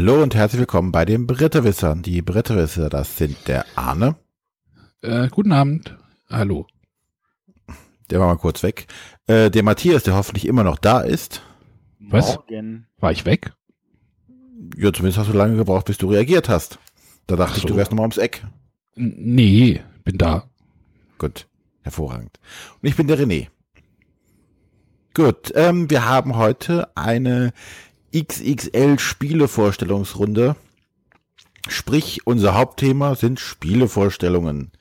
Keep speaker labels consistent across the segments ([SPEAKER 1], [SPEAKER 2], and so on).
[SPEAKER 1] Hallo und herzlich willkommen bei den Bretterwissern. Die Bretterwisser, das sind der Arne.
[SPEAKER 2] Äh, guten Abend. Hallo.
[SPEAKER 1] Der war mal kurz weg. Äh, der Matthias, der hoffentlich immer noch da ist.
[SPEAKER 2] Was? Morgen. War ich weg?
[SPEAKER 1] Ja, zumindest hast du lange gebraucht, bis du reagiert hast. Da dachte so. ich, du wärst nochmal ums Eck.
[SPEAKER 2] N nee, bin da.
[SPEAKER 1] Gut, hervorragend. Und ich bin der René. Gut, ähm, wir haben heute eine XXL Spielevorstellungsrunde. Sprich, unser Hauptthema sind Spielevorstellungen.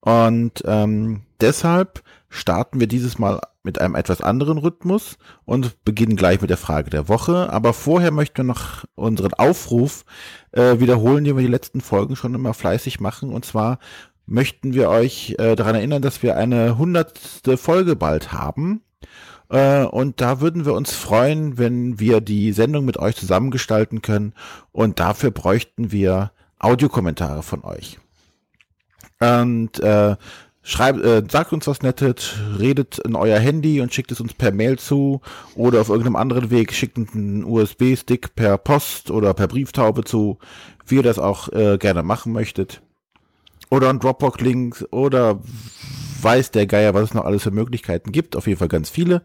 [SPEAKER 1] Und ähm, deshalb starten wir dieses Mal mit einem etwas anderen Rhythmus und beginnen gleich mit der Frage der Woche. Aber vorher möchten wir noch unseren Aufruf äh, wiederholen, den wir die letzten Folgen schon immer fleißig machen. Und zwar möchten wir euch äh, daran erinnern, dass wir eine hundertste Folge bald haben. Äh, und da würden wir uns freuen, wenn wir die Sendung mit euch zusammengestalten können. Und dafür bräuchten wir Audiokommentare von euch. Und äh, schreibt, äh, sagt uns was Nettes, redet in euer Handy und schickt es uns per Mail zu oder auf irgendeinem anderen Weg, schickt einen USB-Stick per Post oder per Brieftaube zu, wie ihr das auch äh, gerne machen möchtet. Oder ein Dropbox-Link oder weiß der Geier, was es noch alles für Möglichkeiten gibt. Auf jeden Fall ganz viele.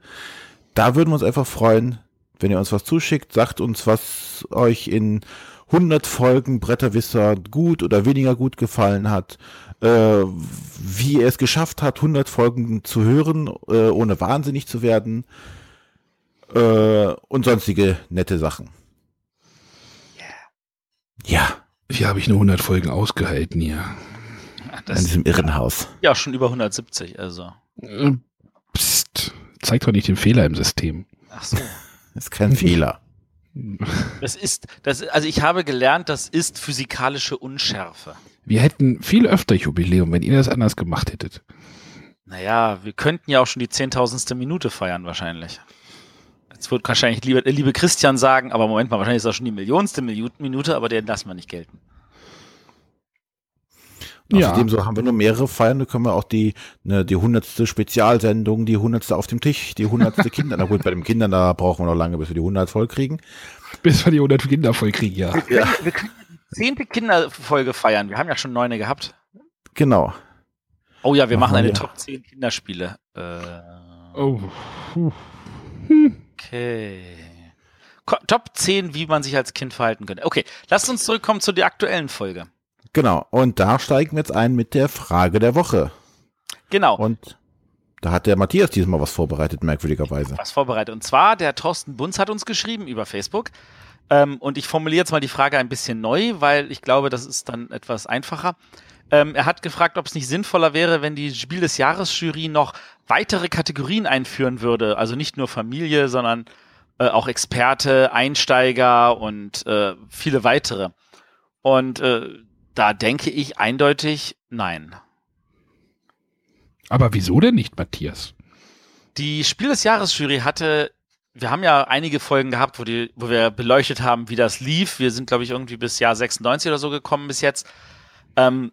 [SPEAKER 1] Da würden wir uns einfach freuen, wenn ihr uns was zuschickt. Sagt uns, was euch in 100 Folgen Bretterwisser gut oder weniger gut gefallen hat. Äh, wie er es geschafft hat, 100 Folgen zu hören, äh, ohne wahnsinnig zu werden. Äh, und sonstige nette Sachen.
[SPEAKER 2] Yeah. Ja. Wie habe ich nur 100 Folgen ausgehalten hier?
[SPEAKER 1] Das in diesem Irrenhaus.
[SPEAKER 3] Ja, schon über 170, also.
[SPEAKER 2] Äh, psst, zeigt doch nicht den Fehler im System.
[SPEAKER 1] Ach so. das ist kein Fehler.
[SPEAKER 3] Das ist, das, also ich habe gelernt, das ist physikalische Unschärfe.
[SPEAKER 2] Wir hätten viel öfter Jubiläum, wenn ihr das anders gemacht hättet.
[SPEAKER 3] Naja, wir könnten ja auch schon die zehntausendste Minute feiern, wahrscheinlich. Jetzt wird wahrscheinlich liebe, liebe Christian sagen, aber Moment mal, wahrscheinlich ist das schon die millionste Minute, aber den lassen wir nicht gelten.
[SPEAKER 1] Außerdem ja. so haben wir nur mehrere Feiern, da können wir auch die, ne, die hundertste Spezialsendung, die hundertste auf dem Tisch, die hundertste Kinder. Na gut, bei den Kindern, da brauchen wir noch lange, bis wir die hundert voll kriegen.
[SPEAKER 2] Bis wir die hundert Kinder voll kriegen, ja.
[SPEAKER 3] Wir können, ja. wir können die zehnte Kinderfolge feiern. Wir haben ja schon neune gehabt.
[SPEAKER 1] Genau.
[SPEAKER 3] Oh ja, wir machen, machen eine Top 10 Kinderspiele. Äh, oh. Okay. Top 10, wie man sich als Kind verhalten könnte. Okay, lasst uns zurückkommen zu der aktuellen Folge.
[SPEAKER 1] Genau, und da steigen wir jetzt ein mit der Frage der Woche.
[SPEAKER 3] Genau.
[SPEAKER 1] Und da hat der Matthias diesmal was vorbereitet, merkwürdigerweise.
[SPEAKER 3] Was vorbereitet. Und zwar, der Thorsten Bunz hat uns geschrieben über Facebook. Ähm, und ich formuliere jetzt mal die Frage ein bisschen neu, weil ich glaube, das ist dann etwas einfacher. Ähm, er hat gefragt, ob es nicht sinnvoller wäre, wenn die Spiel des Jahres Jury noch weitere Kategorien einführen würde. Also nicht nur Familie, sondern äh, auch Experte, Einsteiger und äh, viele weitere. Und äh, da denke ich eindeutig nein.
[SPEAKER 2] Aber wieso denn nicht, Matthias?
[SPEAKER 3] Die Spiel des Jahres Jury hatte, wir haben ja einige Folgen gehabt, wo, die, wo wir beleuchtet haben, wie das lief. Wir sind, glaube ich, irgendwie bis Jahr 96 oder so gekommen bis jetzt. Ähm,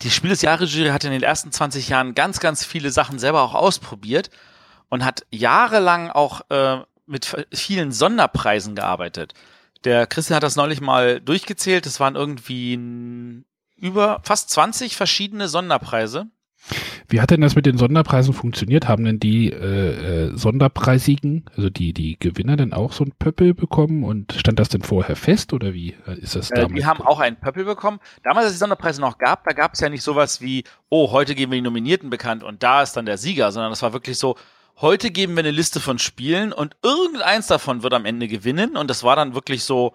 [SPEAKER 3] die Spiel des Jahres Jury hatte in den ersten 20 Jahren ganz, ganz viele Sachen selber auch ausprobiert und hat jahrelang auch äh, mit vielen Sonderpreisen gearbeitet. Der Christian hat das neulich mal durchgezählt. Es waren irgendwie über fast 20 verschiedene Sonderpreise.
[SPEAKER 2] Wie hat denn das mit den Sonderpreisen funktioniert? Haben denn die äh, äh, Sonderpreisigen, also die die Gewinner, denn auch so ein Pöppel bekommen und stand das denn vorher fest oder wie ist das
[SPEAKER 3] äh, Die haben auch einen Pöppel bekommen. Damals, als es die Sonderpreise noch gab, da gab es ja nicht sowas wie, oh, heute geben wir die Nominierten bekannt und da ist dann der Sieger, sondern das war wirklich so, heute geben wir eine Liste von Spielen und irgendeins davon wird am Ende gewinnen. Und das war dann wirklich so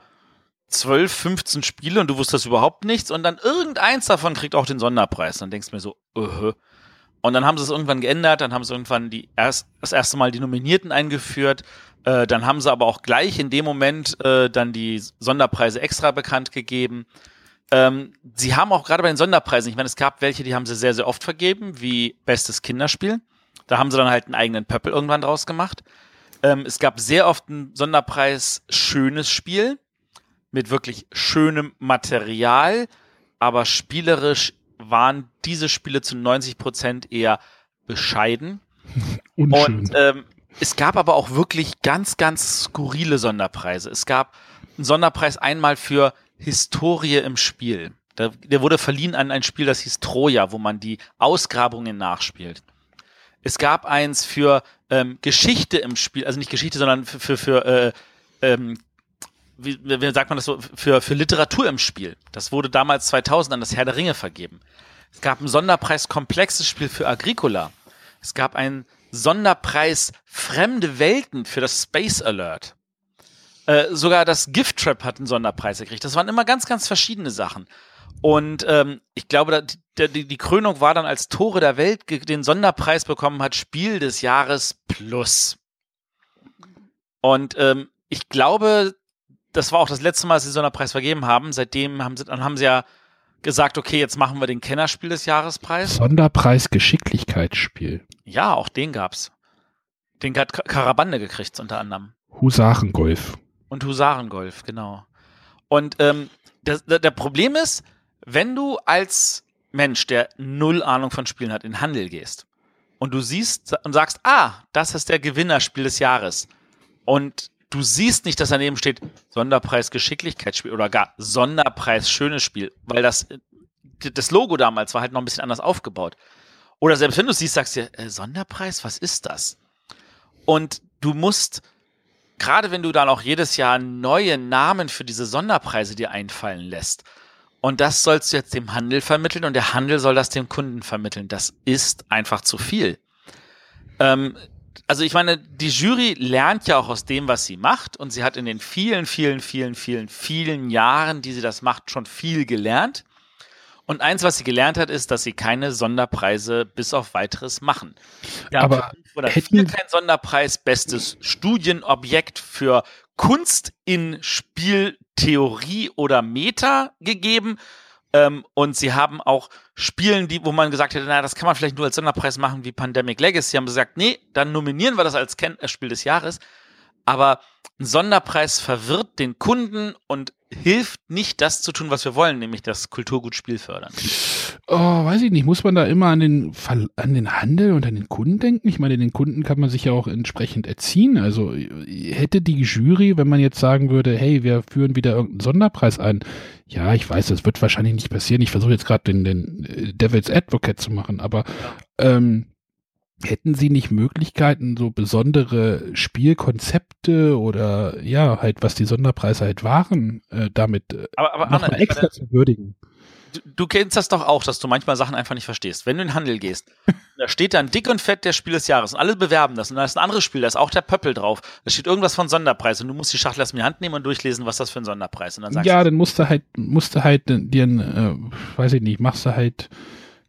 [SPEAKER 3] 12, 15 Spiele und du wusstest überhaupt nichts. Und dann irgendeins davon kriegt auch den Sonderpreis. Dann denkst du mir so, uh Und dann haben sie es irgendwann geändert, dann haben sie irgendwann die erst, das erste Mal die Nominierten eingeführt. Äh, dann haben sie aber auch gleich in dem Moment äh, dann die Sonderpreise extra bekannt gegeben. Ähm, sie haben auch gerade bei den Sonderpreisen, ich meine, es gab welche, die haben sie sehr, sehr oft vergeben, wie Bestes Kinderspiel. Da haben sie dann halt einen eigenen Pöppel irgendwann draus gemacht. Ähm, es gab sehr oft einen Sonderpreis schönes Spiel mit wirklich schönem Material, aber spielerisch waren diese Spiele zu 90 Prozent eher bescheiden. Und ähm, es gab aber auch wirklich ganz, ganz skurrile Sonderpreise. Es gab einen Sonderpreis einmal für Historie im Spiel. Der, der wurde verliehen an ein Spiel, das hieß Troja, wo man die Ausgrabungen nachspielt. Es gab eins für ähm, Geschichte im Spiel, also nicht Geschichte, sondern für, für, für äh, ähm, wie, wie sagt man das so, für, für Literatur im Spiel. Das wurde damals 2000 an das Herr der Ringe vergeben. Es gab einen Sonderpreis komplexes Spiel für Agricola. Es gab einen Sonderpreis Fremde Welten für das Space Alert. Äh, sogar das Gift Trap hat einen Sonderpreis gekriegt. Das waren immer ganz, ganz verschiedene Sachen. Und ähm, ich glaube, die, die, Krönung war dann, als Tore der Welt den Sonderpreis bekommen hat, Spiel des Jahres Plus. Und ähm, ich glaube, das war auch das letzte Mal, dass sie den Sonderpreis vergeben haben. Seitdem haben sie, dann haben sie ja gesagt, okay, jetzt machen wir den Kennerspiel des Jahrespreis.
[SPEAKER 2] Sonderpreis Geschicklichkeitsspiel.
[SPEAKER 3] Ja, auch den gab's. Den hat Karabande gekriegt unter anderem.
[SPEAKER 2] Husarengolf.
[SPEAKER 3] Und Husarengolf, genau. Und ähm, das, der Problem ist, wenn du als Mensch, der null Ahnung von Spielen hat, in Handel gehst und du siehst und sagst, ah, das ist der Gewinnerspiel des Jahres und du siehst nicht, dass daneben steht Sonderpreis Geschicklichkeitsspiel oder gar Sonderpreis schönes Spiel, weil das, das Logo damals war halt noch ein bisschen anders aufgebaut. Oder selbst wenn du siehst, sagst du dir, äh, Sonderpreis, was ist das? Und du musst, gerade wenn du dann auch jedes Jahr neue Namen für diese Sonderpreise dir einfallen lässt, und das sollst du jetzt dem Handel vermitteln und der Handel soll das dem Kunden vermitteln. Das ist einfach zu viel. Ähm, also ich meine, die Jury lernt ja auch aus dem, was sie macht und sie hat in den vielen, vielen, vielen, vielen, vielen Jahren, die sie das macht, schon viel gelernt. Und eins, was sie gelernt hat, ist, dass sie keine Sonderpreise bis auf weiteres machen. Wir
[SPEAKER 2] Aber
[SPEAKER 3] oder hätten kein Sonderpreis, bestes Studienobjekt für Kunst in Spieltheorie oder Meta gegeben. Ähm, und sie haben auch Spielen, die, wo man gesagt hätte, naja, das kann man vielleicht nur als Sonderpreis machen wie Pandemic Legacy. Sie haben gesagt, nee, dann nominieren wir das als Ken äh, des Jahres. Aber ein Sonderpreis verwirrt den Kunden und hilft nicht, das zu tun, was wir wollen, nämlich das Kulturgutspiel fördern.
[SPEAKER 2] Oh, weiß ich nicht. Muss man da immer an den, an den Handel und an den Kunden denken? Ich meine, den Kunden kann man sich ja auch entsprechend erziehen. Also hätte die Jury, wenn man jetzt sagen würde, hey, wir führen wieder irgendeinen Sonderpreis ein. Ja, ich weiß, das wird wahrscheinlich nicht passieren. Ich versuche jetzt gerade den, den äh, Devil's Advocate zu machen, aber ähm, hätten Sie nicht Möglichkeiten, so besondere Spielkonzepte oder ja, halt, was die Sonderpreise halt waren, äh, damit äh,
[SPEAKER 3] aber, aber
[SPEAKER 2] Anna, extra zu würdigen?
[SPEAKER 3] Du, du, kennst das doch auch, dass du manchmal Sachen einfach nicht verstehst. Wenn du in den Handel gehst, da steht dann dick und fett der Spiel des Jahres und alle bewerben das und da ist ein anderes Spiel, da ist auch der Pöppel drauf. Da steht irgendwas von Sonderpreis und du musst die Schachtel erst in die Hand nehmen und durchlesen, was das für ein Sonderpreis ist. Und
[SPEAKER 2] dann sagst ja, dann musst du halt, musst du halt dir, äh, weiß ich nicht, machst du halt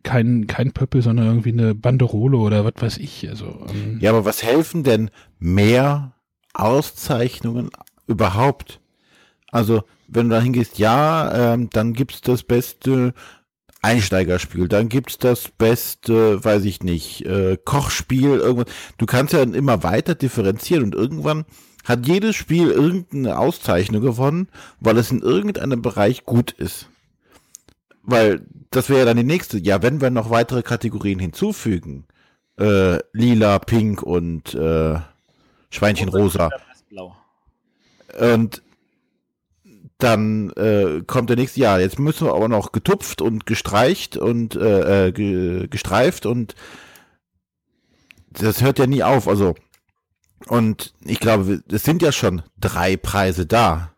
[SPEAKER 2] kein, kein Pöppel, sondern irgendwie eine Banderole oder was weiß ich. Also,
[SPEAKER 1] ähm ja, aber was helfen denn mehr Auszeichnungen überhaupt? Also, wenn du da hingehst, ja, ähm, dann gibt's das beste Einsteigerspiel, dann gibt's das beste, weiß ich nicht, äh, Kochspiel, irgendwas. Du kannst ja dann immer weiter differenzieren und irgendwann hat jedes Spiel irgendeine Auszeichnung gewonnen, weil es in irgendeinem Bereich gut ist. Weil das wäre dann die nächste. Ja, wenn wir noch weitere Kategorien hinzufügen, äh, lila, pink und äh, Schweinchen rosa. Und dann äh, kommt der nächste, ja, jetzt müssen wir aber noch getupft und gestreicht und äh, äh ge gestreift und das hört ja nie auf. Also, und ich glaube, es sind ja schon drei Preise da.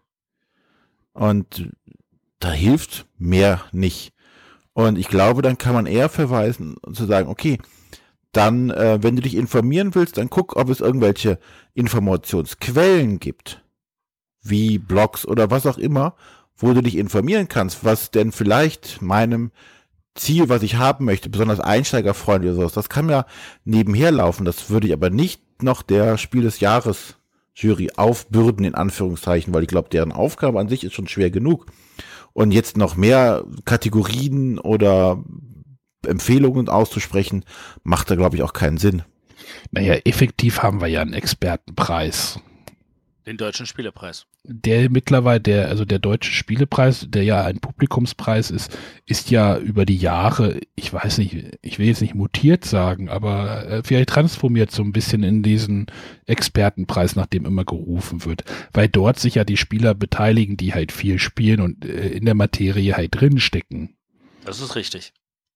[SPEAKER 1] Und da hilft mehr nicht. Und ich glaube, dann kann man eher verweisen und zu sagen, okay, dann, äh, wenn du dich informieren willst, dann guck, ob es irgendwelche Informationsquellen gibt, wie Blogs oder was auch immer, wo du dich informieren kannst, was denn vielleicht meinem Ziel, was ich haben möchte, besonders einsteigerfreundlich oder sowas, das kann ja nebenher laufen. Das würde ich aber nicht noch der Spiel des Jahres Jury aufbürden, in Anführungszeichen, weil ich glaube, deren Aufgabe an sich ist schon schwer genug. Und jetzt noch mehr Kategorien oder Empfehlungen auszusprechen, macht da, glaube ich, auch keinen Sinn.
[SPEAKER 2] Naja, effektiv haben wir ja einen Expertenpreis.
[SPEAKER 3] Den deutschen Spielepreis.
[SPEAKER 2] Der mittlerweile, der, also der deutsche Spielepreis, der ja ein Publikumspreis ist, ist ja über die Jahre, ich weiß nicht, ich will jetzt nicht mutiert sagen, aber äh, vielleicht transformiert so ein bisschen in diesen Expertenpreis, nach dem immer gerufen wird. Weil dort sich ja die Spieler beteiligen, die halt viel spielen und äh, in der Materie halt drinstecken.
[SPEAKER 3] Das ist richtig.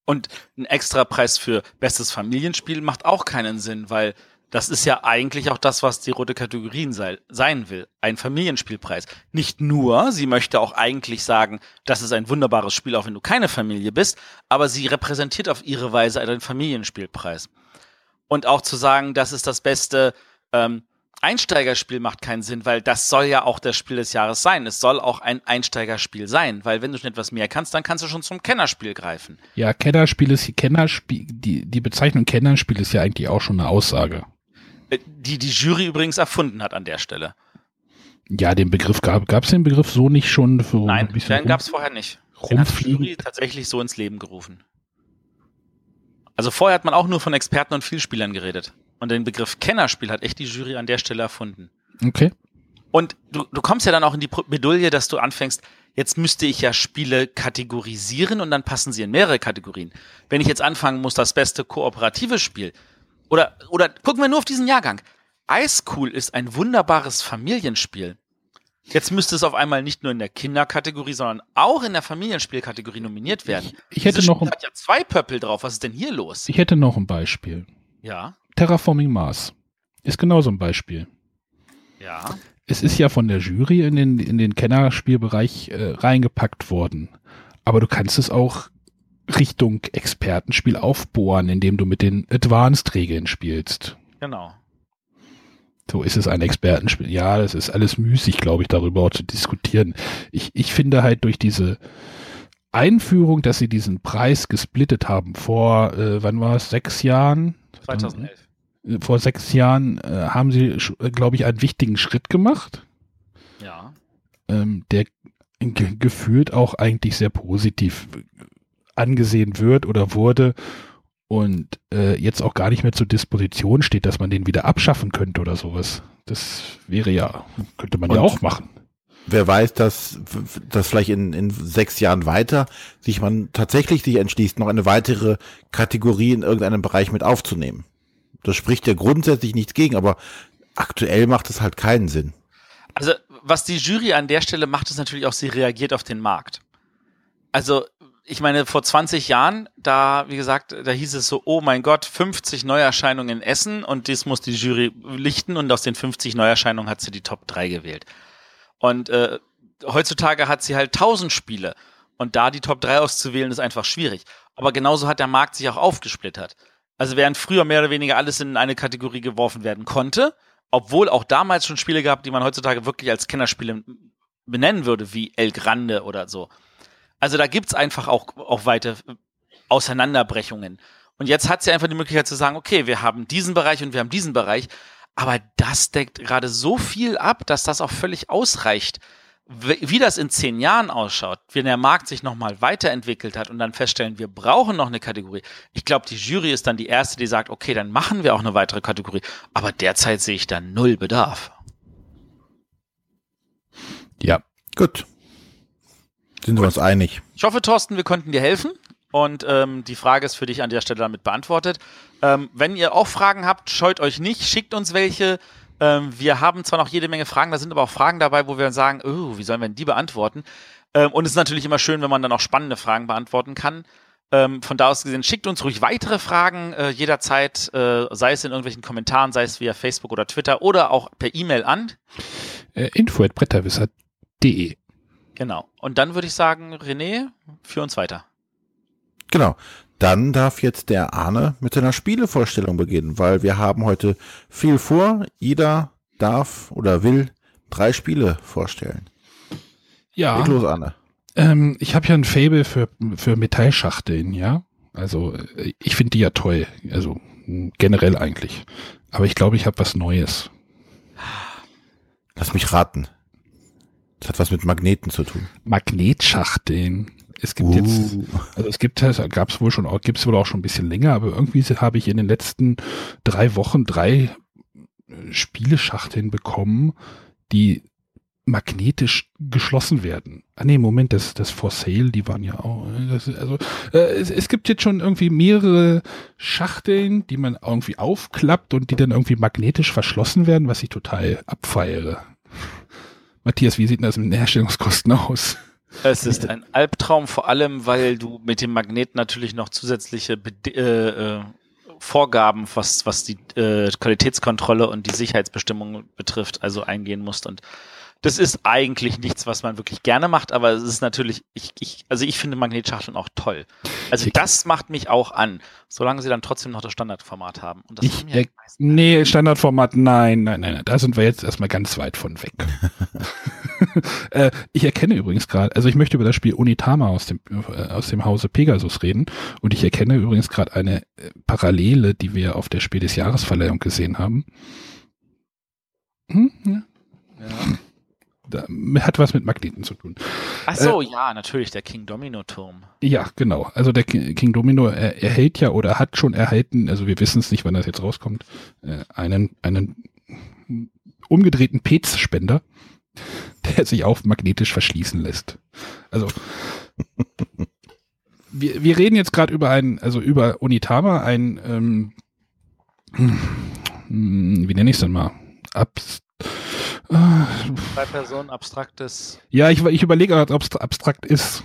[SPEAKER 3] Und ein Extrapreis für bestes Familienspiel macht auch keinen Sinn, weil das ist ja eigentlich auch das, was die rote Kategorien sei, sein will. Ein Familienspielpreis. Nicht nur, sie möchte auch eigentlich sagen, das ist ein wunderbares Spiel, auch wenn du keine Familie bist, aber sie repräsentiert auf ihre Weise einen Familienspielpreis. Und auch zu sagen, das ist das beste ähm, Einsteigerspiel macht keinen Sinn, weil das soll ja auch das Spiel des Jahres sein. Es soll auch ein Einsteigerspiel sein, weil wenn du schon etwas mehr kannst, dann kannst du schon zum Kennerspiel greifen.
[SPEAKER 2] Ja, Kennerspiel ist Kennerspiel, die, die Bezeichnung Kennerspiel ist ja eigentlich auch schon eine Aussage.
[SPEAKER 3] Die die Jury übrigens erfunden hat an der Stelle.
[SPEAKER 2] Ja, den Begriff gab es den Begriff so nicht schon
[SPEAKER 3] für Nein, den gab es vorher nicht. Den hat die Jury tatsächlich so ins Leben gerufen. Also vorher hat man auch nur von Experten und Vielspielern geredet. Und den Begriff Kennerspiel hat echt die Jury an der Stelle erfunden.
[SPEAKER 2] Okay.
[SPEAKER 3] Und du, du kommst ja dann auch in die Medulle, dass du anfängst, jetzt müsste ich ja Spiele kategorisieren und dann passen sie in mehrere Kategorien. Wenn ich jetzt anfangen muss, das beste kooperative Spiel, oder, oder gucken wir nur auf diesen Jahrgang. Ice Cool ist ein wunderbares Familienspiel. Jetzt müsste es auf einmal nicht nur in der Kinderkategorie, sondern auch in der Familienspielkategorie nominiert werden.
[SPEAKER 2] Ich, ich hätte noch
[SPEAKER 3] ein, hat ja zwei Pöppel drauf. Was ist denn hier los?
[SPEAKER 2] Ich hätte noch ein Beispiel.
[SPEAKER 3] Ja.
[SPEAKER 2] Terraforming Mars ist genauso ein Beispiel.
[SPEAKER 3] Ja.
[SPEAKER 2] Es ist ja von der Jury in den, in den Kennerspielbereich äh, reingepackt worden. Aber du kannst es auch Richtung Expertenspiel aufbohren, indem du mit den Advanced-Regeln spielst.
[SPEAKER 3] Genau.
[SPEAKER 2] So ist es ein Expertenspiel. Ja, das ist alles müßig, glaube ich, darüber auch zu diskutieren. Ich, ich finde halt durch diese Einführung, dass sie diesen Preis gesplittet haben vor, äh, wann war es, sechs Jahren?
[SPEAKER 3] 2011.
[SPEAKER 2] Äh, vor sechs Jahren äh, haben sie, äh, glaube ich, einen wichtigen Schritt gemacht.
[SPEAKER 3] Ja.
[SPEAKER 2] Ähm, der gefühlt auch eigentlich sehr positiv angesehen wird oder wurde und äh, jetzt auch gar nicht mehr zur Disposition steht, dass man den wieder abschaffen könnte oder sowas. Das wäre ja, könnte man und ja auch machen.
[SPEAKER 1] Wer weiß, dass, dass vielleicht in, in sechs Jahren weiter sich man tatsächlich sich entschließt, noch eine weitere Kategorie in irgendeinem Bereich mit aufzunehmen. Das spricht ja grundsätzlich nichts gegen, aber aktuell macht es halt keinen Sinn.
[SPEAKER 3] Also, was die Jury an der Stelle macht, ist natürlich auch, sie reagiert auf den Markt. Also, ich meine, vor 20 Jahren, da, wie gesagt, da hieß es so, oh mein Gott, 50 Neuerscheinungen in Essen und das muss die Jury lichten und aus den 50 Neuerscheinungen hat sie die Top 3 gewählt. Und äh, heutzutage hat sie halt 1000 Spiele und da die Top 3 auszuwählen ist einfach schwierig. Aber genauso hat der Markt sich auch aufgesplittert. Also während früher mehr oder weniger alles in eine Kategorie geworfen werden konnte, obwohl auch damals schon Spiele gab, die man heutzutage wirklich als Kennerspiele benennen würde, wie El Grande oder so also da gibt's einfach auch, auch weite Auseinanderbrechungen. Und jetzt hat sie einfach die Möglichkeit zu sagen, okay, wir haben diesen Bereich und wir haben diesen Bereich, aber das deckt gerade so viel ab, dass das auch völlig ausreicht. Wie das in zehn Jahren ausschaut, wenn der Markt sich nochmal weiterentwickelt hat und dann feststellen, wir brauchen noch eine Kategorie. Ich glaube, die Jury ist dann die erste, die sagt, okay, dann machen wir auch eine weitere Kategorie. Aber derzeit sehe ich da null Bedarf.
[SPEAKER 1] Ja, gut. Sind wir uns einig?
[SPEAKER 3] Ich hoffe, Thorsten, wir konnten dir helfen. Und ähm, die Frage ist für dich an der Stelle damit beantwortet. Ähm, wenn ihr auch Fragen habt, scheut euch nicht, schickt uns welche. Ähm, wir haben zwar noch jede Menge Fragen, da sind aber auch Fragen dabei, wo wir sagen, oh, wie sollen wir denn die beantworten? Ähm, und es ist natürlich immer schön, wenn man dann auch spannende Fragen beantworten kann. Ähm, von da aus gesehen, schickt uns ruhig weitere Fragen äh, jederzeit, äh, sei es in irgendwelchen Kommentaren, sei es via Facebook oder Twitter oder auch per E-Mail an.
[SPEAKER 2] Äh, info.bretterwisser.de
[SPEAKER 3] Genau. Und dann würde ich sagen, René, für uns weiter.
[SPEAKER 1] Genau. Dann darf jetzt der Arne mit seiner Spielevorstellung beginnen, weil wir haben heute viel vor. Jeder darf oder will drei Spiele vorstellen.
[SPEAKER 2] Ja.
[SPEAKER 1] Leg los, Arne.
[SPEAKER 2] Ähm, ich habe ja ein Fable für, für Metallschachteln, ja. Also ich finde die ja toll. Also generell eigentlich. Aber ich glaube, ich habe was Neues.
[SPEAKER 1] Lass mich raten. Das hat was mit Magneten zu tun.
[SPEAKER 2] Magnetschachteln. Es gibt uh. jetzt, also es gibt, es gab es wohl schon, gibt es wohl auch schon ein bisschen länger, aber irgendwie habe ich in den letzten drei Wochen drei äh, Spieleschachteln bekommen, die magnetisch geschlossen werden. Ah nee, Moment, das, das For Sale, die waren ja auch. Das, also äh, es, es gibt jetzt schon irgendwie mehrere Schachteln, die man irgendwie aufklappt und die dann irgendwie magnetisch verschlossen werden, was ich total abfeiere. Matthias, wie sieht das mit den Herstellungskosten aus?
[SPEAKER 3] Es ist ein Albtraum, vor allem, weil du mit dem Magnet natürlich noch zusätzliche Bede äh, äh, Vorgaben, was, was die äh, Qualitätskontrolle und die Sicherheitsbestimmungen betrifft, also eingehen musst. Und das ist eigentlich nichts, was man wirklich gerne macht, aber es ist natürlich, ich, ich, also ich finde Magnetschachteln auch toll. Also das macht mich auch an, solange sie dann trotzdem noch das Standardformat haben. Und das
[SPEAKER 2] ich, ja nee, Standardformat, nein, nein, nein, da sind wir jetzt erstmal ganz weit von weg. äh, ich erkenne übrigens gerade, also ich möchte über das Spiel Unitama aus dem, äh, aus dem Hause Pegasus reden und ich erkenne übrigens gerade eine äh, Parallele, die wir auf der Spiel des Jahresverleihung gesehen haben. Hm? Ja. ja hat was mit Magneten zu tun.
[SPEAKER 3] Ach so, äh, ja, natürlich, der King Domino Turm.
[SPEAKER 2] Ja, genau. Also der King Domino er, erhält ja oder hat schon erhalten, also wir wissen es nicht, wann das jetzt rauskommt, äh, einen, einen umgedrehten Pez-Spender, der sich auch magnetisch verschließen lässt. Also wir, wir reden jetzt gerade über ein, also über Unitama, ein ähm, hm, wie nenne ich es denn mal? Abs
[SPEAKER 3] Zwei Personen abstraktes.
[SPEAKER 2] Ja, ich, ich überlege, ob es abstrakt ist.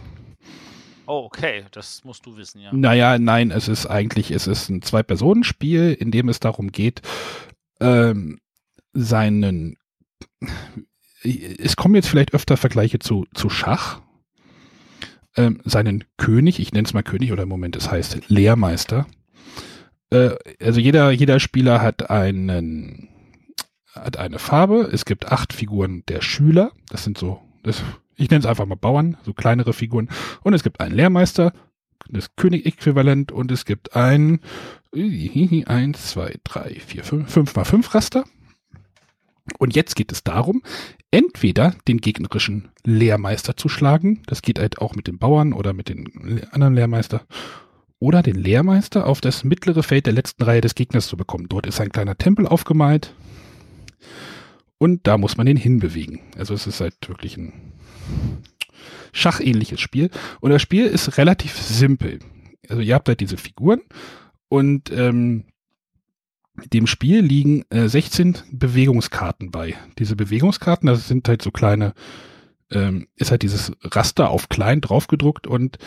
[SPEAKER 3] Oh, okay, das musst du wissen, ja.
[SPEAKER 2] Naja, nein, es ist eigentlich, es ist ein Zwei-Personen-Spiel, in dem es darum geht, ähm, seinen, es kommen jetzt vielleicht öfter Vergleiche zu, zu Schach, ähm, seinen König, ich nenne es mal König oder im Moment, es heißt Lehrmeister. Äh, also jeder, jeder Spieler hat einen, hat eine Farbe. Es gibt acht Figuren der Schüler. Das sind so, das, ich nenne es einfach mal Bauern, so kleinere Figuren. Und es gibt einen Lehrmeister, das König-Äquivalent. Und es gibt ein, eins, zwei, drei, vier, fünf, fünf mal fünf Raster. Und jetzt geht es darum, entweder den gegnerischen Lehrmeister zu schlagen. Das geht halt auch mit den Bauern oder mit den anderen Lehrmeister oder den Lehrmeister auf das mittlere Feld der letzten Reihe des Gegners zu bekommen. Dort ist ein kleiner Tempel aufgemalt und da muss man den hinbewegen. Also es ist halt wirklich ein schachähnliches Spiel. Und das Spiel ist relativ simpel. Also ihr habt halt diese Figuren und ähm, dem Spiel liegen äh, 16 Bewegungskarten bei. Diese Bewegungskarten, das sind halt so kleine, ähm, ist halt dieses Raster auf klein draufgedruckt und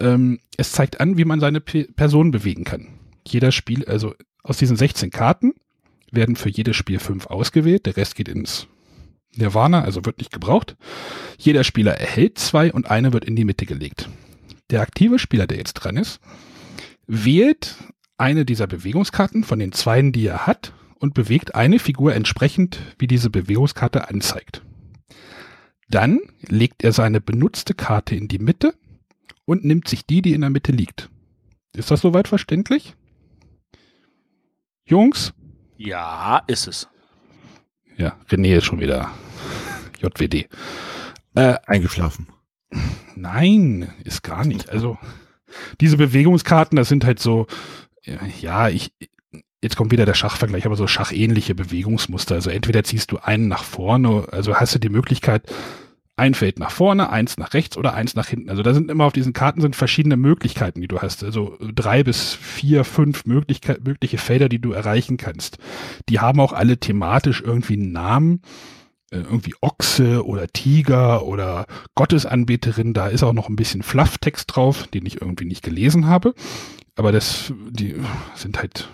[SPEAKER 2] ähm, es zeigt an, wie man seine P Person bewegen kann. Jeder Spiel, also aus diesen 16 Karten werden für jedes Spiel fünf ausgewählt, der Rest geht ins Nirvana, also wird nicht gebraucht. Jeder Spieler erhält zwei und eine wird in die Mitte gelegt. Der aktive Spieler, der jetzt dran ist, wählt eine dieser Bewegungskarten von den zweien, die er hat, und bewegt eine Figur entsprechend, wie diese Bewegungskarte anzeigt. Dann legt er seine benutzte Karte in die Mitte und nimmt sich die, die in der Mitte liegt. Ist das soweit verständlich? Jungs?
[SPEAKER 3] Ja, ist es.
[SPEAKER 2] Ja, René ist schon wieder JWD.
[SPEAKER 1] Äh, Eingeschlafen.
[SPEAKER 2] Nein, ist gar nicht. Also diese Bewegungskarten, das sind halt so, ja, ich, jetzt kommt wieder der Schachvergleich, aber so schachähnliche Bewegungsmuster. Also entweder ziehst du einen nach vorne, also hast du die Möglichkeit, ein Feld nach vorne, eins nach rechts oder eins nach hinten. Also da sind immer auf diesen Karten sind verschiedene Möglichkeiten, die du hast. Also drei bis vier, fünf Möglichkeit, mögliche Felder, die du erreichen kannst. Die haben auch alle thematisch irgendwie einen Namen. Äh, irgendwie Ochse oder Tiger oder Gottesanbeterin. Da ist auch noch ein bisschen Flufftext drauf, den ich irgendwie nicht gelesen habe. Aber das, die sind halt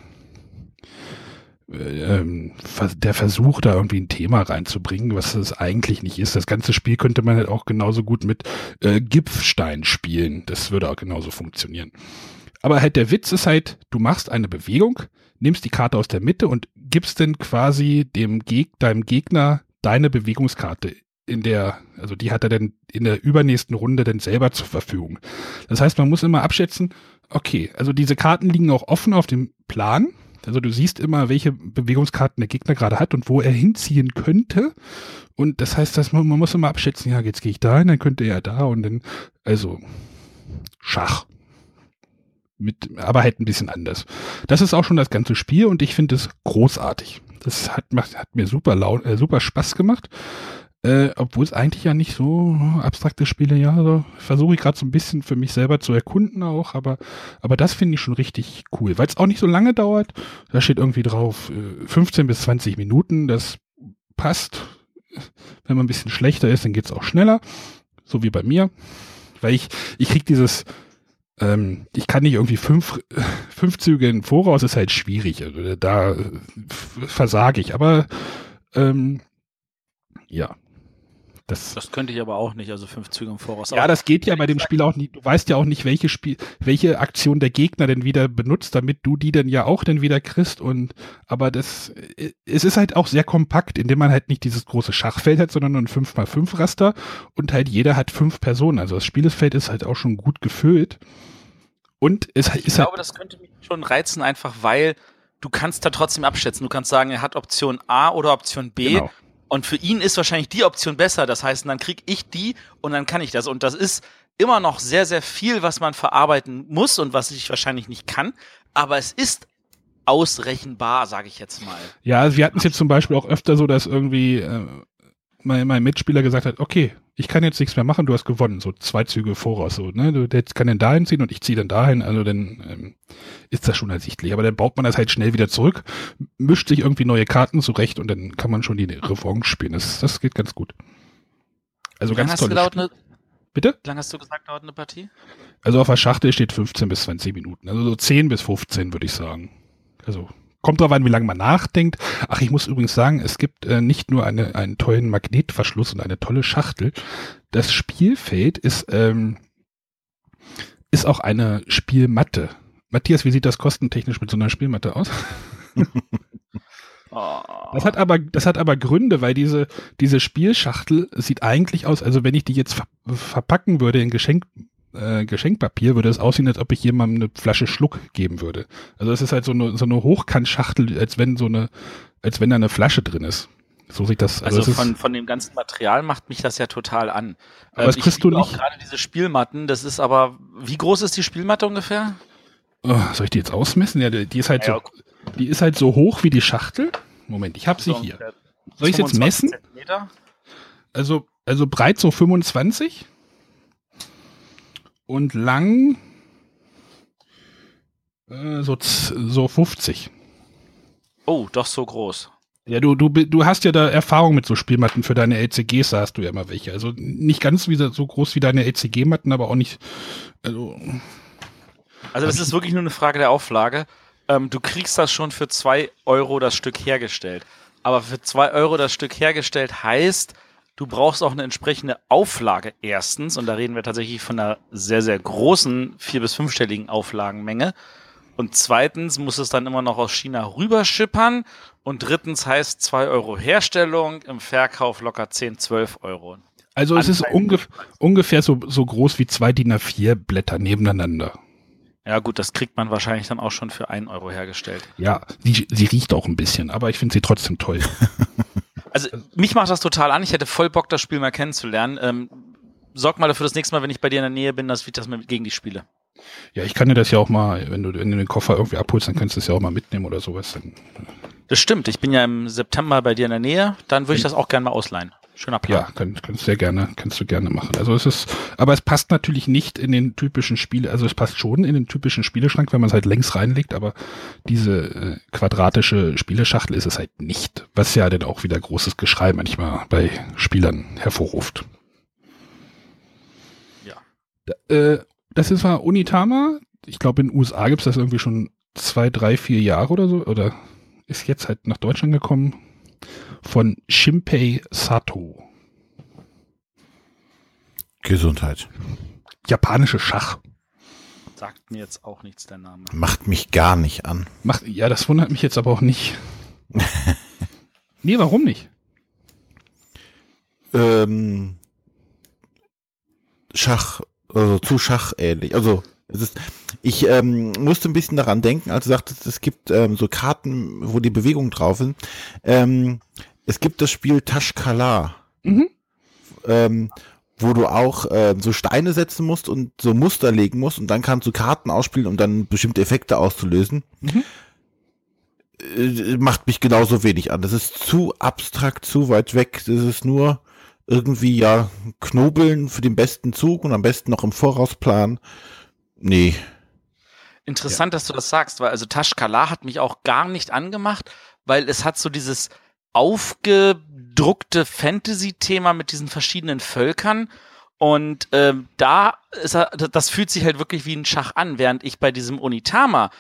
[SPEAKER 2] der Versuch, da irgendwie ein Thema reinzubringen, was es eigentlich nicht ist. Das ganze Spiel könnte man halt auch genauso gut mit äh, Gipfstein spielen. Das würde auch genauso funktionieren. Aber halt der Witz ist halt, du machst eine Bewegung, nimmst die Karte aus der Mitte und gibst dann quasi dem Geg deinem Gegner deine Bewegungskarte in der, also die hat er dann in der übernächsten Runde dann selber zur Verfügung. Das heißt, man muss immer abschätzen, okay, also diese Karten liegen auch offen auf dem Plan also du siehst immer, welche Bewegungskarten der Gegner gerade hat und wo er hinziehen könnte. Und das heißt, dass man, man muss immer abschätzen, ja, jetzt gehe ich da hin, dann könnte er da und dann, also Schach. mit, aber halt ein bisschen anders. Das ist auch schon das ganze Spiel und ich finde es großartig. Das hat, macht, hat mir super, laut, äh, super Spaß gemacht. Äh, obwohl es eigentlich ja nicht so abstrakte Spiele, ja, also versuche ich gerade so ein bisschen für mich selber zu erkunden auch, aber, aber das finde ich schon richtig cool, weil es auch nicht so lange dauert. Da steht irgendwie drauf äh, 15 bis 20 Minuten, das passt. Wenn man ein bisschen schlechter ist, dann geht es auch schneller, so wie bei mir, weil ich, ich krieg dieses, ähm, ich kann nicht irgendwie fünf, fünf Züge im Voraus, ist halt schwierig, also da äh, versage ich, aber ähm, ja,
[SPEAKER 3] das, das könnte ich aber auch nicht, also fünf Züge im Voraus.
[SPEAKER 2] Ja, das geht ja bei dem Spiel auch nicht. Du weißt ja auch nicht, welche Spiel, welche Aktion der Gegner denn wieder benutzt, damit du die dann ja auch dann wieder kriegst. Und aber das, es ist halt auch sehr kompakt, indem man halt nicht dieses große Schachfeld hat, sondern nur ein 5x5 Raster und halt jeder hat fünf Personen. Also das Spielfeld ist halt auch schon gut gefüllt. Und es
[SPEAKER 3] ich
[SPEAKER 2] ist
[SPEAKER 3] Ich glaube, halt das könnte mich schon reizen, einfach weil du kannst da trotzdem abschätzen. Du kannst sagen, er hat Option A oder Option B. Genau. Und für ihn ist wahrscheinlich die Option besser. Das heißt, dann kriege ich die und dann kann ich das. Und das ist immer noch sehr, sehr viel, was man verarbeiten muss und was ich wahrscheinlich nicht kann. Aber es ist ausrechenbar, sage ich jetzt mal.
[SPEAKER 2] Ja, wir hatten es jetzt zum Beispiel auch öfter so, dass irgendwie äh, mein, mein Mitspieler gesagt hat, okay, ich kann jetzt nichts mehr machen, du hast gewonnen, so zwei Züge voraus, so, ne, du der kann dann dahin ziehen und ich ziehe dann dahin, also dann ähm, ist das schon ersichtlich, aber dann baut man das halt schnell wieder zurück, mischt sich irgendwie neue Karten zurecht und dann kann man schon die Revanche spielen, das, das geht ganz gut.
[SPEAKER 3] Also ganz toll. Eine,
[SPEAKER 2] Bitte?
[SPEAKER 3] Wie lange hast du gesagt, dauert eine Partie?
[SPEAKER 2] Also auf der Schachtel steht 15 bis 20 Minuten, also so 10 bis 15 würde ich sagen. Also Kommt drauf an, wie lange man nachdenkt. Ach, ich muss übrigens sagen, es gibt äh, nicht nur eine, einen tollen Magnetverschluss und eine tolle Schachtel. Das Spielfeld ist, ähm, ist auch eine Spielmatte. Matthias, wie sieht das kostentechnisch mit so einer Spielmatte aus? Das hat aber, das hat aber Gründe, weil diese, diese Spielschachtel sieht eigentlich aus, also wenn ich die jetzt ver verpacken würde in Geschenk, äh, Geschenkpapier, würde es aussehen, als ob ich jemandem eine Flasche Schluck geben würde. Also es ist halt so eine, so eine Hochkantschachtel, als wenn so eine, als wenn da eine Flasche drin ist. So sieht das.
[SPEAKER 3] Also, also von, von dem ganzen Material macht mich das ja total an.
[SPEAKER 2] Aber ähm, kriegst du nicht.
[SPEAKER 3] Gerade diese Spielmatten, das ist aber, wie groß ist die Spielmatte ungefähr?
[SPEAKER 2] Oh, soll ich die jetzt ausmessen? Ja, die ist halt ja, so, die ist halt so hoch wie die Schachtel. Moment, ich habe sie hier. Soll ich jetzt messen? Zentimeter? Also, also breit so 25 und lang äh, so, so 50.
[SPEAKER 3] Oh, doch so groß.
[SPEAKER 2] Ja, du, du, du hast ja da Erfahrung mit so Spielmatten für deine LCGs, da hast du ja immer welche. Also nicht ganz wie, so groß wie deine LCG-Matten, aber auch nicht. Also,
[SPEAKER 3] also das ist wirklich nur eine Frage der Auflage. Ähm, du kriegst das schon für 2 Euro das Stück hergestellt. Aber für 2 Euro das Stück hergestellt heißt, Du brauchst auch eine entsprechende Auflage erstens, und da reden wir tatsächlich von einer sehr, sehr großen, vier- bis fünfstelligen Auflagenmenge. Und zweitens muss es dann immer noch aus China rüberschippern. Und drittens heißt 2 Euro Herstellung, im Verkauf locker 10, 12 Euro.
[SPEAKER 2] Also es ist ungef ungefähr so, so groß wie zwei DIN A4 Blätter nebeneinander.
[SPEAKER 3] Ja gut, das kriegt man wahrscheinlich dann auch schon für 1 Euro hergestellt.
[SPEAKER 2] Ja, sie, sie riecht auch ein bisschen, aber ich finde sie trotzdem toll.
[SPEAKER 3] Also mich macht das total an. Ich hätte voll Bock, das Spiel mal kennenzulernen. Ähm, sorg mal dafür das nächste Mal, wenn ich bei dir in der Nähe bin, dass ich das mal gegen die spiele.
[SPEAKER 2] Ja, ich kann dir das ja auch mal, wenn du, wenn du den Koffer irgendwie abholst, dann kannst du es ja auch mal mitnehmen oder sowas. Dann,
[SPEAKER 3] das stimmt. Ich bin ja im September bei dir in der Nähe. Dann würde ich das auch gerne mal ausleihen. Schöner Plan.
[SPEAKER 2] Ja, kann, kannst sehr gerne, kannst du gerne machen. Also es ist, aber es passt natürlich nicht in den typischen Spiele, also es passt schon in den typischen Spieleschrank, wenn man es halt längs reinlegt, aber diese äh, quadratische Spieleschachtel ist es halt nicht, was ja dann auch wieder großes Geschrei manchmal bei Spielern hervorruft. Ja. Äh, das ist war Unitama. Ich glaube, in den USA gibt es das irgendwie schon zwei, drei, vier Jahre oder so, oder ist jetzt halt nach Deutschland gekommen von Shimpei Sato.
[SPEAKER 1] Gesundheit.
[SPEAKER 2] Japanische Schach.
[SPEAKER 3] Sagt mir jetzt auch nichts der Name.
[SPEAKER 1] Macht mich gar nicht an.
[SPEAKER 2] Macht, ja, das wundert mich jetzt aber auch nicht. nee, warum nicht?
[SPEAKER 1] Ähm, Schach, also zu Schach ähnlich. Also es ist, ich ähm, musste ein bisschen daran denken, als du sagtest, es gibt ähm, so Karten, wo die Bewegungen drauf sind. Ähm, es gibt das Spiel Tashkala. Mhm. Ähm, wo du auch äh, so Steine setzen musst und so Muster legen musst und dann kannst du Karten ausspielen, um dann bestimmte Effekte auszulösen. Mhm. Äh, macht mich genauso wenig an. Das ist zu abstrakt, zu weit weg. Das ist nur irgendwie ja knobeln für den besten Zug und am besten noch im Voraus planen. Nee.
[SPEAKER 3] Interessant, ja. dass du das sagst, weil also Tashkala hat mich auch gar nicht angemacht, weil es hat so dieses aufgedruckte Fantasy-Thema mit diesen verschiedenen Völkern. Und ähm, da ist er, das fühlt sich halt wirklich wie ein Schach an, während ich bei diesem Unitama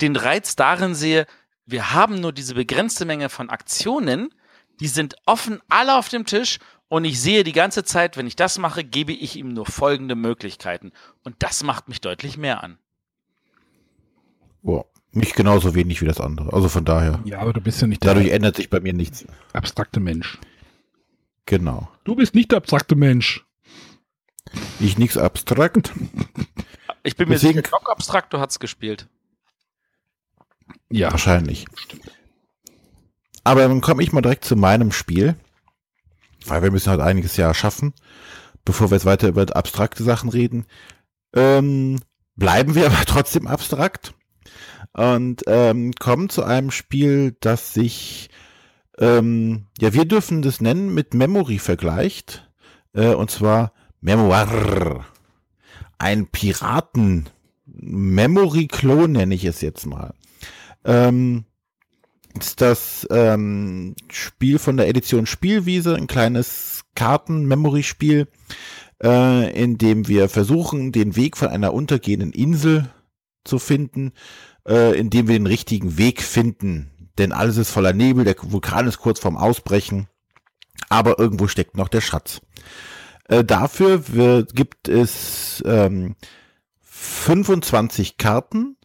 [SPEAKER 3] den Reiz darin sehe, wir haben nur diese begrenzte Menge von Aktionen, die sind offen alle auf dem Tisch und ich sehe die ganze Zeit, wenn ich das mache, gebe ich ihm nur folgende Möglichkeiten. Und das macht mich deutlich mehr an.
[SPEAKER 1] Mich genauso wenig wie das andere. Also von daher.
[SPEAKER 2] Ja, aber du bist ja nicht
[SPEAKER 1] der Dadurch ändert sich bei mir nichts.
[SPEAKER 2] Abstrakte Mensch.
[SPEAKER 1] Genau.
[SPEAKER 2] Du bist nicht der abstrakte Mensch.
[SPEAKER 1] Ich nichts abstrakt.
[SPEAKER 3] Ich bin mir Deswegen, sicher, Glock Abstrakto hat's gespielt.
[SPEAKER 1] Ja. Wahrscheinlich. Stimmt. Aber dann komme ich mal direkt zu meinem Spiel, weil wir müssen halt einiges ja schaffen, bevor wir jetzt weiter über abstrakte Sachen reden. Ähm, bleiben wir aber trotzdem abstrakt und ähm, kommen zu einem Spiel, das sich, ähm, ja, wir dürfen das nennen, mit Memory vergleicht, äh, und zwar Memoir. Ein Piraten-Memory-Klon nenne ich es jetzt mal. Ähm, ist das ähm, Spiel von der Edition Spielwiese, ein kleines Karten-Memory-Spiel, äh, in dem wir versuchen, den Weg von einer untergehenden Insel zu finden, äh, indem wir den richtigen Weg finden. Denn alles ist voller Nebel, der Vulkan ist kurz vorm Ausbrechen, aber irgendwo steckt noch der Schatz. Äh, dafür wird, gibt es ähm, 25 Karten,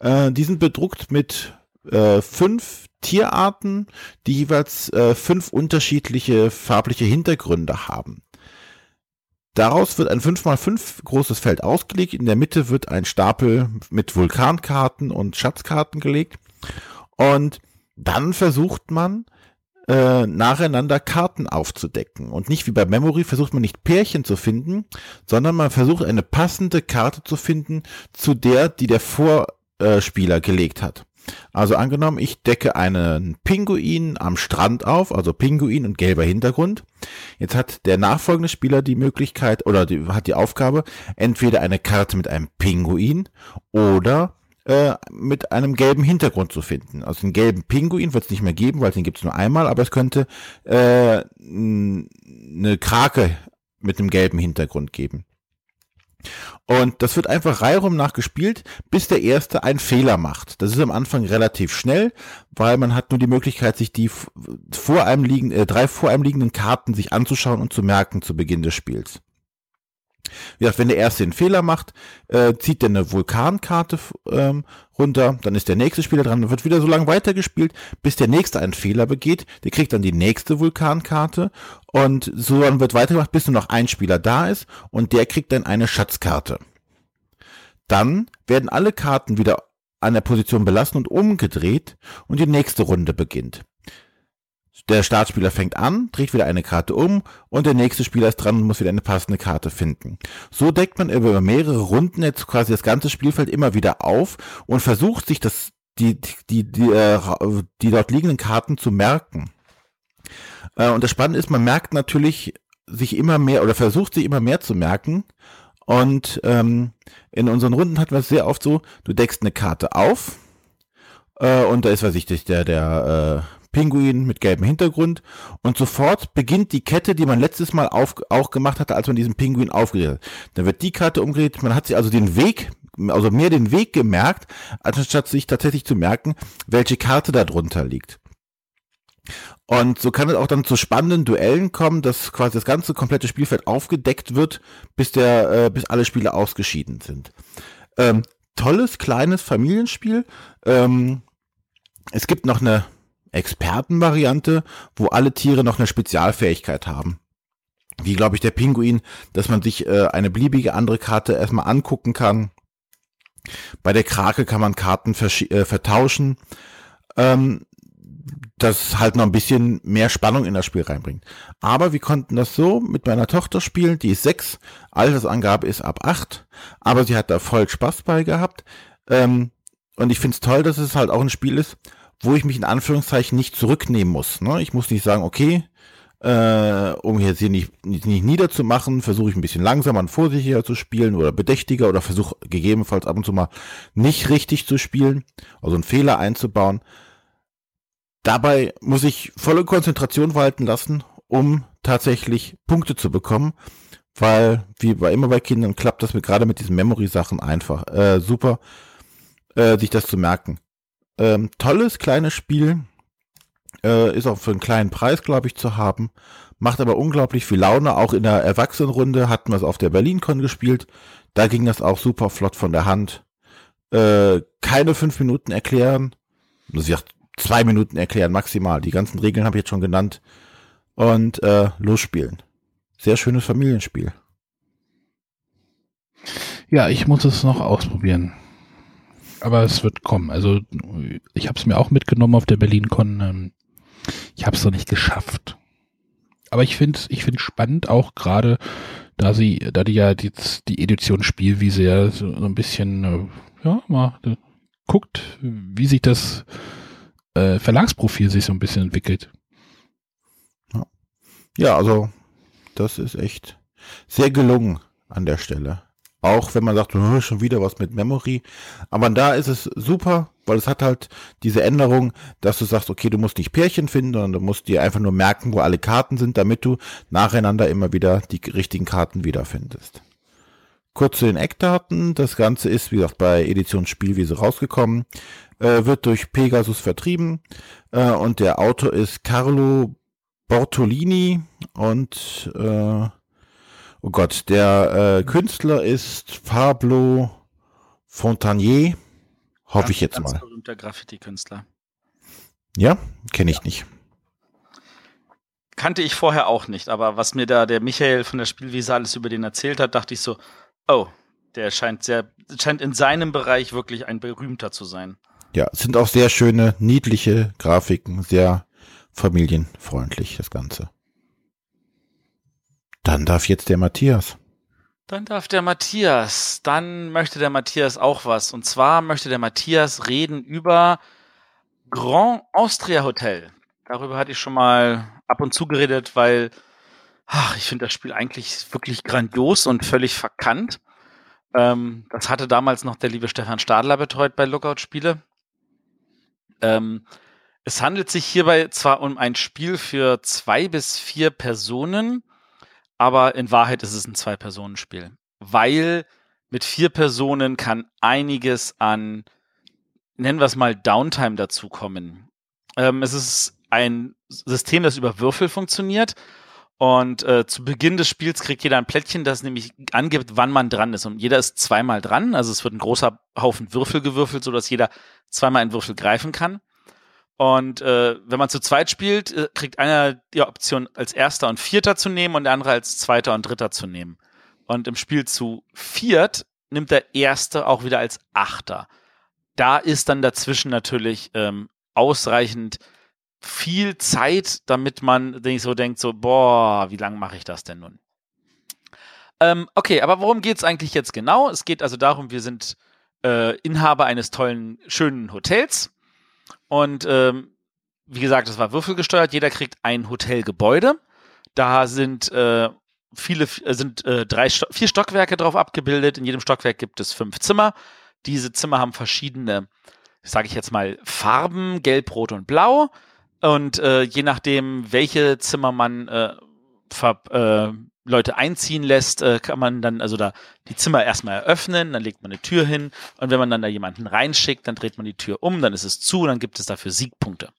[SPEAKER 1] äh, die sind bedruckt mit äh, fünf Tierarten, die jeweils äh, fünf unterschiedliche farbliche Hintergründe haben. Daraus wird ein 5x5 großes Feld ausgelegt. In der Mitte wird ein Stapel mit Vulkankarten und Schatzkarten gelegt. Und dann versucht man, äh, nacheinander Karten aufzudecken. Und nicht wie bei Memory versucht man nicht Pärchen zu finden, sondern man versucht eine passende Karte zu finden zu der, die der Vor äh, Spieler gelegt hat. Also angenommen, ich decke einen Pinguin am Strand auf, also Pinguin und gelber Hintergrund. Jetzt hat der nachfolgende Spieler die Möglichkeit oder die, hat die Aufgabe, entweder eine Karte mit einem Pinguin oder äh, mit einem gelben Hintergrund zu finden. Also einen gelben Pinguin wird es nicht mehr geben, weil den gibt es nur einmal, aber es könnte äh, eine Krake mit einem gelben Hintergrund geben. Und das wird einfach reihum nachgespielt, bis der Erste einen Fehler macht. Das ist am Anfang relativ schnell, weil man hat nur die Möglichkeit, sich die vor einem liegen, äh, drei vor einem liegenden Karten sich anzuschauen und zu merken zu Beginn des Spiels. Wie gesagt, wenn der erste einen Fehler macht, äh, zieht der eine Vulkankarte ähm, runter, dann ist der nächste Spieler dran, dann wird wieder so lange weitergespielt, bis der nächste einen Fehler begeht, der kriegt dann die nächste Vulkankarte und so dann wird weitergemacht, bis nur noch ein Spieler da ist und der kriegt dann eine Schatzkarte. Dann werden alle Karten wieder an der Position belassen und umgedreht und die nächste Runde beginnt. Der Startspieler fängt an, dreht wieder eine Karte um und der nächste Spieler ist dran und muss wieder eine passende Karte finden. So deckt man über mehrere Runden jetzt quasi das ganze Spielfeld immer wieder auf und versucht sich das, die, die, die, äh, die dort liegenden Karten zu merken. Äh, und das Spannende ist, man merkt natürlich sich immer mehr oder versucht sich immer mehr zu merken. Und ähm, in unseren Runden hatten wir es sehr oft so, du deckst eine Karte auf äh, und da ist, was ich, der, der äh, Pinguin mit gelbem Hintergrund und sofort beginnt die Kette, die man letztes Mal auf, auch gemacht hatte, als man diesen Pinguin aufgedreht hat. Dann wird die Karte umgedreht, man hat sich also den Weg, also mehr den Weg gemerkt, anstatt sich tatsächlich zu merken, welche Karte da drunter liegt. Und so kann es auch dann zu spannenden Duellen kommen, dass quasi das ganze komplette Spielfeld aufgedeckt wird, bis der, äh, bis alle Spieler ausgeschieden sind. Ähm, tolles kleines Familienspiel. Ähm, es gibt noch eine Expertenvariante, wo alle Tiere noch eine Spezialfähigkeit haben. Wie glaube ich der Pinguin, dass man sich äh, eine beliebige andere Karte erstmal angucken kann. Bei der Krake kann man Karten äh, vertauschen. Ähm, das halt noch ein bisschen mehr Spannung in das Spiel reinbringt. Aber wir konnten das so mit meiner Tochter spielen, die ist sechs, Altersangabe ist ab acht, aber sie hat da voll Spaß bei gehabt. Ähm, und ich finde es toll, dass es halt auch ein Spiel ist, wo ich mich in Anführungszeichen nicht zurücknehmen muss. Ne? Ich muss nicht sagen, okay, äh, um jetzt hier nicht, nicht, nicht niederzumachen, versuche ich ein bisschen langsamer und vorsichtiger zu spielen oder bedächtiger oder versuche gegebenenfalls ab und zu mal nicht richtig zu spielen, also einen Fehler einzubauen. Dabei muss ich volle Konzentration walten lassen, um tatsächlich Punkte zu bekommen, weil wie bei immer bei Kindern klappt das mit gerade mit diesen Memory-Sachen einfach äh, super, äh, sich das zu merken. Ähm, tolles kleines Spiel, äh, ist auch für einen kleinen Preis, glaube ich, zu haben. Macht aber unglaublich viel Laune. Auch in der Erwachsenenrunde hatten wir es auf der BerlinCon gespielt. Da ging das auch super flott von der Hand. Äh, keine fünf Minuten erklären. Muss ich zwei Minuten erklären, maximal. Die ganzen Regeln habe ich jetzt schon genannt. Und äh, losspielen. Sehr schönes Familienspiel.
[SPEAKER 2] Ja, ich muss es noch ausprobieren. Aber es wird kommen. Also ich habe es mir auch mitgenommen auf der BerlinCon. Ähm, ich habe es noch nicht geschafft. Aber ich finde ich finde spannend auch gerade, da sie, da die ja die, die Edition Spielwiese ja so, so ein bisschen, äh, ja, mal äh, guckt, wie sich das äh, Verlagsprofil sich so ein bisschen entwickelt.
[SPEAKER 1] Ja, also das ist echt sehr gelungen an der Stelle. Auch wenn man sagt, oh, schon wieder was mit Memory. Aber da ist es super, weil es hat halt diese Änderung, dass du sagst, okay, du musst nicht Pärchen finden, sondern du musst dir einfach nur merken, wo alle Karten sind, damit du nacheinander immer wieder die richtigen Karten wiederfindest. Kurz zu den Eckdaten. Das Ganze ist, wie gesagt, bei Edition Spielwiese rausgekommen, äh, wird durch Pegasus vertrieben äh, und der Autor ist Carlo Bortolini und äh, oh Gott, der äh, Künstler ist Pablo Fontanier. Hoffe ganz, ich jetzt ganz mal.
[SPEAKER 3] berühmter Graffiti-Künstler.
[SPEAKER 1] Ja, kenne ich nicht.
[SPEAKER 3] Kannte ich vorher auch nicht, aber was mir da der Michael von der Spielwiese alles über den erzählt hat, dachte ich so, oh, der scheint sehr, scheint in seinem Bereich wirklich ein berühmter zu sein.
[SPEAKER 1] Ja, es sind auch sehr schöne, niedliche Grafiken, sehr familienfreundlich, das Ganze. Dann darf jetzt der Matthias.
[SPEAKER 3] Dann darf der Matthias. Dann möchte der Matthias auch was. Und zwar möchte der Matthias reden über Grand Austria Hotel. Darüber hatte ich schon mal ab und zu geredet, weil ach, ich finde das Spiel eigentlich wirklich grandios und völlig verkannt. Ähm, das hatte damals noch der liebe Stefan Stadler betreut bei Lookout Spiele. Ähm, es handelt sich hierbei zwar um ein Spiel für zwei bis vier Personen, aber in Wahrheit ist es ein Zwei-Personen-Spiel. Weil mit vier Personen kann einiges an, nennen wir es mal, Downtime dazukommen. Ähm, es ist ein System, das über Würfel funktioniert. Und äh, zu Beginn des Spiels kriegt jeder ein Plättchen, das nämlich angibt, wann man dran ist. Und jeder ist zweimal dran. Also es wird ein großer Haufen Würfel gewürfelt, sodass jeder zweimal einen Würfel greifen kann. Und äh, wenn man zu zweit spielt, äh, kriegt einer die Option als erster und vierter zu nehmen und der andere als zweiter und dritter zu nehmen. Und im Spiel zu viert nimmt der erste auch wieder als achter. Da ist dann dazwischen natürlich ähm, ausreichend viel Zeit, damit man nicht so denkt, so, boah, wie lange mache ich das denn nun? Ähm, okay, aber worum geht es eigentlich jetzt genau? Es geht also darum, wir sind äh, Inhaber eines tollen, schönen Hotels und ähm, wie gesagt, das war würfelgesteuert. Jeder kriegt ein Hotelgebäude. Da sind äh, viele, äh, sind äh, drei, vier Stockwerke drauf abgebildet. In jedem Stockwerk gibt es fünf Zimmer. Diese Zimmer haben verschiedene, sage ich jetzt mal, Farben, gelb, rot und blau. Und äh, je nachdem, welche Zimmer man äh, ver, äh, Leute einziehen lässt, äh, kann man dann also da die Zimmer erstmal eröffnen, dann legt man eine Tür hin und wenn man dann da jemanden reinschickt, dann dreht man die Tür um, dann ist es zu dann gibt es dafür Siegpunkte.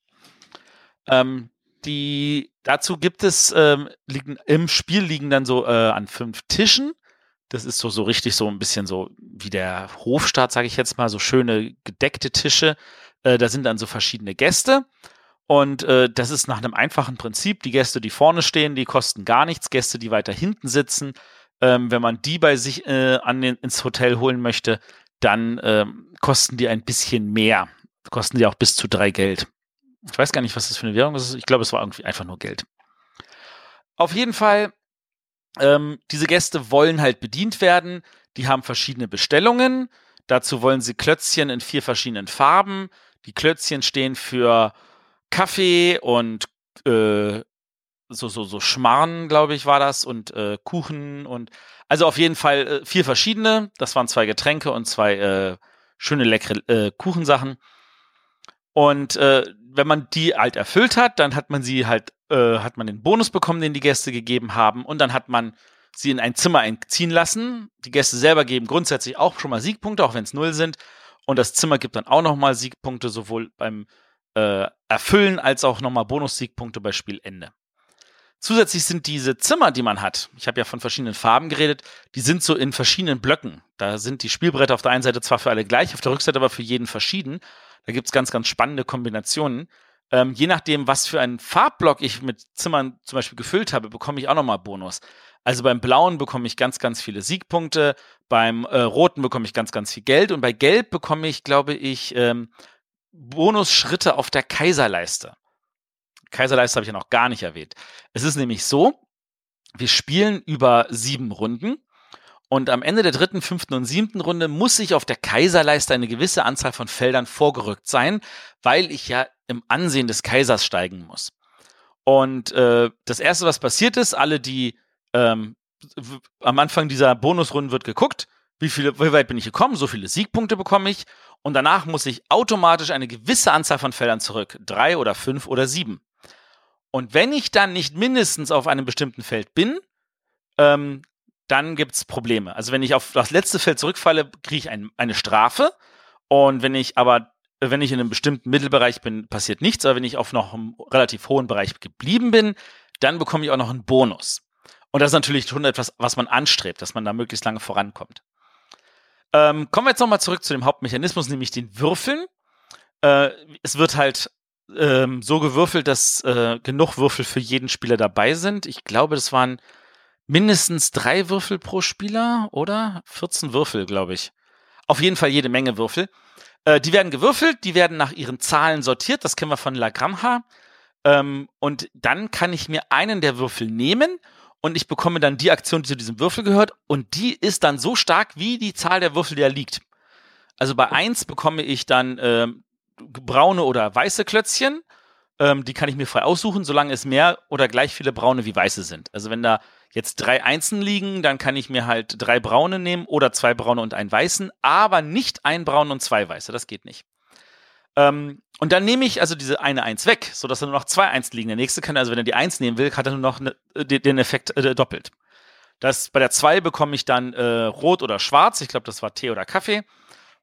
[SPEAKER 3] Ähm, die dazu gibt es ähm, liegen im Spiel liegen dann so äh, an fünf Tischen. Das ist so so richtig so ein bisschen so wie der Hofstaat, sage ich jetzt mal, so schöne gedeckte Tische. Äh, da sind dann so verschiedene Gäste und äh, das ist nach einem einfachen Prinzip. Die Gäste, die vorne stehen, die kosten gar nichts. Gäste, die weiter hinten sitzen, ähm, wenn man die bei sich äh, an den, ins Hotel holen möchte, dann ähm, kosten die ein bisschen mehr. Kosten die auch bis zu drei Geld. Ich weiß gar nicht, was das für eine Währung ist. Ich glaube, es war irgendwie einfach nur Geld. Auf jeden Fall, ähm, diese Gäste wollen halt bedient werden. Die haben verschiedene Bestellungen. Dazu wollen sie Klötzchen in vier verschiedenen Farben. Die Klötzchen stehen für Kaffee und äh, so, so, so Schmarrn, glaube ich, war das, und äh, Kuchen und also auf jeden Fall äh, vier verschiedene. Das waren zwei Getränke und zwei äh, schöne, leckere äh, Kuchensachen. Und äh, wenn man die halt erfüllt hat, dann hat man sie halt, äh, hat man den Bonus bekommen, den die Gäste gegeben haben, und dann hat man sie in ein Zimmer einziehen lassen. Die Gäste selber geben grundsätzlich auch schon mal Siegpunkte, auch wenn es null sind. Und das Zimmer gibt dann auch nochmal Siegpunkte, sowohl beim äh, Erfüllen als auch nochmal Bonus-Siegpunkte bei Spielende. Zusätzlich sind diese Zimmer, die man hat, ich habe ja von verschiedenen Farben geredet, die sind so in verschiedenen Blöcken. Da sind die Spielbretter auf der einen Seite zwar für alle gleich, auf der Rückseite aber für jeden verschieden. Da gibt's ganz, ganz spannende Kombinationen. Ähm, je nachdem, was für einen Farbblock ich mit Zimmern zum Beispiel gefüllt habe, bekomme ich auch nochmal Bonus. Also beim Blauen bekomme ich ganz, ganz viele Siegpunkte, beim äh, Roten bekomme ich ganz, ganz viel Geld und bei Gelb bekomme ich, glaube ich, ähm, Bonusschritte auf der Kaiserleiste. Kaiserleiste habe ich ja noch gar nicht erwähnt. Es ist nämlich so, wir spielen über sieben Runden und am Ende der dritten, fünften und siebten Runde muss ich auf der Kaiserleiste eine gewisse Anzahl von Feldern vorgerückt sein, weil ich ja im Ansehen des Kaisers steigen muss. Und äh, das Erste, was passiert ist, alle, die ähm, am Anfang dieser Bonusrunden wird geguckt, wie, viele, wie weit bin ich gekommen, so viele Siegpunkte bekomme ich und danach muss ich automatisch eine gewisse Anzahl von Feldern zurück, drei oder fünf oder sieben. Und wenn ich dann nicht mindestens auf einem bestimmten Feld bin, ähm, dann gibt's Probleme. Also wenn ich auf das letzte Feld zurückfalle, kriege ich ein, eine Strafe. Und wenn ich aber, wenn ich in einem bestimmten Mittelbereich bin, passiert nichts. Aber wenn ich auf noch einem relativ hohen Bereich geblieben bin, dann bekomme ich auch noch einen Bonus. Und das ist natürlich schon etwas, was man anstrebt, dass man da möglichst lange vorankommt. Ähm, kommen wir jetzt nochmal zurück zu dem Hauptmechanismus, nämlich den Würfeln. Äh, es wird halt ähm, so gewürfelt, dass äh, genug Würfel für jeden Spieler dabei sind. Ich glaube, das waren mindestens drei Würfel pro Spieler, oder? 14 Würfel, glaube ich. Auf jeden Fall jede Menge Würfel. Äh, die werden gewürfelt, die werden nach ihren Zahlen sortiert, das kennen wir von Lagrange. Ähm, und dann kann ich mir einen der Würfel nehmen und ich bekomme dann die Aktion, die zu diesem Würfel gehört und die ist dann so stark, wie die Zahl der Würfel, die da liegt. Also bei eins bekomme ich dann äh, braune oder weiße Klötzchen. Ähm, die kann ich mir frei aussuchen, solange es mehr oder gleich viele braune wie weiße sind. Also wenn da jetzt drei Einsen liegen, dann kann ich mir halt drei braune nehmen oder zwei braune und einen weißen, aber nicht ein braun und zwei weiße. Das geht nicht. Ähm, und dann nehme ich also diese eine Eins weg, sodass da nur noch zwei Einsen liegen. Der nächste kann, also wenn er die Eins nehmen will, hat er nur noch ne, den Effekt äh, doppelt. Das, bei der zwei bekomme ich dann äh, rot oder schwarz. Ich glaube, das war Tee oder Kaffee.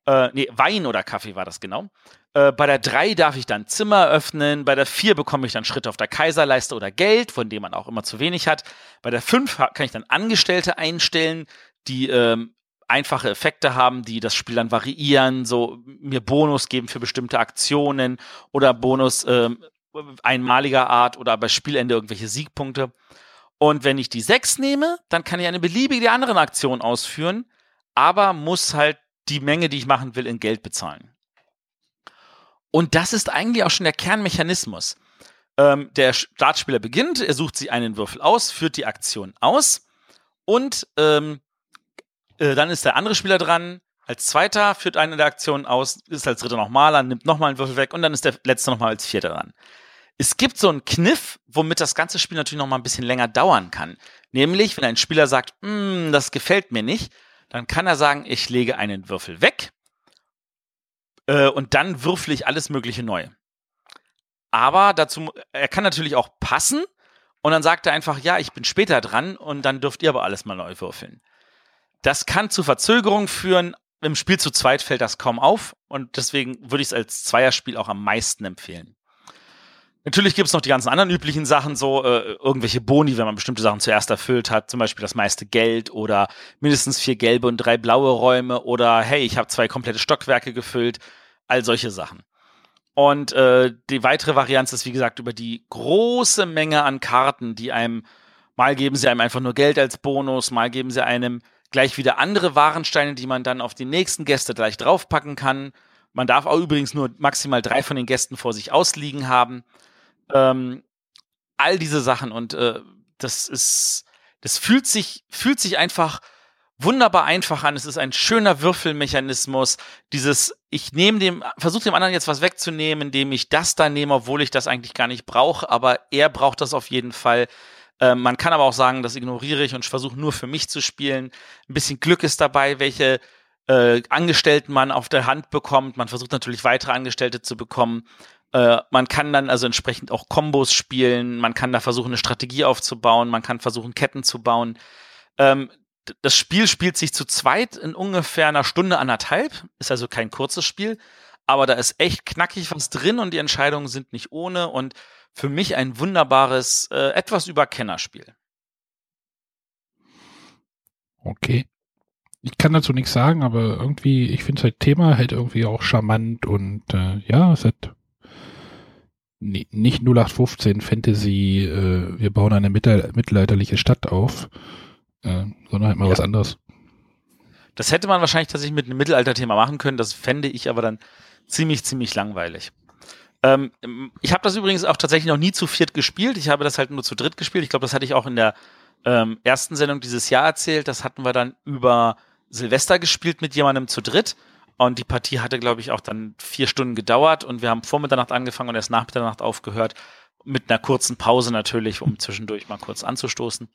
[SPEAKER 3] Äh, nee, Wein oder Kaffee war das genau. Äh, bei der 3 darf ich dann Zimmer öffnen. Bei der 4 bekomme ich dann Schritte auf der Kaiserleiste oder Geld, von dem man auch immer zu wenig hat. Bei der 5 kann ich dann Angestellte einstellen, die ähm, einfache Effekte haben, die das Spiel dann variieren, so mir Bonus geben für bestimmte Aktionen oder Bonus ähm, einmaliger Art oder bei Spielende irgendwelche Siegpunkte. Und wenn ich die 6 nehme, dann kann ich eine beliebige andere Aktion ausführen, aber muss halt die Menge, die ich machen will, in Geld bezahlen. Und das ist eigentlich auch schon der Kernmechanismus. Ähm, der Startspieler beginnt, er sucht sich einen Würfel aus, führt die Aktion aus und ähm, äh, dann ist der andere Spieler dran. Als zweiter führt eine der Aktionen aus, ist als dritter nochmal an, nimmt nochmal einen Würfel weg und dann ist der letzte nochmal als vierter dran. Es gibt so einen Kniff, womit das ganze Spiel natürlich nochmal ein bisschen länger dauern kann. Nämlich, wenn ein Spieler sagt, hm, das gefällt mir nicht, dann kann er sagen, ich lege einen Würfel weg äh, und dann würfle ich alles Mögliche neu. Aber dazu, er kann natürlich auch passen und dann sagt er einfach, ja, ich bin später dran und dann dürft ihr aber alles mal neu würfeln. Das kann zu Verzögerungen führen. Im Spiel zu zweit fällt das kaum auf und deswegen würde ich es als Zweierspiel auch am meisten empfehlen. Natürlich gibt es noch die ganzen anderen üblichen Sachen, so äh, irgendwelche Boni, wenn man bestimmte Sachen zuerst erfüllt hat, zum Beispiel das meiste Geld oder mindestens vier gelbe und drei blaue Räume oder hey, ich habe zwei komplette Stockwerke gefüllt, all solche Sachen. Und äh, die weitere Varianz ist, wie gesagt, über die große Menge an Karten, die einem, mal geben sie einem einfach nur Geld als Bonus, mal geben sie einem gleich wieder andere Warensteine, die man dann auf die nächsten Gäste gleich draufpacken kann Man darf auch übrigens nur maximal drei von den Gästen vor sich ausliegen haben. Ähm, all diese Sachen und äh, das ist, das fühlt sich, fühlt sich einfach wunderbar einfach an. Es ist ein schöner Würfelmechanismus. Dieses, ich nehme dem, versuche dem anderen jetzt was wegzunehmen, indem ich das da nehme, obwohl ich das eigentlich gar nicht brauche, aber er braucht das auf jeden Fall. Äh, man kann aber auch sagen, das ignoriere ich und versuche nur für mich zu spielen. Ein bisschen Glück ist dabei, welche äh, Angestellten man auf der Hand bekommt. Man versucht natürlich weitere Angestellte zu bekommen. Äh, man kann dann also entsprechend auch Kombos spielen. Man kann da versuchen, eine Strategie aufzubauen. Man kann versuchen, Ketten zu bauen. Ähm, das Spiel spielt sich zu zweit in ungefähr einer Stunde, anderthalb. Ist also kein kurzes Spiel. Aber da ist echt knackig was drin und die Entscheidungen sind nicht ohne und für mich ein wunderbares, äh, etwas über Kennerspiel.
[SPEAKER 2] Okay. Ich kann dazu nichts sagen, aber irgendwie, ich finde das Thema halt irgendwie auch charmant und äh, ja, es hat nicht 0815 Fantasy, äh, wir bauen eine mittelalterliche Stadt auf, äh, sondern halt mal ja. was anderes.
[SPEAKER 3] Das hätte man wahrscheinlich tatsächlich mit einem Mittelalterthema machen können, das fände ich aber dann ziemlich, ziemlich langweilig. Ähm, ich habe das übrigens auch tatsächlich noch nie zu viert gespielt, ich habe das halt nur zu dritt gespielt. Ich glaube, das hatte ich auch in der ähm, ersten Sendung dieses Jahr erzählt. Das hatten wir dann über Silvester gespielt mit jemandem zu dritt. Und die Partie hatte, glaube ich, auch dann vier Stunden gedauert und wir haben vor Mitternacht angefangen und erst nach Mitternacht aufgehört. Mit einer kurzen Pause natürlich, um zwischendurch mal kurz anzustoßen.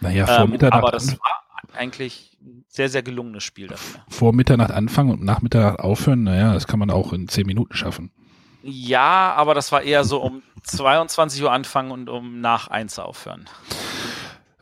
[SPEAKER 2] Naja, vor ähm, Mitternacht.
[SPEAKER 3] Aber das war eigentlich ein sehr, sehr gelungenes Spiel dafür.
[SPEAKER 2] Vor Mitternacht anfangen und nach Mitternacht aufhören, naja, das kann man auch in zehn Minuten schaffen.
[SPEAKER 3] Ja, aber das war eher so um 22 Uhr anfangen und um nach eins aufhören.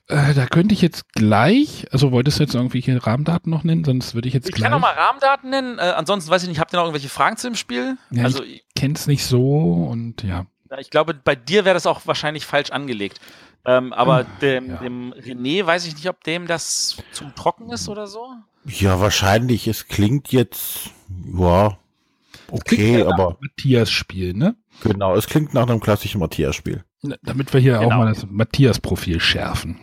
[SPEAKER 2] Äh, da könnte ich jetzt gleich, also wolltest du jetzt irgendwelche Rahmendaten noch nennen, sonst würde ich jetzt
[SPEAKER 3] ich
[SPEAKER 2] gleich.
[SPEAKER 3] Ich kann noch mal Rahmendaten nennen, äh, ansonsten weiß ich nicht, habt ihr noch irgendwelche Fragen zu dem Spiel?
[SPEAKER 2] Ja, also, ich kenn's nicht so und ja.
[SPEAKER 3] Ich glaube, bei dir wäre das auch wahrscheinlich falsch angelegt. Ähm, aber hm, dem, ja. dem René weiß ich nicht, ob dem das zu trocken ist oder so.
[SPEAKER 1] Ja, wahrscheinlich. Es klingt jetzt, ja, okay, aber.
[SPEAKER 2] Matthias-Spiel, ne?
[SPEAKER 1] Genau, es klingt nach einem klassischen Matthias-Spiel.
[SPEAKER 2] Damit wir hier genau. auch mal das Matthias-Profil schärfen.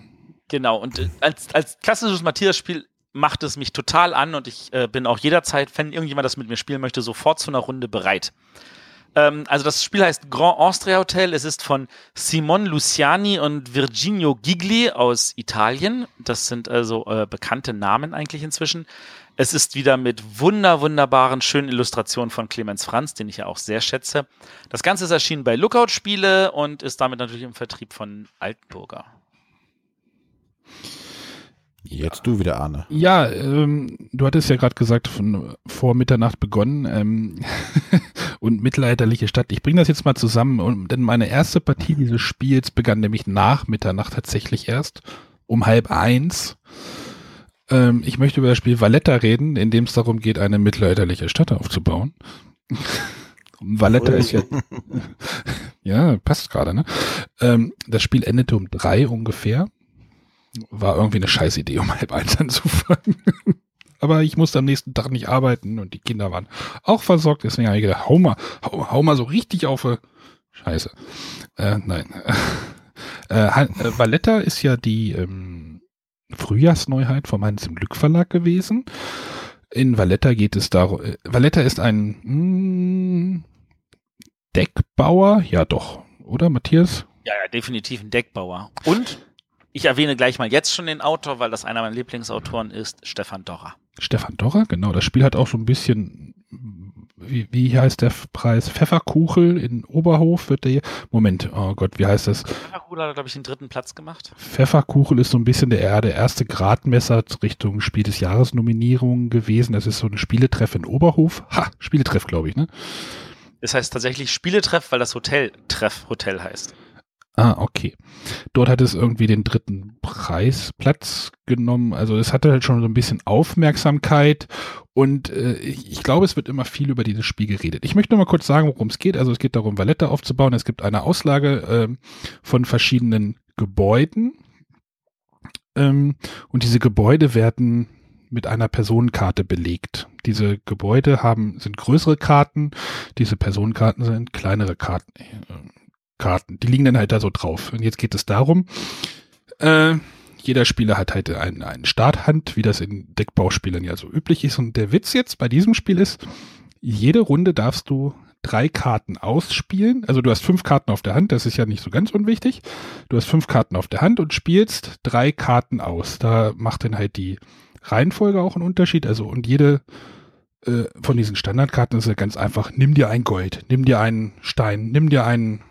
[SPEAKER 3] Genau, und äh, als, als klassisches Matthias-Spiel macht es mich total an und ich äh, bin auch jederzeit, wenn irgendjemand das mit mir spielen möchte, sofort zu einer Runde bereit. Ähm, also das Spiel heißt Grand Austria Hotel. Es ist von Simon Luciani und Virginio Gigli aus Italien. Das sind also äh, bekannte Namen eigentlich inzwischen. Es ist wieder mit wunder, wunderbaren, schönen Illustrationen von Clemens Franz, den ich ja auch sehr schätze. Das Ganze ist erschienen bei Lookout Spiele und ist damit natürlich im Vertrieb von Altburger.
[SPEAKER 1] Jetzt du wieder, Arne.
[SPEAKER 2] Ja, ähm, du hattest ja gerade gesagt, von vor Mitternacht begonnen ähm, und mittelalterliche Stadt. Ich bringe das jetzt mal zusammen, und, denn meine erste Partie dieses Spiels begann nämlich nach Mitternacht tatsächlich erst, um halb eins. Ähm, ich möchte über das Spiel Valletta reden, in dem es darum geht, eine mittelalterliche Stadt aufzubauen. Valletta ist ja, ja, passt gerade, ne? Ähm, das Spiel endete um drei ungefähr war irgendwie eine scheiß Idee, um halb eins anzufangen. Aber ich musste am nächsten Tag nicht arbeiten und die Kinder waren auch versorgt. Deswegen habe ich gedacht, hau mal, hau, hau mal so richtig auf. Äh, Scheiße. Äh, nein. Äh, äh, Valletta ist ja die ähm, Frühjahrsneuheit vom Heinz im Glück Verlag gewesen. In Valletta geht es darum, äh, Valletta ist ein mh, hm, Deckbauer, ja doch, oder Matthias?
[SPEAKER 3] Ja, ja, definitiv ein Deckbauer. Und ich erwähne gleich mal jetzt schon den Autor, weil das einer meiner Lieblingsautoren ist, Stefan Dorrer.
[SPEAKER 2] Stefan Dorrer, genau. Das Spiel hat auch so ein bisschen, wie, wie heißt der Preis? Pfefferkuchel in Oberhof wird der hier. Moment, oh Gott, wie heißt das?
[SPEAKER 3] Pfefferkuchel hat, glaube ich, den dritten Platz gemacht.
[SPEAKER 2] Pfefferkuchel ist so ein bisschen der, der erste Gradmesser Richtung Spiel des Jahres Nominierung gewesen. Das ist so ein Spieletreff in Oberhof. Ha, Spieletreff, glaube ich, ne?
[SPEAKER 3] Das heißt tatsächlich Spieletreff, weil das Hotel Treff Hotel heißt.
[SPEAKER 2] Ah, okay. Dort hat es irgendwie den dritten Preisplatz genommen. Also es hatte halt schon so ein bisschen Aufmerksamkeit und äh, ich, ich, glaube, es wird immer viel über dieses Spiel geredet. Ich möchte nur mal kurz sagen, worum es geht. Also es geht darum, Valletta aufzubauen. Es gibt eine Auslage äh, von verschiedenen Gebäuden ähm, und diese Gebäude werden mit einer Personenkarte belegt. Diese Gebäude haben, sind größere Karten, diese Personenkarten sind kleinere Karten. Karten. Die liegen dann halt da so drauf. Und jetzt geht es darum, äh, jeder Spieler hat halt einen, einen Starthand, wie das in Deckbauspielern ja so üblich ist. Und der Witz jetzt bei diesem Spiel ist, jede Runde darfst du drei Karten ausspielen. Also du hast fünf Karten auf der Hand, das ist ja nicht so ganz unwichtig. Du hast fünf Karten auf der Hand und spielst drei Karten aus. Da macht dann halt die Reihenfolge auch einen Unterschied. Also und jede äh, von diesen Standardkarten ist ja ganz einfach, nimm dir ein Gold, nimm dir einen Stein, nimm dir einen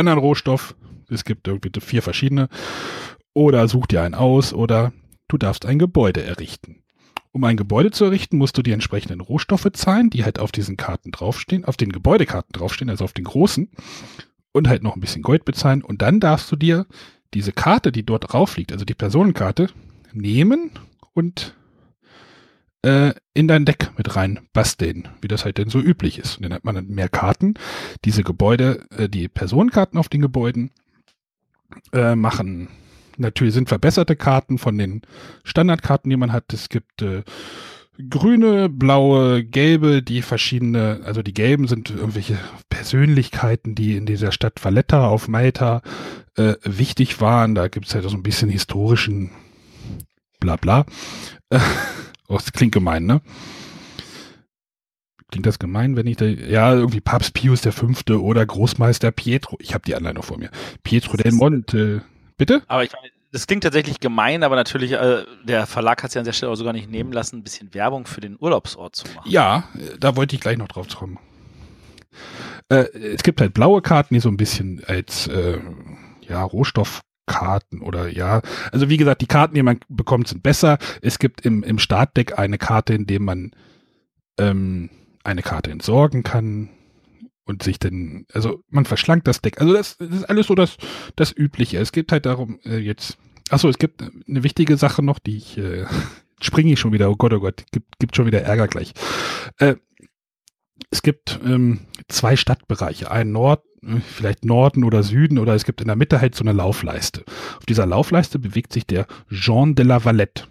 [SPEAKER 2] anderen Rohstoff. Es gibt irgendwie vier verschiedene. Oder such dir einen aus oder du darfst ein Gebäude errichten. Um ein Gebäude zu errichten, musst du die entsprechenden Rohstoffe zahlen, die halt auf diesen Karten draufstehen, auf den Gebäudekarten draufstehen, also auf den großen, und halt noch ein bisschen Gold bezahlen. Und dann darfst du dir diese Karte, die dort drauf liegt, also die Personenkarte, nehmen und äh, in dein Deck mit rein basteln, wie das halt denn so üblich ist. Und dann hat man dann mehr Karten. Diese Gebäude, äh, die Personenkarten auf den Gebäuden äh, machen natürlich sind verbesserte Karten von den Standardkarten, die man hat. Es gibt äh, grüne, blaue, gelbe, die verschiedene, also die gelben sind irgendwelche Persönlichkeiten, die in dieser Stadt Valletta auf Malta äh, wichtig waren. Da gibt es halt so ein bisschen historischen Blabla. oh, das klingt gemein, ne? Klingt das gemein, wenn ich da, ja, irgendwie Papst Pius Fünfte oder Großmeister Pietro, ich habe die noch vor mir, Pietro del Monte, Bitte?
[SPEAKER 3] Aber ich meine, das klingt tatsächlich gemein, aber natürlich, äh, der Verlag hat es ja an der Stelle auch sogar nicht nehmen lassen, ein bisschen Werbung für den Urlaubsort zu machen.
[SPEAKER 2] Ja, da wollte ich gleich noch drauf kommen. Äh, es gibt halt blaue Karten, die so ein bisschen als äh, ja, Rohstoffkarten oder ja, also wie gesagt, die Karten, die man bekommt, sind besser. Es gibt im, im Startdeck eine Karte, in dem man ähm, eine Karte entsorgen kann und sich dann, also man verschlankt das Deck. Also das, das ist alles so das, das Übliche. Es geht halt darum, äh, jetzt, achso, es gibt eine wichtige Sache noch, die ich, äh, springe ich schon wieder, oh Gott, oh Gott, gibt, gibt schon wieder Ärger gleich. Äh, es gibt ähm, zwei Stadtbereiche, einen Nord, äh, vielleicht Norden oder Süden oder es gibt in der Mitte halt so eine Laufleiste. Auf dieser Laufleiste bewegt sich der Jean de la Valette.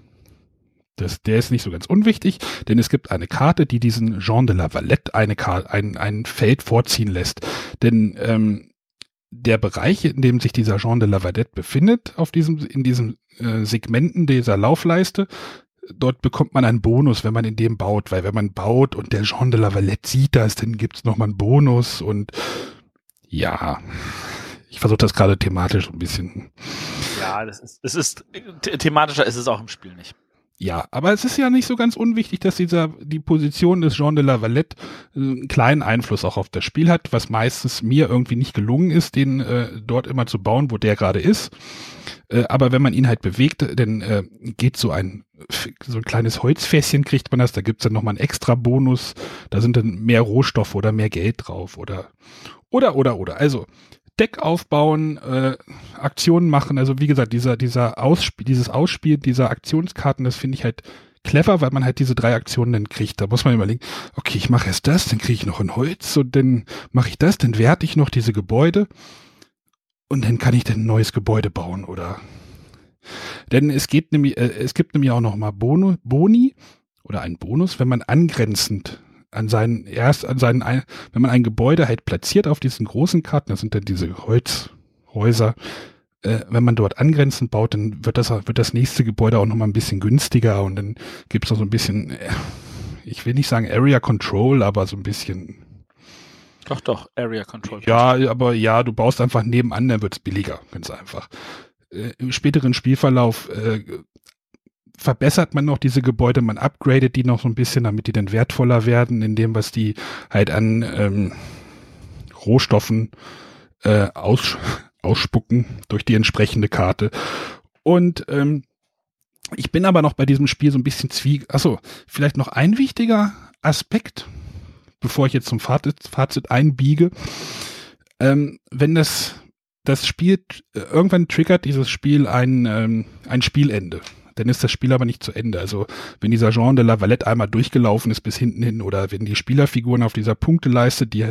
[SPEAKER 2] Das, der ist nicht so ganz unwichtig, denn es gibt eine Karte, die diesen Jean de la Valette eine ein, ein Feld vorziehen lässt. Denn ähm, der Bereich, in dem sich dieser Jean de la Valette befindet, auf diesem, in diesen äh, Segmenten dieser Laufleiste, dort bekommt man einen Bonus, wenn man in dem baut, weil wenn man baut und der Jean de la Valette sieht das, dann gibt's nochmal einen Bonus und ja, ich versuche das gerade thematisch ein bisschen.
[SPEAKER 3] Ja, das ist, es ist thematischer ist es auch im Spiel nicht.
[SPEAKER 2] Ja, aber es ist ja nicht so ganz unwichtig, dass dieser die Position des Jean de la Valette äh, einen kleinen Einfluss auch auf das Spiel hat, was meistens mir irgendwie nicht gelungen ist, den äh, dort immer zu bauen, wo der gerade ist. Äh, aber wenn man ihn halt bewegt, dann äh, geht so ein so ein kleines Holzfässchen kriegt man das, da gibt's dann nochmal einen extra Bonus, da sind dann mehr Rohstoffe oder mehr Geld drauf oder oder oder oder. Also Deck aufbauen, äh, Aktionen machen. Also wie gesagt, dieser, dieser Ausspiel, dieses Ausspiel dieser Aktionskarten, das finde ich halt clever, weil man halt diese drei Aktionen dann kriegt. Da muss man überlegen, okay, ich mache erst das, dann kriege ich noch ein Holz und dann mache ich das, dann werte ich noch diese Gebäude und dann kann ich dann ein neues Gebäude bauen oder denn es geht nämlich, äh, es gibt nämlich auch noch mal Bono, Boni oder einen Bonus, wenn man angrenzend an seinen, erst an seinen, wenn man ein Gebäude halt platziert auf diesen großen Karten, das sind dann diese Holzhäuser, äh, wenn man dort angrenzend baut, dann wird das, wird das nächste Gebäude auch nochmal ein bisschen günstiger und dann gibt es noch so ein bisschen, äh, ich will nicht sagen Area Control, aber so ein bisschen.
[SPEAKER 3] Doch, doch, Area Control.
[SPEAKER 2] Ja, aber ja, du baust einfach nebenan, dann wird es billiger, ganz einfach. Äh, Im späteren Spielverlauf äh, verbessert man noch diese Gebäude, man upgradet die noch so ein bisschen, damit die dann wertvoller werden, in dem, was die halt an ähm, Rohstoffen äh, aus, ausspucken durch die entsprechende Karte. Und ähm, ich bin aber noch bei diesem Spiel so ein bisschen zwieg. Achso, vielleicht noch ein wichtiger Aspekt, bevor ich jetzt zum Fazit, Fazit einbiege. Ähm, wenn das das Spiel äh, irgendwann triggert dieses Spiel ein ähm, ein Spielende dann ist das Spiel aber nicht zu Ende. Also wenn dieser Jean de la Valette einmal durchgelaufen ist bis hinten hin oder wenn die Spielerfiguren auf dieser Punkteleiste, die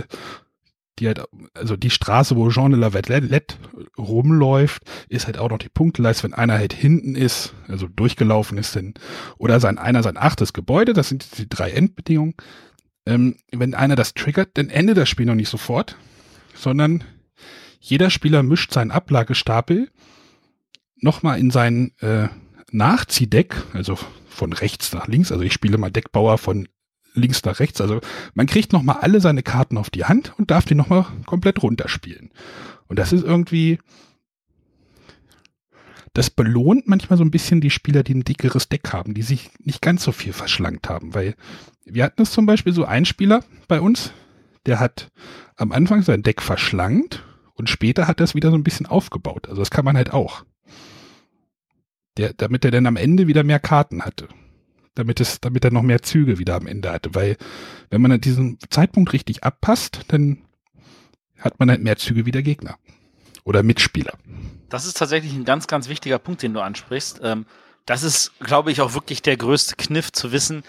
[SPEAKER 2] die halt, also die Straße, wo Jean de la Valette rumläuft, ist halt auch noch die Punkteleiste, wenn einer halt hinten ist, also durchgelaufen ist, denn, oder sein einer sein achtes Gebäude, das sind die drei Endbedingungen. Ähm, wenn einer das triggert, dann endet das Spiel noch nicht sofort, sondern jeder Spieler mischt seinen Ablagestapel nochmal in seinen äh, Nachziehdeck, also von rechts nach links, also ich spiele mal Deckbauer von links nach rechts. Also man kriegt nochmal alle seine Karten auf die Hand und darf die nochmal komplett runterspielen. Und das ist irgendwie, das belohnt manchmal so ein bisschen die Spieler, die ein dickeres Deck haben, die sich nicht ganz so viel verschlankt haben, weil wir hatten es zum Beispiel so ein Spieler bei uns, der hat am Anfang sein Deck verschlankt und später hat er es wieder so ein bisschen aufgebaut. Also das kann man halt auch. Der, damit er dann am Ende wieder mehr Karten hatte. Damit es, damit er noch mehr Züge wieder am Ende hatte. Weil, wenn man an diesen Zeitpunkt richtig abpasst, dann hat man halt mehr Züge wie der Gegner. Oder Mitspieler.
[SPEAKER 3] Das ist tatsächlich ein ganz, ganz wichtiger Punkt, den du ansprichst. Ähm, das ist, glaube ich, auch wirklich der größte Kniff zu wissen,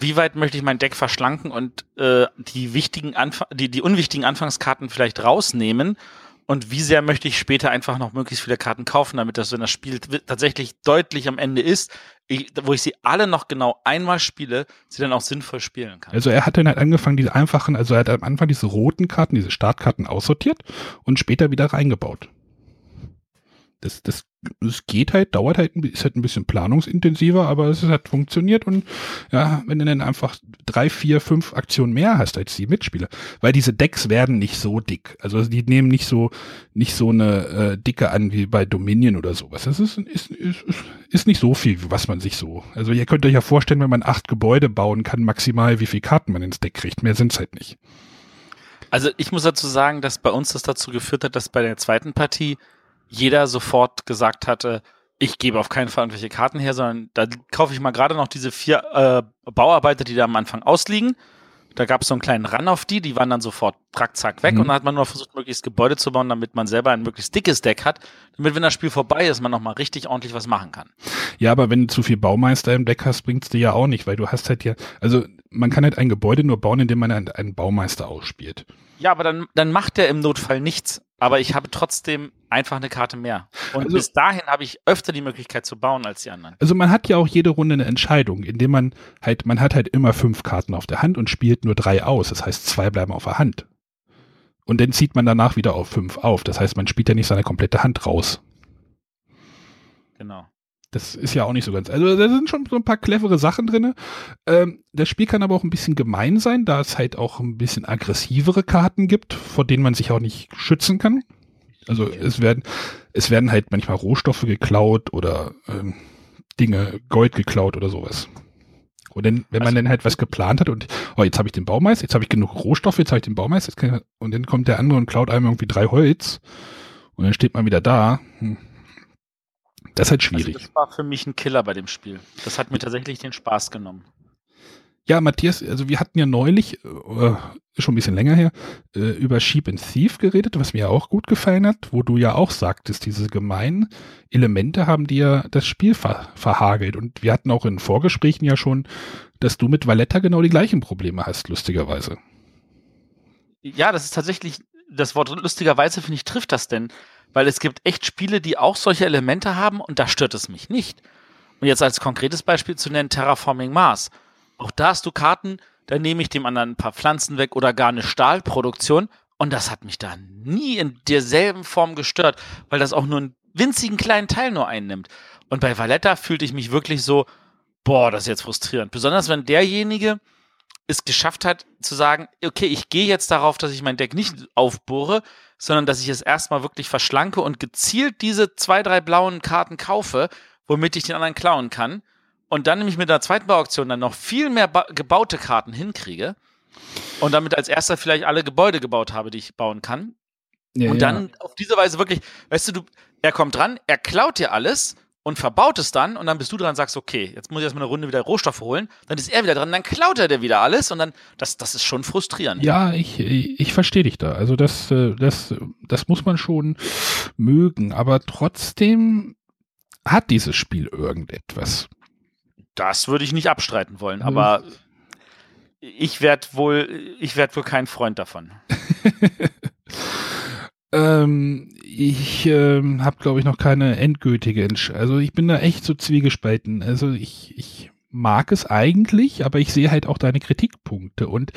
[SPEAKER 3] wie weit möchte ich mein Deck verschlanken und äh, die wichtigen Anf die, die unwichtigen Anfangskarten vielleicht rausnehmen und wie sehr möchte ich später einfach noch möglichst viele Karten kaufen, damit das, wenn das Spiel tatsächlich deutlich am Ende ist, ich, wo ich sie alle noch genau einmal spiele, sie dann auch sinnvoll spielen kann.
[SPEAKER 2] Also er hat dann halt angefangen, diese einfachen, also er hat am Anfang diese roten Karten, diese Startkarten aussortiert und später wieder reingebaut das, das, das geht halt, dauert halt, ist halt ein bisschen planungsintensiver, aber es hat funktioniert und ja, wenn du dann einfach drei, vier, fünf Aktionen mehr hast als die Mitspieler, weil diese Decks werden nicht so dick, also die nehmen nicht so, nicht so eine äh, Dicke an wie bei Dominion oder sowas. Das ist, ist, ist, ist nicht so viel, was man sich so, also ihr könnt euch ja vorstellen, wenn man acht Gebäude bauen kann, maximal wie viel Karten man ins Deck kriegt, mehr sind's halt nicht.
[SPEAKER 3] Also ich muss dazu sagen, dass bei uns das dazu geführt hat, dass bei der zweiten Partie jeder sofort gesagt hatte, ich gebe auf keinen Fall irgendwelche Karten her, sondern da kaufe ich mal gerade noch diese vier äh, Bauarbeiter, die da am Anfang ausliegen. Da gab es so einen kleinen Run auf die, die waren dann sofort track, zack, weg. Mhm. Und dann hat man nur versucht, möglichst Gebäude zu bauen, damit man selber ein möglichst dickes Deck hat, damit, wenn das Spiel vorbei ist, man nochmal richtig ordentlich was machen kann.
[SPEAKER 2] Ja, aber wenn du zu viel Baumeister im Deck hast, bringt's dir ja auch nicht, weil du hast halt ja, also man kann halt ein Gebäude nur bauen, indem man einen, einen Baumeister ausspielt.
[SPEAKER 3] Ja, aber dann, dann macht der im Notfall nichts. Aber ich habe trotzdem einfach eine Karte mehr. Und also, bis dahin habe ich öfter die Möglichkeit zu bauen als die anderen.
[SPEAKER 2] Also man hat ja auch jede Runde eine Entscheidung, indem man halt, man hat halt immer fünf Karten auf der Hand und spielt nur drei aus. Das heißt, zwei bleiben auf der Hand. Und dann zieht man danach wieder auf fünf auf. Das heißt, man spielt ja nicht seine komplette Hand raus.
[SPEAKER 3] Genau.
[SPEAKER 2] Das ist ja auch nicht so ganz. Also da sind schon so ein paar clevere Sachen drin. Ähm, das Spiel kann aber auch ein bisschen gemein sein, da es halt auch ein bisschen aggressivere Karten gibt, vor denen man sich auch nicht schützen kann. Also es werden, es werden halt manchmal Rohstoffe geklaut oder ähm, Dinge, Gold geklaut oder sowas. Und dann, wenn man also, dann halt was geplant hat und oh, jetzt habe ich den Baumeister, jetzt habe ich genug Rohstoffe, jetzt habe ich den Baumeister, ich, und dann kommt der andere und klaut einem irgendwie drei Holz und dann steht man wieder da. Hm das ist halt also schwierig. Also
[SPEAKER 3] das war für mich ein Killer bei dem Spiel. Das hat mir tatsächlich den Spaß genommen.
[SPEAKER 2] Ja, Matthias, also wir hatten ja neulich, äh, schon ein bisschen länger her, äh, über Sheep and Thief geredet, was mir auch gut gefallen hat, wo du ja auch sagtest, diese gemeinen Elemente haben dir das Spiel ver verhagelt. Und wir hatten auch in Vorgesprächen ja schon, dass du mit Valletta genau die gleichen Probleme hast, lustigerweise.
[SPEAKER 3] Ja, das ist tatsächlich, das Wort lustigerweise, finde ich, trifft das denn weil es gibt echt Spiele, die auch solche Elemente haben und da stört es mich nicht. Und jetzt als konkretes Beispiel zu nennen, Terraforming Mars. Auch da hast du Karten, da nehme ich dem anderen ein paar Pflanzen weg oder gar eine Stahlproduktion und das hat mich da nie in derselben Form gestört, weil das auch nur einen winzigen kleinen Teil nur einnimmt. Und bei Valletta fühlte ich mich wirklich so, boah, das ist jetzt frustrierend. Besonders wenn derjenige es geschafft hat zu sagen, okay, ich gehe jetzt darauf, dass ich mein Deck nicht aufbohre, sondern dass ich es erstmal wirklich verschlanke und gezielt diese zwei, drei blauen Karten kaufe, womit ich den anderen klauen kann. Und dann nämlich mit der zweiten Bauauktion dann noch viel mehr gebaute Karten hinkriege. Und damit als erster vielleicht alle Gebäude gebaut habe, die ich bauen kann. Ja, und dann ja. auf diese Weise wirklich, weißt du, du, er kommt dran, er klaut dir alles und verbaut es dann und dann bist du dran und sagst, okay, jetzt muss ich erstmal eine Runde wieder Rohstoffe holen, dann ist er wieder dran, dann klaut er dir wieder alles und dann, das, das ist schon frustrierend.
[SPEAKER 2] Ja, ich, ich, ich verstehe dich da. Also das, äh, das, das muss man schon mögen, aber trotzdem hat dieses Spiel irgendetwas.
[SPEAKER 3] Das würde ich nicht abstreiten wollen, also, aber ich werde wohl, ich werde wohl kein Freund davon.
[SPEAKER 2] ähm, ich ähm, habe, glaube ich, noch keine endgültige Entscheidung. Also ich bin da echt so zwiegespalten. Also ich, ich mag es eigentlich, aber ich sehe halt auch deine Kritikpunkte. Und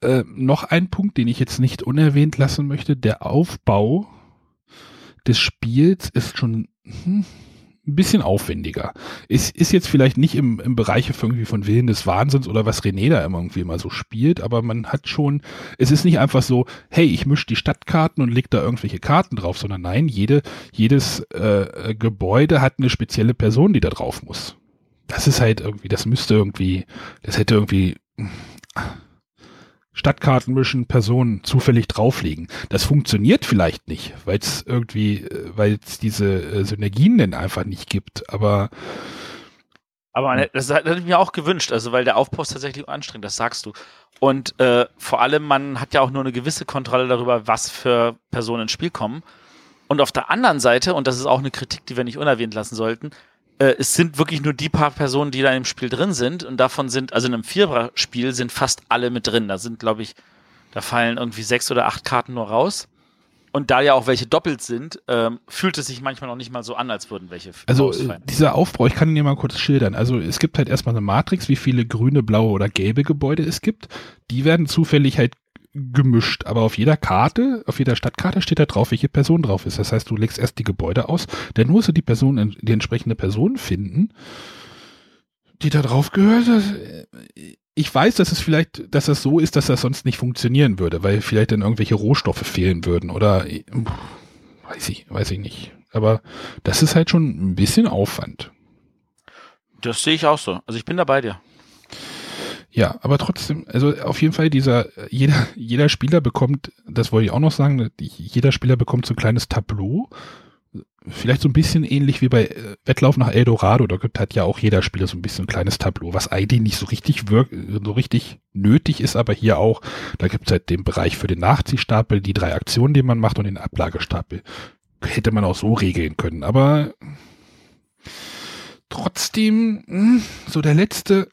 [SPEAKER 2] äh, noch ein Punkt, den ich jetzt nicht unerwähnt lassen möchte, der Aufbau des Spiels ist schon hm, ein bisschen aufwendiger. Ist, ist jetzt vielleicht nicht im, im Bereich irgendwie von Willen des Wahnsinns oder was René da immer irgendwie mal so spielt, aber man hat schon, es ist nicht einfach so, hey, ich mische die Stadtkarten und leg da irgendwelche Karten drauf, sondern nein, jede, jedes äh, Gebäude hat eine spezielle Person, die da drauf muss. Das ist halt irgendwie, das müsste irgendwie, das hätte irgendwie Stadtkarten mischen, Personen zufällig drauflegen. Das funktioniert vielleicht nicht, weil es irgendwie, äh, weil es diese äh, Synergien denn einfach nicht gibt. Aber
[SPEAKER 3] aber hm. das hätte ich mir auch gewünscht, also weil der Aufbau ist tatsächlich anstrengend, das sagst du. Und äh, vor allem, man hat ja auch nur eine gewisse Kontrolle darüber, was für Personen ins Spiel kommen. Und auf der anderen Seite, und das ist auch eine Kritik, die wir nicht unerwähnt lassen sollten, äh, es sind wirklich nur die paar Personen, die da im Spiel drin sind. Und davon sind, also in einem Vierer-Spiel sind fast alle mit drin. Da sind, glaube ich, da fallen irgendwie sechs oder acht Karten nur raus. Und da ja auch welche doppelt sind, ähm, fühlt es sich manchmal noch nicht mal so an, als würden welche.
[SPEAKER 2] Also äh, dieser Aufbau, ich kann ihn dir mal kurz schildern. Also es gibt halt erstmal eine Matrix, wie viele grüne, blaue oder gelbe Gebäude es gibt. Die werden zufällig halt gemischt, aber auf jeder Karte, auf jeder Stadtkarte steht da drauf, welche Person drauf ist. Das heißt, du legst erst die Gebäude aus, dann musst du die Person, die entsprechende Person finden, die da drauf gehört. Ich weiß, dass es vielleicht, dass das so ist, dass das sonst nicht funktionieren würde, weil vielleicht dann irgendwelche Rohstoffe fehlen würden oder weiß ich, weiß ich nicht. Aber das ist halt schon ein bisschen Aufwand.
[SPEAKER 3] Das sehe ich auch so. Also ich bin da bei dir.
[SPEAKER 2] Ja, aber trotzdem, also auf jeden Fall dieser, jeder, jeder Spieler bekommt, das wollte ich auch noch sagen, jeder Spieler bekommt so ein kleines Tableau. Vielleicht so ein bisschen ähnlich wie bei äh, Wettlauf nach Eldorado, da hat ja auch jeder Spieler so ein bisschen ein kleines Tableau, was eigentlich nicht so richtig wirkt, so richtig nötig ist, aber hier auch, da gibt es halt den Bereich für den Nachziehstapel, die drei Aktionen, die man macht und den Ablagestapel. Hätte man auch so regeln können, aber trotzdem, hm, so der letzte,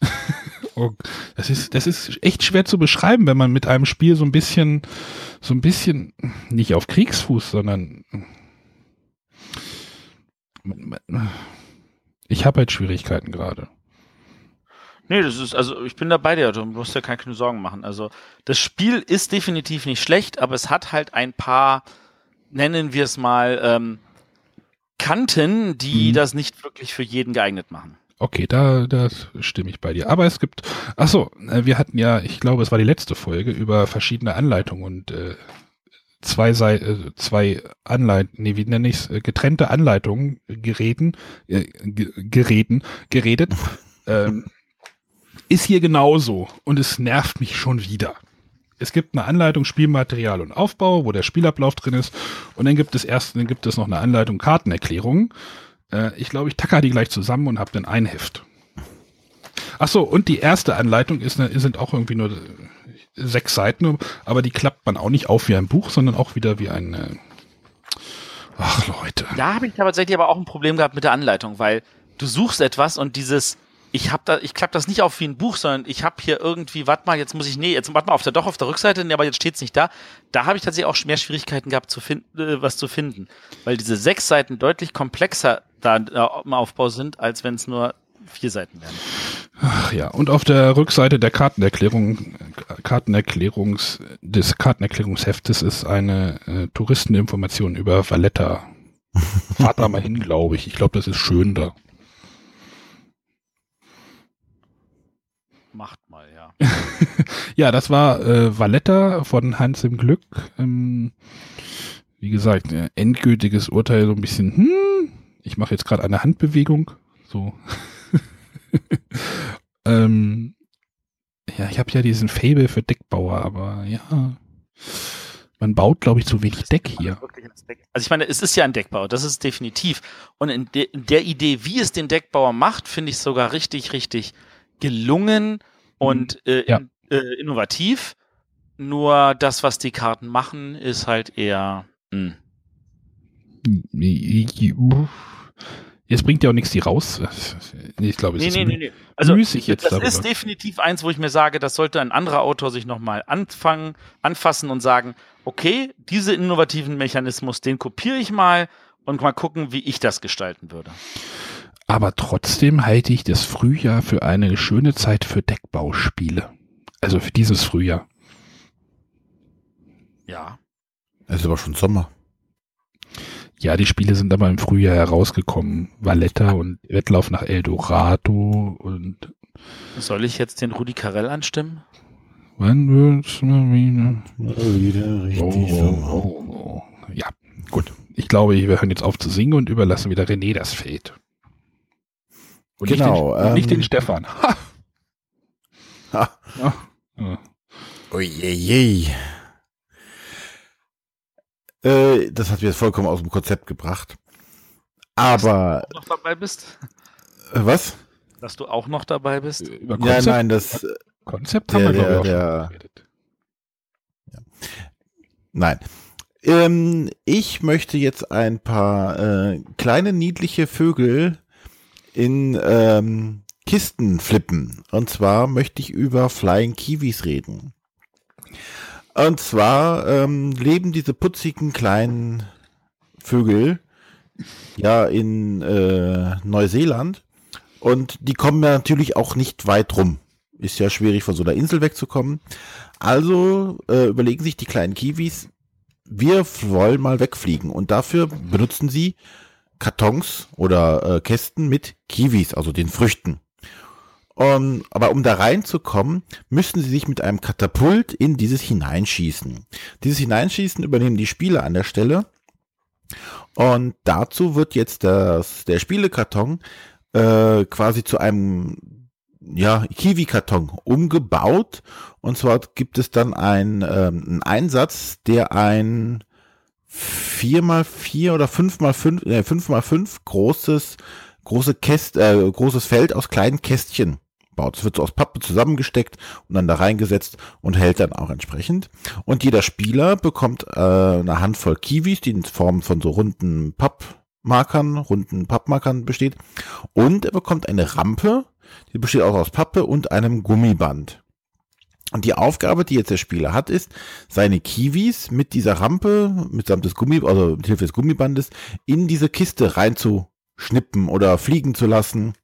[SPEAKER 2] das ist, das ist echt schwer zu beschreiben, wenn man mit einem Spiel so ein bisschen, so ein bisschen, nicht auf Kriegsfuß, sondern ich habe halt Schwierigkeiten gerade.
[SPEAKER 3] Nee, das ist, also ich bin da bei dir, du musst dir keine Sorgen machen. Also das Spiel ist definitiv nicht schlecht, aber es hat halt ein paar, nennen wir es mal, ähm, Kanten, die mhm. das nicht wirklich für jeden geeignet machen.
[SPEAKER 2] Okay, da, da stimme ich bei dir. Aber es gibt, ach so, äh, wir hatten ja, ich glaube, es war die letzte Folge über verschiedene Anleitungen und äh, zwei Seite, äh, zwei Anleitungen, nee, wie nenne ich es, äh, getrennte Anleitungen, Geräten, äh, Geräten, geredet. ähm, ist hier genauso und es nervt mich schon wieder. Es gibt eine Anleitung Spielmaterial und Aufbau, wo der Spielablauf drin ist und dann gibt es erst, dann gibt es noch eine Anleitung Kartenerklärung äh, ich glaube, ich tacker die gleich zusammen und habe dann ein Heft. Ach so, und die erste Anleitung ist, eine, sind auch irgendwie nur sechs Seiten, aber die klappt man auch nicht auf wie ein Buch, sondern auch wieder wie ein. Äh Ach Leute.
[SPEAKER 3] Da habe ich tatsächlich aber auch ein Problem gehabt mit der Anleitung, weil du suchst etwas und dieses ich habe da, ich klappe das nicht auf wie ein Buch, sondern ich habe hier irgendwie, warte mal, jetzt muss ich, nee, jetzt warte mal auf der, doch auf der Rückseite, nee, aber jetzt steht's nicht da. Da habe ich tatsächlich auch mehr Schwierigkeiten gehabt, zu finden, äh, was zu finden, weil diese sechs Seiten deutlich komplexer da äh, im Aufbau sind, als wenn es nur vier Seiten wären.
[SPEAKER 2] Ach ja, und auf der Rückseite der Kartenerklärung, Kartenerklärungs, des Kartenerklärungsheftes ist eine äh, Touristeninformation über Valletta. Fahrt da mal hin, glaube ich. Ich glaube, das ist schön da.
[SPEAKER 3] Macht mal, ja.
[SPEAKER 2] ja, das war äh, Valletta von Hans im Glück. Ähm, wie gesagt, äh, endgültiges Urteil so ein bisschen, hm, ich mache jetzt gerade eine Handbewegung. So. ähm, ja, ich habe ja diesen Fable für Deckbauer, aber ja. Man baut, glaube ich, zu wenig Deck hier.
[SPEAKER 3] Also ich meine, es ist ja ein Deckbauer, das ist definitiv. Und in, de in der Idee, wie es den Deckbauer macht, finde ich sogar richtig, richtig gelungen und mhm. äh, ja. in, äh, innovativ. Nur das, was die Karten machen, ist halt eher. Mh.
[SPEAKER 2] Jetzt bringt ja auch nichts, die raus. Ich glaube, es nee, ist nee, nee, nee.
[SPEAKER 3] Also, müßig jetzt Das darüber. ist definitiv eins, wo ich mir sage, das sollte ein anderer Autor sich nochmal anfangen, anfassen und sagen, okay, diese innovativen Mechanismus, den kopiere ich mal und mal gucken, wie ich das gestalten würde.
[SPEAKER 2] Aber trotzdem halte ich das Frühjahr für eine schöne Zeit für Deckbauspiele. Also für dieses Frühjahr.
[SPEAKER 3] Ja.
[SPEAKER 1] Es ist aber schon Sommer.
[SPEAKER 2] Ja, die Spiele sind aber im Frühjahr herausgekommen. Valletta und Wettlauf nach Eldorado und.
[SPEAKER 3] Soll ich jetzt den Rudi Carell anstimmen?
[SPEAKER 2] Wann wird's mal wieder?
[SPEAKER 1] Mal wieder richtig
[SPEAKER 2] Oh, oh, oh, oh. Ja, gut. Ich glaube, wir hören jetzt auf zu singen und überlassen wieder René das Feld. Und
[SPEAKER 1] Genau,
[SPEAKER 2] Nicht den, und nicht
[SPEAKER 1] ähm,
[SPEAKER 2] den Stefan. Ha!
[SPEAKER 1] Ha.
[SPEAKER 2] Ja. Ja.
[SPEAKER 1] Uiuiui. Äh, das hat mir jetzt vollkommen aus dem Konzept gebracht. Aber,
[SPEAKER 3] Noch dabei bist?
[SPEAKER 1] äh, was?
[SPEAKER 3] Dass du auch noch dabei bist?
[SPEAKER 2] Über
[SPEAKER 1] Ja,
[SPEAKER 2] Konzept,
[SPEAKER 1] nein, das,
[SPEAKER 2] Konzept
[SPEAKER 1] der-
[SPEAKER 2] haben wir, glaube ich,
[SPEAKER 1] der-
[SPEAKER 2] auch
[SPEAKER 1] der-
[SPEAKER 2] schon geredet.
[SPEAKER 1] nein. Ähm, ich möchte jetzt ein paar äh, kleine niedliche Vögel in ähm, Kisten flippen. Und zwar möchte ich über Flying Kiwis reden. Und zwar ähm, leben diese putzigen kleinen Vögel ja in äh, Neuseeland und die kommen ja natürlich auch nicht weit rum. Ist ja schwierig von so einer Insel wegzukommen. Also äh, überlegen sich die kleinen Kiwis, wir wollen mal wegfliegen und dafür benutzen sie Kartons oder äh, Kästen mit Kiwis, also den Früchten. Um, aber um da reinzukommen, müssen sie sich mit einem Katapult in dieses hineinschießen. Dieses Hineinschießen übernehmen die Spieler an der Stelle. Und dazu wird jetzt das, der Spielekarton äh, quasi zu einem ja, Kiwi-Karton umgebaut. Und zwar gibt es dann ein, ähm, einen Einsatz, der ein 4x4 oder 5x5, äh, 5x5 großes, große Käst, äh, großes Feld aus kleinen Kästchen baut. Es wird so aus Pappe zusammengesteckt und dann da reingesetzt und hält dann auch entsprechend. Und jeder Spieler bekommt äh, eine Handvoll Kiwis, die in Form von so runden Pappmarkern, runden Pappmarkern besteht. Und er bekommt eine Rampe, die besteht auch aus Pappe und einem Gummiband. Und die Aufgabe, die jetzt der Spieler hat, ist, seine Kiwis mit dieser Rampe, mitsamt des Gummi, also mit Hilfe des Gummibandes, in diese Kiste reinzuschnippen oder fliegen zu lassen.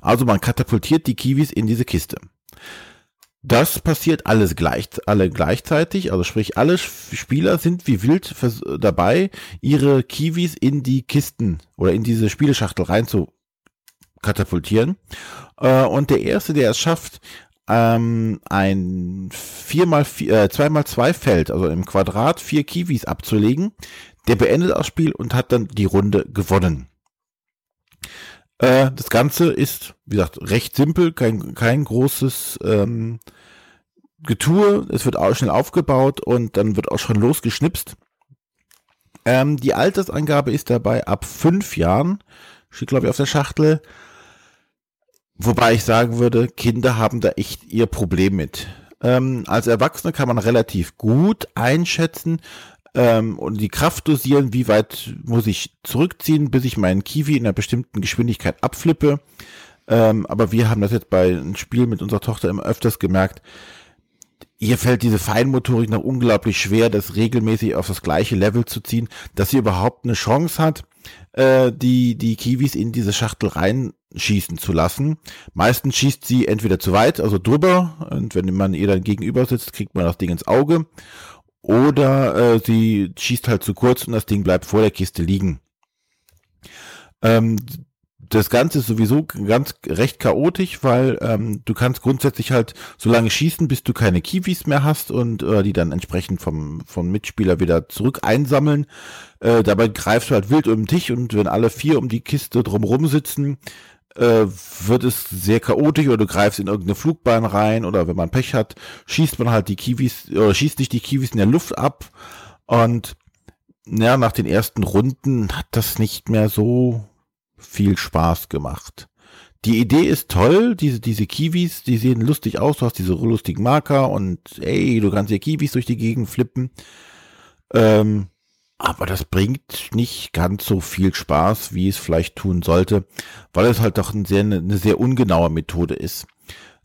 [SPEAKER 1] Also man katapultiert die Kiwis in diese Kiste. Das passiert alles gleich, alle gleichzeitig, also sprich alle Spieler sind wie wild dabei, ihre Kiwis in die Kisten oder in diese Spieleschachtel rein zu katapultieren. Äh, und der erste, der es schafft, ähm, ein 4x4, äh, 2x2 Feld, also im Quadrat vier Kiwis abzulegen, der beendet das Spiel und hat dann die Runde gewonnen. Äh, das Ganze ist, wie gesagt, recht simpel, kein, kein großes ähm, Getue. Es wird auch schnell aufgebaut und dann wird auch schon losgeschnipst. Ähm, die Altersangabe ist dabei ab fünf Jahren, steht glaube ich auf der Schachtel. Wobei ich sagen würde, Kinder haben da echt ihr Problem mit. Ähm, als Erwachsene kann man relativ gut einschätzen ähm, und die Kraft dosieren, wie weit muss ich zurückziehen, bis ich meinen Kiwi in einer bestimmten Geschwindigkeit abflippe. Ähm, aber wir haben das jetzt bei einem Spiel mit unserer Tochter immer öfters gemerkt. Ihr fällt diese Feinmotorik noch unglaublich schwer, das regelmäßig auf das gleiche Level zu ziehen, dass sie überhaupt eine Chance hat, äh, die, die Kiwis in diese Schachtel reinschießen zu lassen. Meistens schießt sie entweder zu weit, also drüber, und wenn man ihr dann gegenüber sitzt, kriegt man das Ding ins Auge. Oder äh, sie schießt halt zu kurz und das Ding bleibt vor der Kiste liegen. Ähm, das Ganze ist sowieso ganz recht chaotisch, weil ähm, du kannst grundsätzlich halt so lange schießen, bis du keine Kiwis mehr hast und äh, die dann entsprechend vom, vom Mitspieler wieder zurück einsammeln. Äh, dabei greifst du halt wild um den Tisch und wenn alle vier um die Kiste drumrum sitzen, äh, wird es sehr chaotisch oder du greifst in irgendeine Flugbahn rein oder wenn man Pech hat, schießt man halt die Kiwis oder schießt nicht die Kiwis in der Luft ab und ja, nach den ersten Runden hat das nicht mehr so viel Spaß gemacht. Die Idee ist toll, diese, diese Kiwis, die sehen lustig aus, du hast diese lustigen Marker und ey, du kannst hier Kiwis durch die Gegend flippen. Ähm, aber das bringt nicht ganz so viel Spaß, wie es vielleicht tun sollte, weil es halt doch ein sehr, eine sehr ungenaue Methode ist.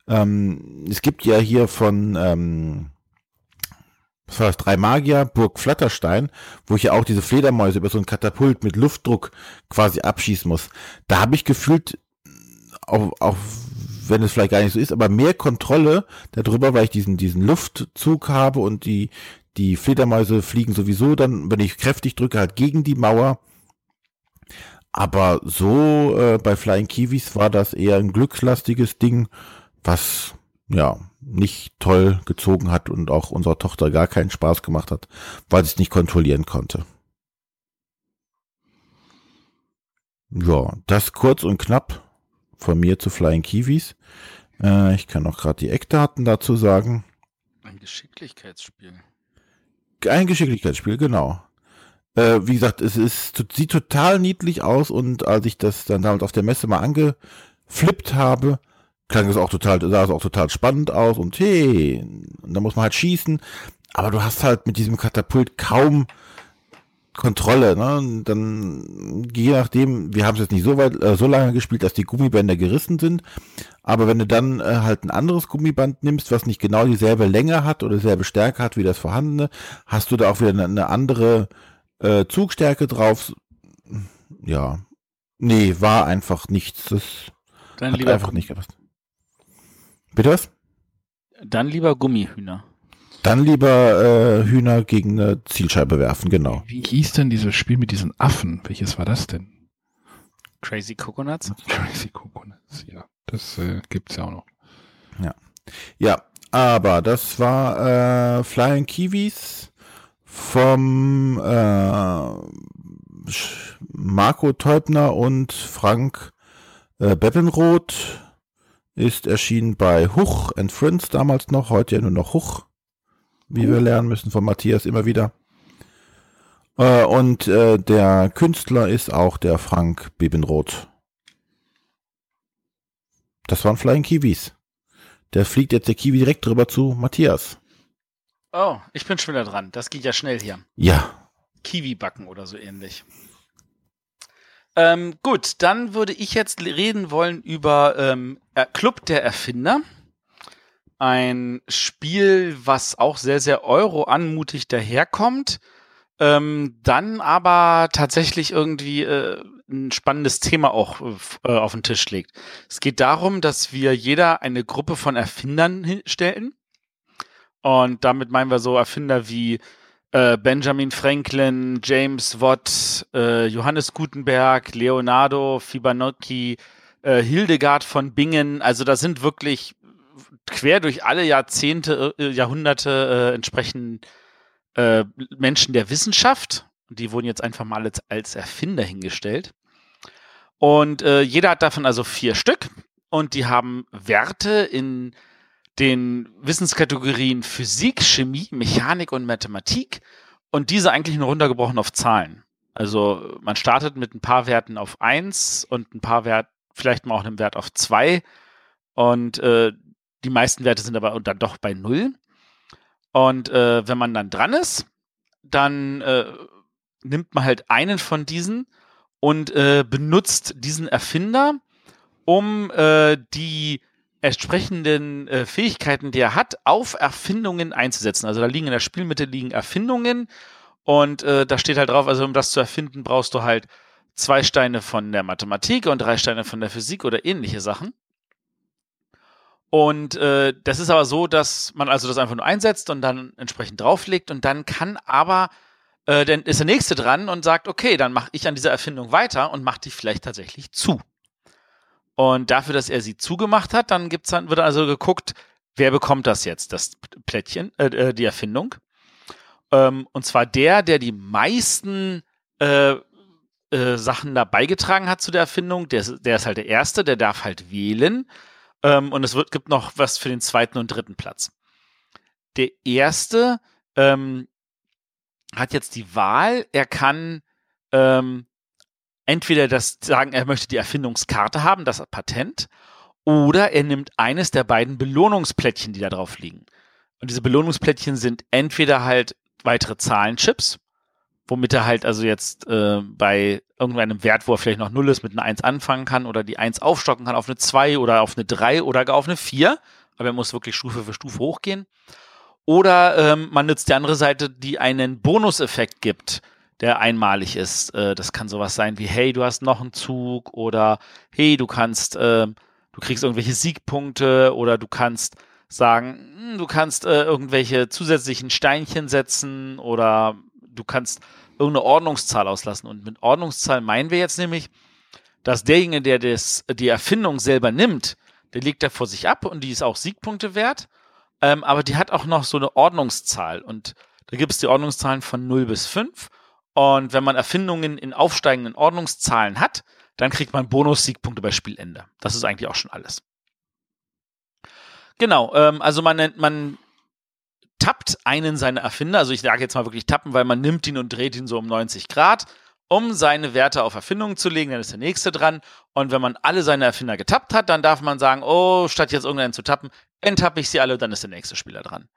[SPEAKER 1] Ähm, es gibt ja hier von, ähm, was war das, drei Magier, Burg Flatterstein, wo ich ja auch diese Fledermäuse über so ein Katapult mit Luftdruck quasi abschießen muss. Da habe ich gefühlt, auch, auch wenn es vielleicht gar nicht so ist, aber mehr Kontrolle darüber, weil ich diesen, diesen Luftzug habe und die, Die Fledermäuse fliegen sowieso dann, wenn ich kräftig drücke, halt gegen die Mauer. Aber so äh, bei Flying Kiwis war das eher ein glückslastiges Ding, was ja nicht toll gezogen hat und auch unserer Tochter gar keinen Spaß gemacht hat, weil sie es nicht kontrollieren konnte. Ja, das kurz und knapp von mir zu Flying Kiwis. Äh, ich kann auch gerade die Eckdaten dazu sagen.
[SPEAKER 3] Ein Geschicklichkeitsspiel.
[SPEAKER 1] Ein Geschicklichkeitsspiel, genau. Äh, wie gesagt, es ist, sieht total niedlich aus und als ich das dann damals auf der Messe mal angeflippt habe, klang es auch total, sah es auch total spannend aus und hey, da muss man halt schießen, aber du hast halt mit diesem Katapult kaum Kontrolle, ne? Und dann je nachdem, wir haben es jetzt nicht so weit, äh, so lange gespielt, dass die Gummibänder gerissen sind, aber wenn du dann äh, halt ein anderes Gummiband nimmst, was nicht genau dieselbe Länge hat oder dieselbe Stärke hat wie das vorhandene, hast du da auch wieder eine, eine andere äh, Zugstärke drauf. Ja, nee, war einfach nichts. Das
[SPEAKER 3] Dann
[SPEAKER 1] hat einfach nicht gepasst. Bitte was?
[SPEAKER 3] dann lieber Gummihühner.
[SPEAKER 1] Dann lieber äh, Hühner gegen eine Zielscheibe werfen, genau.
[SPEAKER 2] Wie hieß denn dieses Spiel mit diesen Affen? Welches war das denn?
[SPEAKER 3] Crazy Coconuts.
[SPEAKER 2] Crazy Coconuts, ja. Das äh, gibt's ja auch noch.
[SPEAKER 1] Ja, aber das war äh, Flying Kiwis vom äh, Marco Teubner und Frank äh, Beppenroth. Ist erschienen bei Huch and Friends damals noch, heute ja nur noch Huch, wie wir lernen müssen von Matthias immer wieder. Äh, und äh, der Künstler ist auch der Frank Bebenroth. Das waren Flying Kiwis. Der fliegt jetzt der Kiwi direkt drüber zu Matthias.
[SPEAKER 3] Oh, ich bin schon wieder dran. Das geht ja schnell hier.
[SPEAKER 1] Ja.
[SPEAKER 3] Kiwi backen oder so ähnlich. Ähm, gut, dann würde ich jetzt reden wollen über ähm, äh, Club der Erfinder. Ein Spiel, was auch sehr, sehr Euro-anmutig daherkommt. Ähm, dann aber tatsächlich irgendwie äh, ein spannendes Thema auch äh, auf den Tisch legt. Es geht darum, dass wir jeder eine Gruppe von Erfindern hinstellen. Und damit meinen wir so Erfinder wie äh, Benjamin Franklin, James Watt, äh, Johannes Gutenberg, Leonardo Fibonacci, äh, Hildegard von Bingen. Also da sind wirklich quer durch alle Jahrzehnte, äh, Jahrhunderte äh, entsprechend äh, Menschen der Wissenschaft. Die wurden jetzt einfach mal als, als Erfinder hingestellt. Und äh, jeder hat davon also vier Stück. Und die haben Werte in den Wissenskategorien Physik, Chemie, Mechanik und Mathematik und diese eigentlich nur runtergebrochen auf Zahlen. Also man startet mit ein paar Werten auf eins und ein paar Wert, vielleicht mal auch einem Wert auf zwei und äh, die meisten Werte sind aber dann doch bei null. Und äh, wenn man dann dran ist, dann äh, nimmt man halt einen von diesen und äh, benutzt diesen Erfinder, um äh, die entsprechenden äh, Fähigkeiten, die er hat, auf Erfindungen einzusetzen. Also da liegen in der Spielmitte liegen Erfindungen und äh, da steht halt drauf, also um das zu erfinden, brauchst du halt zwei Steine von der Mathematik und drei Steine von der Physik oder ähnliche Sachen. Und äh, das ist aber so, dass man also das einfach nur einsetzt und dann entsprechend drauflegt und dann kann aber äh, dann ist der nächste dran und sagt, okay, dann mache ich an dieser Erfindung weiter und mache die vielleicht tatsächlich zu. Und dafür, dass er sie zugemacht hat, dann gibt's dann, wird also geguckt, wer bekommt das jetzt, das Plättchen, äh, die Erfindung. Ähm, und zwar der, der die meisten äh, äh, Sachen da beigetragen hat zu der Erfindung, der, der ist halt der Erste, der darf halt wählen. Ähm, und es wird, gibt noch was für den zweiten und dritten Platz. Der Erste ähm, hat jetzt die Wahl, er kann ähm, entweder das sagen, er möchte die Erfindungskarte haben, das Patent, oder er nimmt eines der beiden Belohnungsplättchen, die da drauf liegen. Und diese Belohnungsplättchen sind entweder halt weitere Zahlenchips, womit er halt also jetzt äh, bei irgendeinem Wert, wo er vielleicht noch 0 ist, mit einer 1 anfangen kann oder die 1 aufstocken kann auf eine 2 oder auf eine 3 oder gar auf eine 4. Aber er muss wirklich Stufe für Stufe hochgehen. Oder ähm, man nutzt die andere Seite, die einen Bonuseffekt gibt, der einmalig ist. Äh, das kann sowas sein wie, hey, du hast noch einen Zug oder hey, du kannst, äh, du kriegst irgendwelche Siegpunkte oder du kannst sagen, hm, du kannst äh, irgendwelche zusätzlichen Steinchen setzen oder du kannst irgendeine Ordnungszahl auslassen. Und mit Ordnungszahl meinen wir jetzt nämlich, dass derjenige, der das, die Erfindung selber nimmt, der legt da vor sich ab und die ist auch Siegpunkte wert. Ähm, aber die hat auch noch so eine Ordnungszahl. Und da gibt es die Ordnungszahlen von 0 bis 5. Und wenn man Erfindungen in aufsteigenden Ordnungszahlen hat, dann kriegt man Bonus-Siegpunkte bei Spielende. Das ist eigentlich auch schon alles. Genau, ähm, also man, man tappt einen seiner Erfinder, also ich sage jetzt mal wirklich tappen, weil man nimmt ihn und dreht ihn so um 90 Grad, um seine Werte auf Erfindungen zu legen, dann ist der nächste dran. Und wenn man alle seine Erfinder getappt hat, dann darf man sagen, oh, statt jetzt irgendeinen zu tappen, enttappe ich sie alle, dann ist der nächste Spieler dran.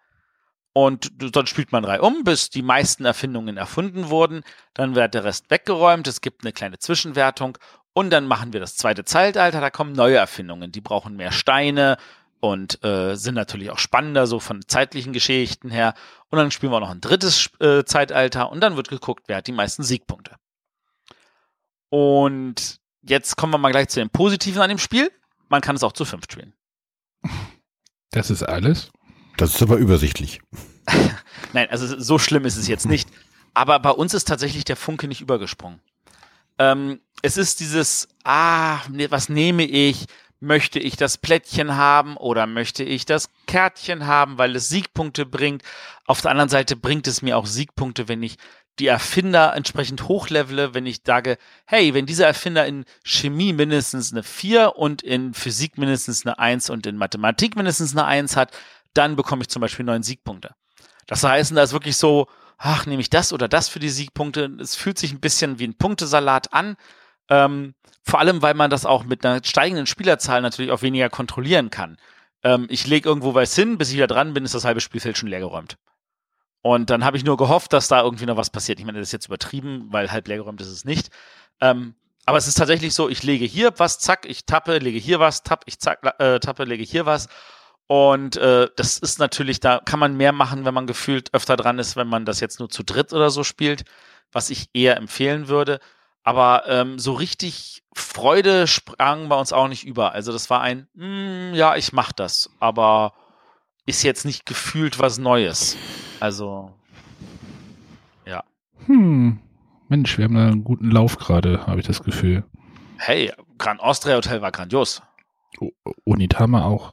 [SPEAKER 3] Und dann spielt man drei um, bis die meisten Erfindungen erfunden wurden. Dann wird der Rest weggeräumt. Es gibt eine kleine Zwischenwertung. Und dann machen wir das zweite Zeitalter. Da kommen neue Erfindungen. Die brauchen mehr Steine und äh, sind natürlich auch spannender, so von zeitlichen Geschichten her. Und dann spielen wir noch ein drittes äh, Zeitalter. Und dann wird geguckt, wer hat die meisten Siegpunkte. Und jetzt kommen wir mal gleich zu den Positiven an dem Spiel. Man kann es auch zu fünf spielen.
[SPEAKER 2] Das ist alles?
[SPEAKER 1] Das ist aber übersichtlich.
[SPEAKER 3] Nein, also so schlimm ist es jetzt nicht. Aber bei uns ist tatsächlich der Funke nicht übergesprungen. Ähm, es ist dieses, ah, ne, was nehme ich? Möchte ich das Plättchen haben oder möchte ich das Kärtchen haben, weil es Siegpunkte bringt? Auf der anderen Seite bringt es mir auch Siegpunkte, wenn ich die Erfinder entsprechend hochlevele, wenn ich sage, hey, wenn dieser Erfinder in Chemie mindestens eine 4 und in Physik mindestens eine 1 und in Mathematik mindestens eine 1 hat, dann bekomme ich zum Beispiel neun Siegpunkte. Das heißt, da ist wirklich so, ach, nehme ich das oder das für die Siegpunkte. Es fühlt sich ein bisschen wie ein Punktesalat an. Ähm, vor allem, weil man das auch mit einer steigenden Spielerzahl natürlich auch weniger kontrollieren kann. Ähm, ich lege irgendwo was hin, bis ich wieder dran bin, ist das halbe Spielfeld schon leergeräumt. Und dann habe ich nur gehofft, dass da irgendwie noch was passiert. Ich meine, das ist jetzt übertrieben, weil halb leergeräumt ist es nicht. Ähm, aber es ist tatsächlich so, ich lege hier was, zack, ich tappe, lege hier was, tapp, ich zack, äh, tappe, lege hier was. Und äh, das ist natürlich, da kann man mehr machen, wenn man gefühlt öfter dran ist, wenn man das jetzt nur zu dritt oder so spielt, was ich eher empfehlen würde. Aber ähm, so richtig Freude sprang bei uns auch nicht über. Also das war ein, mm, ja, ich mach das, aber ist jetzt nicht gefühlt was Neues. Also, ja.
[SPEAKER 2] Hm. Mensch, wir haben da einen guten Lauf gerade, habe ich das Gefühl.
[SPEAKER 3] Hey, Grand Austria Hotel war grandios.
[SPEAKER 2] Unitama auch.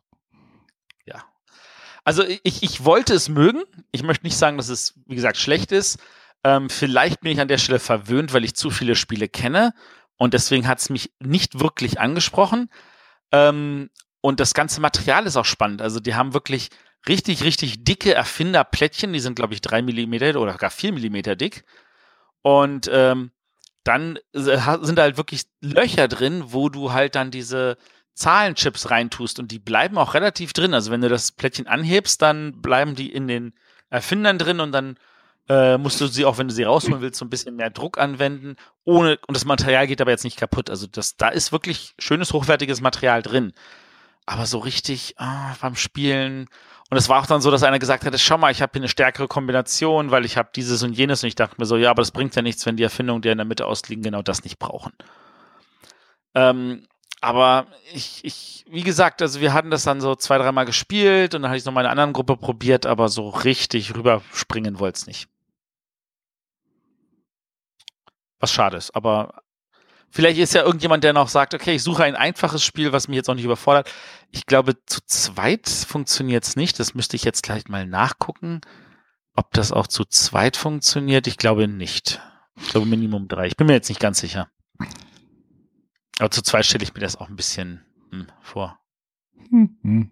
[SPEAKER 3] Also ich, ich wollte es mögen. Ich möchte nicht sagen, dass es, wie gesagt, schlecht ist. Ähm, vielleicht bin ich an der Stelle verwöhnt, weil ich zu viele Spiele kenne. Und deswegen hat es mich nicht wirklich angesprochen. Ähm, und das ganze Material ist auch spannend. Also die haben wirklich richtig, richtig dicke Erfinderplättchen. Die sind, glaube ich, drei Millimeter oder gar vier Millimeter dick. Und ähm, dann sind da halt wirklich Löcher drin, wo du halt dann diese Zahlenchips reintust und die bleiben auch relativ drin. Also wenn du das Plättchen anhebst, dann bleiben die in den Erfindern drin und dann äh, musst du sie auch, wenn du sie rausholen willst, so ein bisschen mehr Druck anwenden. Ohne, und das Material geht aber jetzt nicht kaputt. Also das, da ist wirklich schönes, hochwertiges Material drin. Aber so richtig ah, beim Spielen. Und es war auch dann so, dass einer gesagt hatte, schau mal, ich habe hier eine stärkere Kombination, weil ich habe dieses und jenes. Und ich dachte mir so, ja, aber das bringt ja nichts, wenn die Erfindungen, die in der Mitte ausliegen, genau das nicht brauchen. Ähm, aber ich, ich, wie gesagt, also wir hatten das dann so zwei, dreimal gespielt und dann hatte ich es noch mal in einer anderen Gruppe probiert, aber so richtig rüberspringen wollte es nicht. Was schade ist, aber vielleicht ist ja irgendjemand, der noch sagt, okay, ich suche ein einfaches Spiel, was mich jetzt auch nicht überfordert. Ich glaube, zu zweit funktioniert es nicht. Das müsste ich jetzt gleich mal nachgucken, ob das auch zu zweit funktioniert. Ich glaube nicht. Ich glaube Minimum drei. Ich bin mir jetzt nicht ganz sicher. Aber zu zweit stelle ich mir das auch ein bisschen hm, vor. Mhm.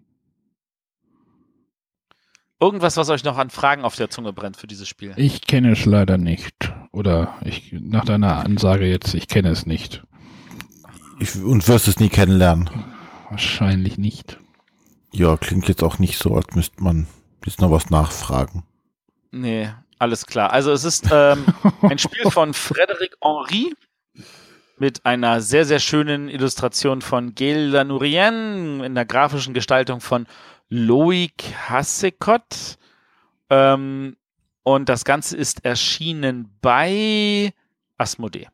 [SPEAKER 3] Irgendwas, was euch noch an Fragen auf der Zunge brennt für dieses Spiel?
[SPEAKER 2] Ich kenne es leider nicht. Oder ich, nach deiner Ansage jetzt, ich kenne es nicht.
[SPEAKER 1] Ich, und wirst es nie kennenlernen.
[SPEAKER 2] Wahrscheinlich nicht.
[SPEAKER 1] Ja, klingt jetzt auch nicht so, als müsste man jetzt noch was nachfragen.
[SPEAKER 3] Nee, alles klar. Also es ist ähm, ein Spiel von Frédéric Henry mit einer sehr, sehr schönen Illustration von Gail Lanourien in der grafischen Gestaltung von Loic Hassekott. Ähm, und das Ganze ist erschienen bei Asmodee.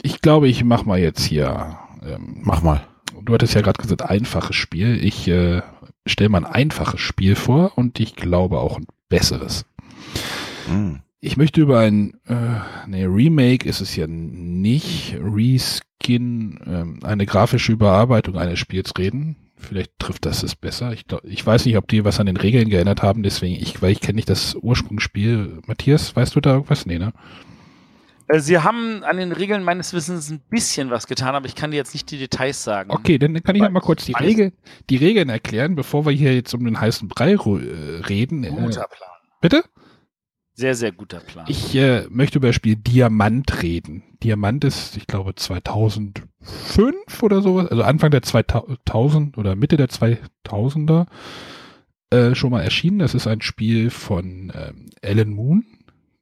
[SPEAKER 2] Ich glaube, ich mache mal jetzt hier.
[SPEAKER 1] Ähm, Mach mal.
[SPEAKER 2] du hattest ja gerade gesagt, einfaches Spiel. Ich äh, stelle mal ein einfaches Spiel vor und ich glaube auch ein besseres. Mhm. Ich möchte über ein, äh, nee, Remake ist es ja nicht, Reskin, ähm, eine grafische Überarbeitung eines Spiels reden. Vielleicht trifft das es besser. Ich, glaub, ich weiß nicht, ob die was an den Regeln geändert haben, deswegen, ich, weil ich kenne nicht das Ursprungsspiel. Matthias, weißt du da irgendwas? Nee, ne?
[SPEAKER 3] Äh, sie haben an den Regeln meines Wissens ein bisschen was getan, aber ich kann dir jetzt nicht die Details sagen.
[SPEAKER 2] Okay, dann kann ich mal kurz die, Regel, die Regeln erklären, bevor wir hier jetzt um den heißen Brei äh, reden.
[SPEAKER 3] Guter Plan.
[SPEAKER 2] Bitte?
[SPEAKER 3] Sehr, sehr guter Plan.
[SPEAKER 2] Ich äh, möchte über das Spiel Diamant reden. Diamant ist, ich glaube, 2005 oder sowas, also Anfang der 2000 oder Mitte der 2000er äh, schon mal erschienen. Das ist ein Spiel von ähm, Alan Moon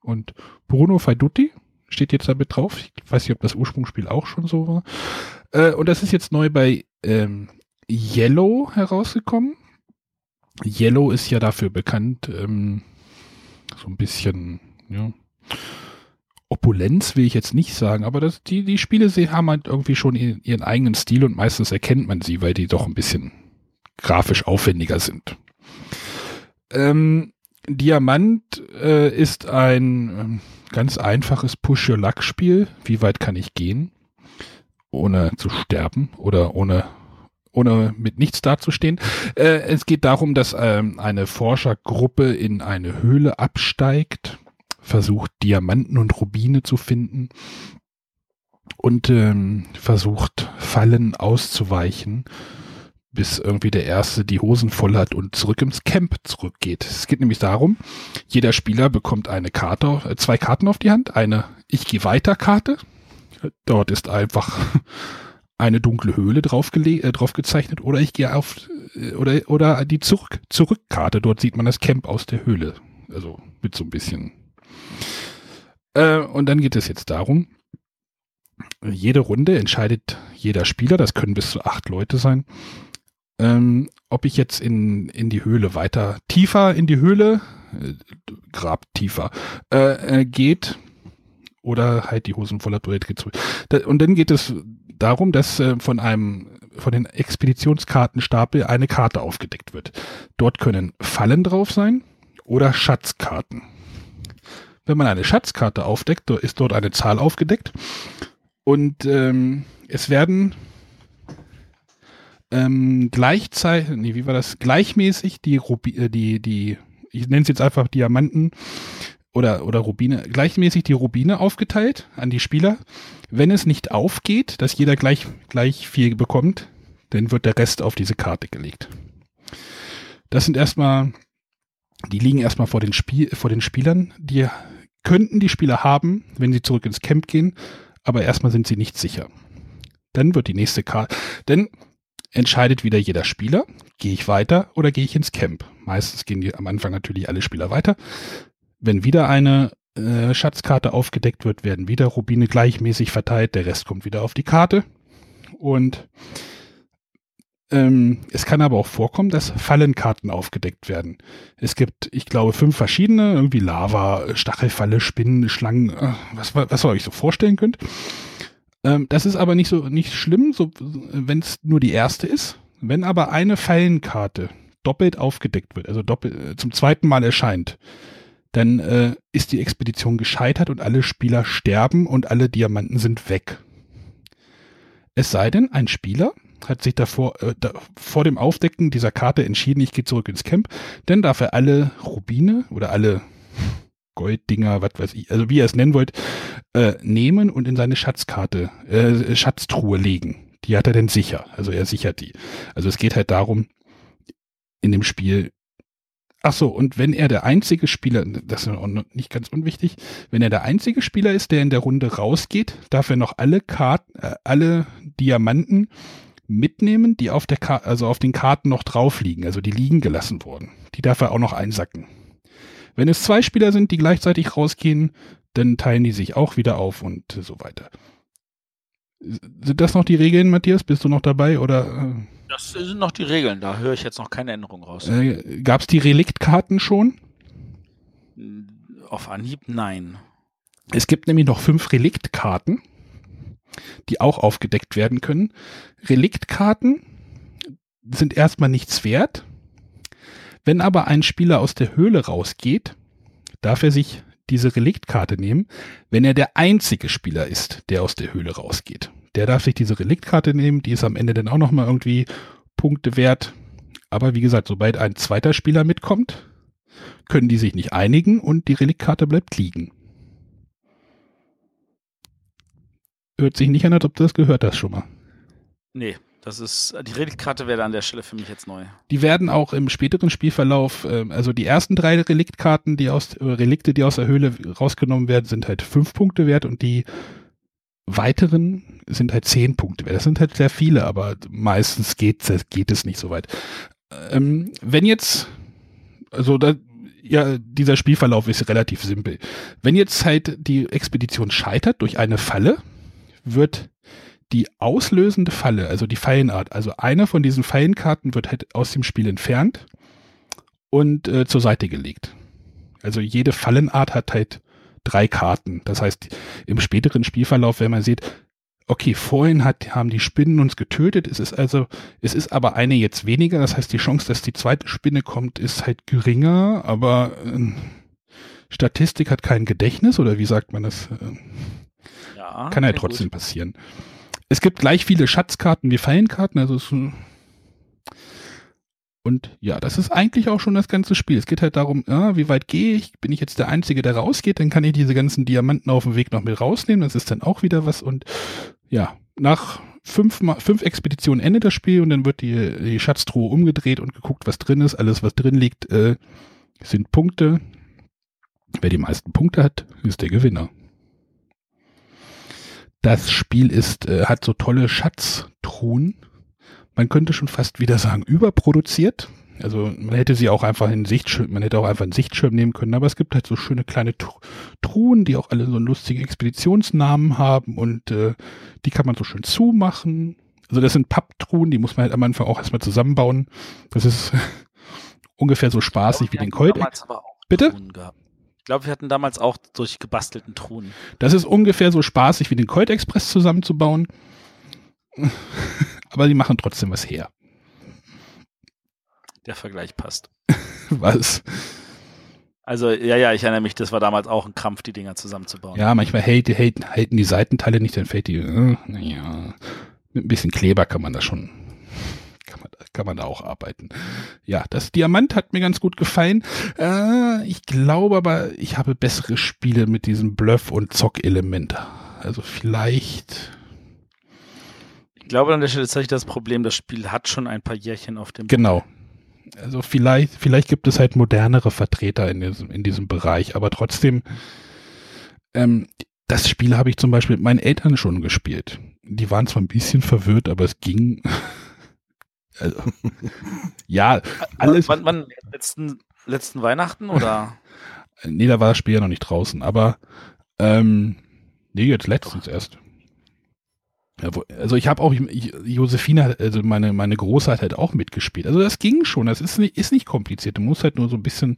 [SPEAKER 2] und Bruno Faidutti steht jetzt damit drauf. Ich weiß nicht, ob das Ursprungsspiel auch schon so war. Äh, und das ist jetzt neu bei ähm, Yellow herausgekommen. Yellow ist ja dafür bekannt, ähm, so ein bisschen, ja, Opulenz will ich jetzt nicht sagen, aber das, die, die Spiele sie haben halt irgendwie schon ihren, eigenen Stil und meistens erkennt man sie, weil die doch ein bisschen grafisch aufwendiger sind. Ähm, Diamant äh, ist ein ähm, ganz einfaches Push-Your-Luck-Spiel. Wie weit kann ich gehen, ohne zu sterben oder ohne ohne mit nichts dazustehen. Äh, es geht darum, dass ähm, eine Forschergruppe in eine Höhle absteigt, versucht Diamanten und Rubine zu finden und ähm, versucht Fallen auszuweichen, bis irgendwie der Erste die Hosen voll hat und zurück ins Camp zurückgeht. Es geht nämlich darum, jeder Spieler bekommt eine Karte, äh, zwei Karten auf die Hand, eine Ich gehe weiter Karte. Dort ist einfach eine dunkle Höhle drauf, äh, drauf gezeichnet oder ich gehe auf äh, oder oder die Zurück Zurückkarte. Dort sieht man das Camp aus der Höhle, also mit so ein bisschen. Äh, und dann geht es jetzt darum. Jede Runde entscheidet jeder Spieler, das können bis zu acht Leute sein, ähm, ob ich jetzt in, in die Höhle weiter tiefer in die Höhle, äh, grab tiefer, äh, äh geht oder halt die Hosen voller geht zurück. und dann geht es darum, dass äh, von einem von den Expeditionskartenstapel eine Karte aufgedeckt wird. Dort können Fallen drauf sein oder Schatzkarten. Wenn man eine Schatzkarte aufdeckt, ist dort eine Zahl aufgedeckt und ähm, es werden ähm, gleichzeitig, nee, wie war das? Gleichmäßig die Rubi äh, die die ich nenne es jetzt einfach Diamanten oder, oder Rubine, gleichmäßig die Rubine aufgeteilt an die Spieler. Wenn es nicht aufgeht, dass jeder gleich, gleich viel bekommt, dann wird der Rest auf diese Karte gelegt. Das sind erstmal, die liegen erstmal vor den, Spiel, vor den Spielern. Die könnten die Spieler haben, wenn sie zurück ins Camp gehen, aber erstmal sind sie nicht sicher. Dann wird die nächste Karte, dann entscheidet wieder jeder Spieler, gehe ich weiter oder gehe ich ins Camp. Meistens gehen die am Anfang natürlich alle Spieler weiter. Wenn wieder eine äh, Schatzkarte aufgedeckt wird, werden wieder Rubine gleichmäßig verteilt, der Rest kommt wieder auf die Karte. Und ähm, es kann aber auch vorkommen, dass Fallenkarten aufgedeckt werden. Es gibt, ich glaube, fünf verschiedene, irgendwie Lava, Stachelfalle, Spinnen, Schlangen, äh, was, was ihr euch so vorstellen könnt. Ähm, das ist aber nicht so nicht schlimm, so, wenn es nur die erste ist. Wenn aber eine Fallenkarte doppelt aufgedeckt wird, also doppelt, äh, zum zweiten Mal erscheint, dann äh, ist die Expedition gescheitert und alle Spieler sterben und alle Diamanten sind weg. Es sei denn, ein Spieler hat sich davor, äh, da, vor dem Aufdecken dieser Karte entschieden, ich gehe zurück ins Camp, dann darf er alle Rubine oder alle Golddinger, was weiß ich, also wie ihr es nennen wollt, äh, nehmen und in seine Schatzkarte, äh, Schatztruhe legen. Die hat er denn sicher, also er sichert die. Also es geht halt darum, in dem Spiel Ach so, und wenn er der einzige Spieler, das ist auch nicht ganz unwichtig, wenn er der einzige Spieler ist, der in der Runde rausgeht, darf er noch alle Karten, äh, alle Diamanten mitnehmen, die auf der Karte, also auf den Karten noch drauf liegen, also die liegen gelassen wurden. Die darf er auch noch einsacken. Wenn es zwei Spieler sind, die gleichzeitig rausgehen, dann teilen die sich auch wieder auf und so weiter. Sind das noch die Regeln, Matthias? Bist du noch dabei oder? Äh?
[SPEAKER 3] Das sind noch die Regeln, da höre ich jetzt noch keine Änderung raus.
[SPEAKER 2] Äh, Gab es die Reliktkarten schon?
[SPEAKER 3] Auf Anhieb nein.
[SPEAKER 2] Es gibt nämlich noch fünf Reliktkarten. die auch aufgedeckt werden können. Reliktkarten sind erstmal nichts wert. Wenn aber ein Spieler aus der Höhle rausgeht, darf er sich diese Reliktkarte nehmen, wenn er der einzige Spieler ist, der aus der Höhle rausgeht. Der darf sich diese Reliktkarte nehmen, die ist am Ende dann auch nochmal irgendwie Punkte wert. Aber wie gesagt, sobald ein zweiter Spieler mitkommt, können die sich nicht einigen und die Reliktkarte bleibt liegen. Hört sich nicht an, als ob du das gehört hast schon mal.
[SPEAKER 3] Nee, das ist, die Reliktkarte wäre an der Stelle für mich jetzt neu.
[SPEAKER 2] Die werden auch im späteren Spielverlauf, äh, also die ersten drei Reliktkarten, die aus, äh, Relikte, die aus der Höhle rausgenommen werden, sind halt fünf Punkte wert und die weiteren sind halt zehn Punkte. Das sind halt sehr viele, aber meistens geht, geht es nicht so weit. Ähm, wenn jetzt, also da, ja, dieser Spielverlauf ist relativ simpel. Wenn jetzt halt die Expedition scheitert durch eine Falle, wird die auslösende Falle, also die Fallenart, also eine von diesen Fallenkarten wird halt aus dem Spiel entfernt und äh, zur Seite gelegt. Also jede Fallenart hat halt drei Karten. Das heißt, im späteren Spielverlauf, wenn man sieht, okay, vorhin hat, haben die Spinnen uns getötet, es ist also, es ist aber eine jetzt weniger, das heißt, die Chance, dass die zweite Spinne kommt, ist halt geringer, aber äh, Statistik hat kein Gedächtnis, oder wie sagt man das? Ja, Kann halt trotzdem gut. passieren es gibt gleich viele Schatzkarten wie Fallenkarten, also es, und ja, das ist eigentlich auch schon das ganze Spiel. Es geht halt darum, ja, wie weit gehe ich? Bin ich jetzt der Einzige, der rausgeht? Dann kann ich diese ganzen Diamanten auf dem Weg noch mit rausnehmen. Das ist dann auch wieder was. Und ja, nach fünf, fünf Expeditionen endet das Spiel und dann wird die, die Schatztruhe umgedreht und geguckt, was drin ist. Alles, was drin liegt, äh, sind Punkte. Wer die meisten Punkte hat, ist der Gewinner. Das Spiel ist, äh, hat so tolle Schatztruhen. Man könnte schon fast wieder sagen, überproduziert. Also man hätte sie auch einfach in Sichtschirm, man hätte auch einfach einen Sichtschirm nehmen können, aber es gibt halt so schöne kleine Truhen, die auch alle so lustige Expeditionsnamen haben und äh, die kann man so schön zumachen. Also das sind Papptruhen, die muss man halt am Anfang auch erstmal zusammenbauen. Das ist ungefähr so spaßig wie den Colt. Bitte?
[SPEAKER 3] Ich glaube, wir hatten damals auch solche gebastelten Truhen.
[SPEAKER 2] Das ist ungefähr so spaßig wie den Colt Express zusammenzubauen. Aber die machen trotzdem was her.
[SPEAKER 3] Der Vergleich passt.
[SPEAKER 2] was?
[SPEAKER 3] Also, ja, ja, ich erinnere mich, das war damals auch ein Krampf, die Dinger zusammenzubauen.
[SPEAKER 2] Ja, manchmal hält, halten die Seitenteile nicht, dann fällt die, äh, naja, mit ein bisschen Kleber kann man das schon kann man, kann man da auch arbeiten. Ja, das Diamant hat mir ganz gut gefallen. Äh, ich glaube aber, ich habe bessere Spiele mit diesem Bluff- und Zock-Element. Also vielleicht.
[SPEAKER 3] Ich glaube, an der Stelle ist tatsächlich das Problem, das Spiel hat schon ein paar Jährchen auf dem.
[SPEAKER 2] Genau. Also vielleicht, vielleicht gibt es halt modernere Vertreter in diesem, in diesem Bereich, aber trotzdem, ähm, das Spiel habe ich zum Beispiel mit meinen Eltern schon gespielt. Die waren zwar ein bisschen verwirrt, aber es ging. Also, ja, alles.
[SPEAKER 3] Wann, wann, letzten, letzten Weihnachten oder?
[SPEAKER 2] nee, da war das Spiel ja noch nicht draußen, aber ähm, nee, jetzt letztens erst. Also ich habe auch, ich, Josephine, also meine, meine Große hat halt auch mitgespielt. Also das ging schon, das ist nicht, ist nicht kompliziert. Du musst halt nur so ein bisschen